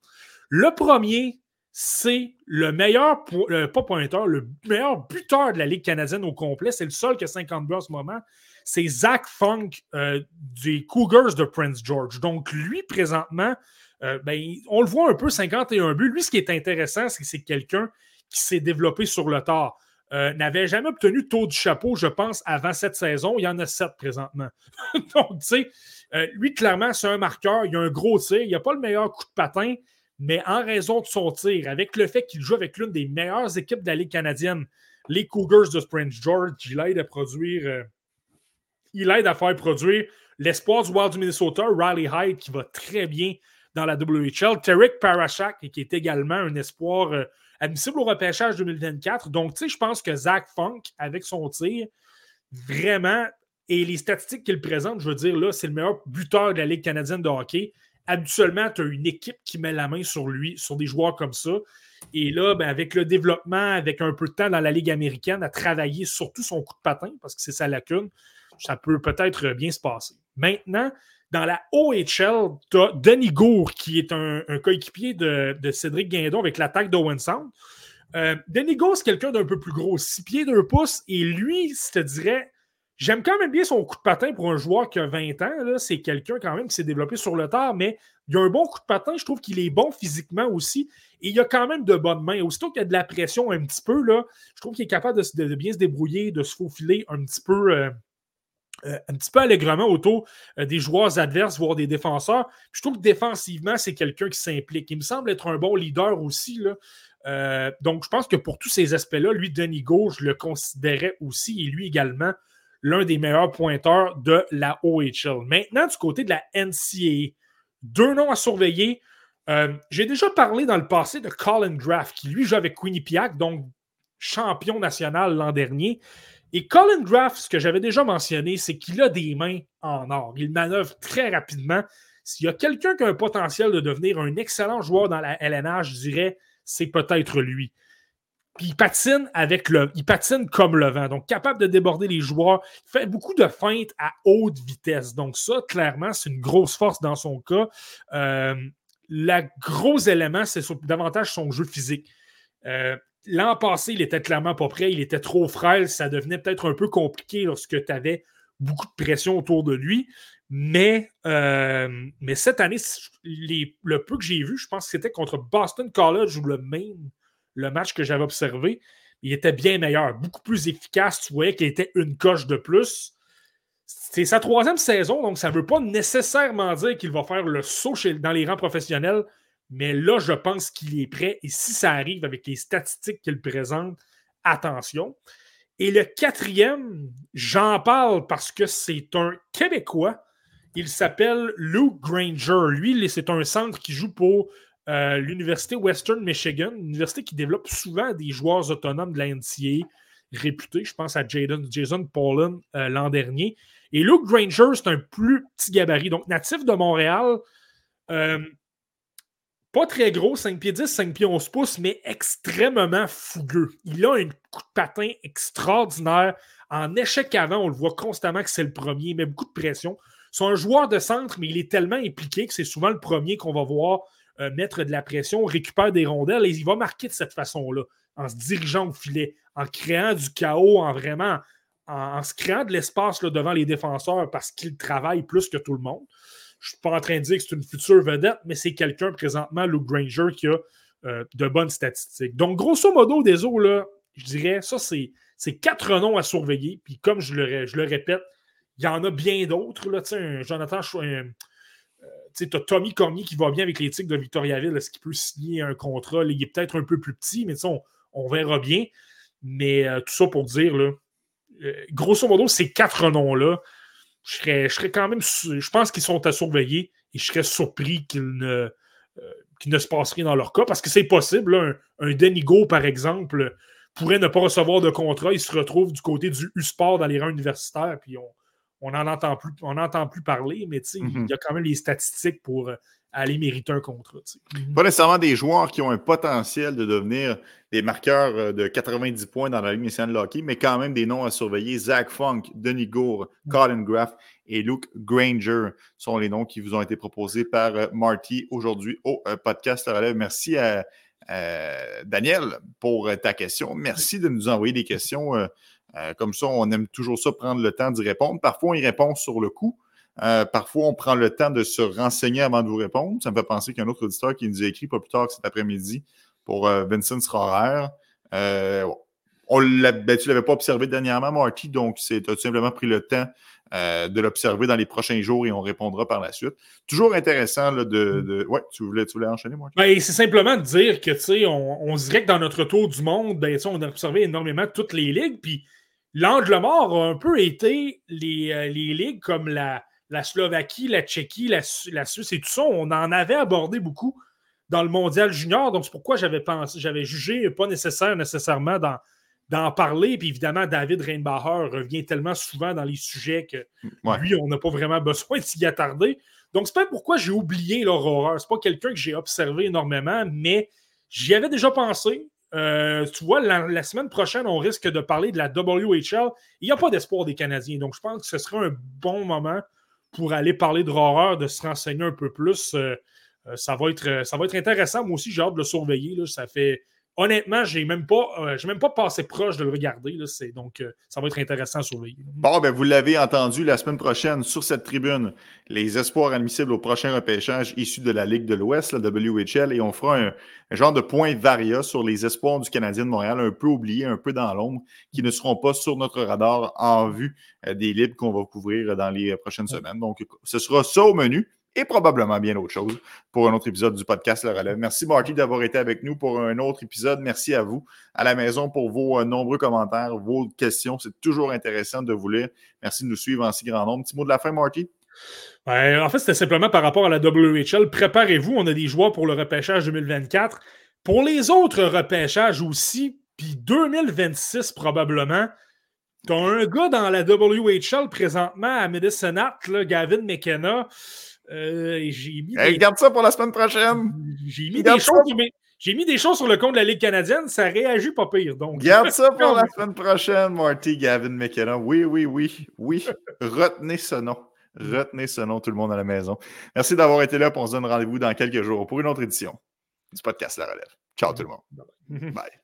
Le premier, c'est le meilleur, pas pointeur, le meilleur buteur de la Ligue canadienne au complet. C'est le seul qui a 50 buts en ce moment. C'est Zach Funk euh, des Cougars de Prince George. Donc, lui, présentement, euh, ben, on le voit un peu, 51 buts. Lui, ce qui est intéressant, c'est que c'est quelqu'un qui s'est développé sur le tard. Euh, n'avait jamais obtenu taux du chapeau, je pense, avant cette saison. Il y en a sept présentement. Donc, tu sais, euh, lui, clairement, c'est un marqueur. Il a un gros tir. Il n'a pas le meilleur coup de patin, mais en raison de son tir, avec le fait qu'il joue avec l'une des meilleures équipes de la Ligue canadienne, les Cougars de Prince George, il aide à produire. Euh, il aide à faire produire l'espoir du Wild du Minnesota, Riley Hyde, qui va très bien dans la WHL. Tarek Parashak, qui est également un espoir admissible au repêchage 2024. Donc, tu sais, je pense que Zach Funk, avec son tir, vraiment, et les statistiques qu'il présente, je veux dire, là, c'est le meilleur buteur de la Ligue canadienne de hockey. Habituellement, tu as une équipe qui met la main sur lui, sur des joueurs comme ça. Et là, ben, avec le développement, avec un peu de temps dans la Ligue américaine, à travailler surtout son coup de patin, parce que c'est sa lacune, ça peut peut-être bien se passer. Maintenant, dans la OHL, tu as Denis Gour, qui est un, coéquipier de, Cédric Guindon avec l'attaque d'Owen Sound. Euh, Denis Gour, c'est quelqu'un d'un peu plus gros, 6 pieds, 2 pouces, et lui, je te dirais, j'aime quand même bien son coup de patin pour un joueur qui a 20 ans. C'est quelqu'un quand même qui s'est développé sur le tard, mais il a un bon coup de patin. Je trouve qu'il est bon physiquement aussi. Et il a quand même de bonnes mains. Aussitôt qu'il y a de la pression un petit peu, je trouve qu'il est capable de, bien se débrouiller, de se faufiler un petit peu. Euh, euh, un petit peu allègrement autour euh, des joueurs adverses, voire des défenseurs. je trouve que défensivement, c'est quelqu'un qui s'implique. Il me semble être un bon leader aussi. Là. Euh, donc, je pense que pour tous ces aspects-là, lui, Denis Gauche, je le considérais aussi, et lui également, l'un des meilleurs pointeurs de la OHL. Maintenant, du côté de la NCAA, deux noms à surveiller. J'ai déjà parlé dans le passé de Colin Graff, qui lui joue avec Quinnipiac, donc champion national l'an dernier. Et Colin Graff, ce que j'avais déjà mentionné, c'est qu'il a des mains en or. Il manœuvre très rapidement. S'il y a quelqu'un qui a un potentiel de devenir un excellent joueur dans la LNH, je dirais c'est peut-être lui. Puis il patine avec le. Comme le vent. Donc, capable de déborder les joueurs. Il fait beaucoup de feintes à haute vitesse. Donc, ça, clairement, c'est une grosse force dans son cas. Euh, le gros élément, c'est davantage son jeu physique. Euh, l'an passé, il était clairement pas prêt. Il était trop frêle. Ça devenait peut-être un peu compliqué lorsque tu avais beaucoup de pression autour de lui. Mais, euh, mais cette année, le peu que j'ai vu, je pense que c'était contre Boston College ou le Maine le match que j'avais observé, il était bien meilleur, beaucoup plus efficace. Tu voyais qu'il était une coche de plus. C'est sa troisième saison, donc ça ne veut pas nécessairement dire qu'il va faire le saut dans les rangs professionnels, mais là, je pense qu'il est prêt. Et si ça arrive avec les statistiques qu'il présente, attention. Et le quatrième, j'en parle parce que c'est un Québécois. Il s'appelle Luke Granger. Lui, c'est un centre qui joue pour euh, l'Université Western Michigan, une université qui développe souvent des joueurs autonomes de la réputés. Je pense à Jason Paulin euh, l'an dernier. Et Luke Granger, c'est un plus petit gabarit. Donc, natif de Montréal, euh, pas très gros, 5 pieds 10, 5 pieds 11 pouces, mais extrêmement fougueux. Il a un coup de patin extraordinaire. En échec avant, on le voit constamment que c'est le premier, il met beaucoup de pression. C'est un joueur de centre, mais il est tellement impliqué que c'est souvent le premier qu'on va voir euh, mettre de la pression, récupère des rondelles et il va marquer de cette façon-là, en se dirigeant au filet, en créant du chaos, en vraiment, en, se créant de l'espace devant les défenseurs parce qu'il travaille plus que tout le monde. Je ne suis pas en train de dire que c'est une future vedette, mais c'est quelqu'un présentement, Luke Granger, qui a euh, de bonnes statistiques. Donc, grosso modo, des eaux, là, je dirais, ça, c'est quatre noms à surveiller. Puis, comme je le, répète, il y en a bien d'autres. Jonathan, un, tu as Tommy Cormier qui va bien avec les de Victoriaville. Est-ce qu'il peut signer un contrat? il est peut-être un peu plus petit, mais on, on verra bien. Mais euh, tout ça pour dire, là, euh, grosso modo, ces quatre noms-là, je serais, quand même. Je pense qu'ils sont à surveiller et je serais surpris qu'ils ne, euh, ne se passe rien dans leur cas parce que c'est possible. un, un Denigo, par exemple, pourrait ne pas recevoir de contrat. Il se retrouve du côté du U-Sport dans les rangs universitaires, puis on, on n'en entend plus, on n'entend plus parler, mais il y mhm. a quand même les statistiques pour euh, aller mériter un contrat. Pas nécessairement des joueurs qui ont un potentiel de devenir des marqueurs euh, de 90 points dans la Ligue nationale de hockey, mais quand même des noms à surveiller. Zach Funk, Denis Gour, mhm. Colin Graff et Luke Granger sont les noms qui vous ont été proposés par euh, Marty aujourd'hui au podcast Relève. Merci à, Daniel pour ta question. Merci de nous envoyer des questions. Euh, comme ça, on aime toujours ça, prendre le temps d'y répondre. Parfois, on y répond sur le coup. Euh, parfois, on prend le temps de se renseigner avant de vous répondre. Ça me fait penser qu'un autre auditeur qui nous a écrit pas plus tard que cet après-midi pour euh, Vincent Schroer. on ben, tu ne l'avais pas observé dernièrement, Marty, donc tu as simplement pris le temps de l'observer dans les prochains jours et on répondra par la suite. Toujours intéressant de, de... Ouais, tu voulais, tu voulais enchaîner, moi? Ben, c'est simplement de dire que, tu sais, on, on, dirait que dans notre tour du monde, ben, on a observé énormément toutes les ligues, puis L'angle mort a un peu été les, euh, les ligues comme la, la, Slovaquie, la Tchéquie, la, la, Suisse et tout ça. On en avait abordé beaucoup dans le mondial junior. Donc, c'est pourquoi j'avais pensé, j'avais jugé pas nécessaire nécessairement d'en parler. Puis évidemment, David Reinbacher revient tellement souvent dans les sujets que lui, on n'a pas vraiment besoin de s'y attarder. Donc, c'est pas pourquoi j'ai oublié l'horreur. C'est pas quelqu'un que j'ai observé énormément, mais j'y avais déjà pensé. Euh, tu vois, la, semaine prochaine, on risque de parler de la WHL. Il n'y a pas d'espoir des Canadiens. Donc, je pense que ce serait un bon moment pour aller parler de horreur, de se renseigner un peu plus. Euh, euh, ça, va être, intéressant. Moi aussi, j'ai hâte de le surveiller. Ça fait honnêtement, j'ai même pas, euh, même pas passé proche de le regarder. Là, donc, euh, ça va être intéressant à surveiller. Bon, ben, vous l'avez entendu la semaine prochaine sur cette tribune, les espoirs admissibles au prochain repêchage issus de la Ligue de l'Ouest, la WHL, et on fera un, genre de point varia sur les espoirs du Canadien de Montréal, un peu oubliés, un peu dans l'ombre, qui ne seront pas sur notre radar en vue euh, des libres qu'on va couvrir dans les prochaines semaines. Donc, ce sera ça au menu et probablement bien autre chose pour un autre épisode du podcast Le Relève. Merci Marty d'avoir été avec nous pour un autre épisode. Merci à vous à la maison pour vos euh, nombreux commentaires, vos questions. C'est toujours intéressant de vous lire. Merci de nous suivre en si grand nombre. Petit mot de la fin, Marty? en fait, c'était simplement par rapport à la WHL. Préparez-vous, on a des joueurs pour le repêchage 2024. Pour les autres repêchages aussi, puis 2026 probablement, tu as un gars dans la WHL présentement à Medicine Gavin McKenna. Euh, j'ai mis. Garde ça pour la semaine prochaine. J'ai mis, des choses, J'ai mis des choses sur le compte de la Ligue canadienne, ça réagit pas pire. Donc... Garde ça pour la semaine prochaine, Marty Gavin McKenna. Oui, oui, oui, oui. Retenez ce nom. Retenez ce nom, tout le monde à la maison. Merci d'avoir été là. On se donne rendez-vous dans quelques jours pour une autre édition du podcast La Relève. Ciao tout le monde. Bye.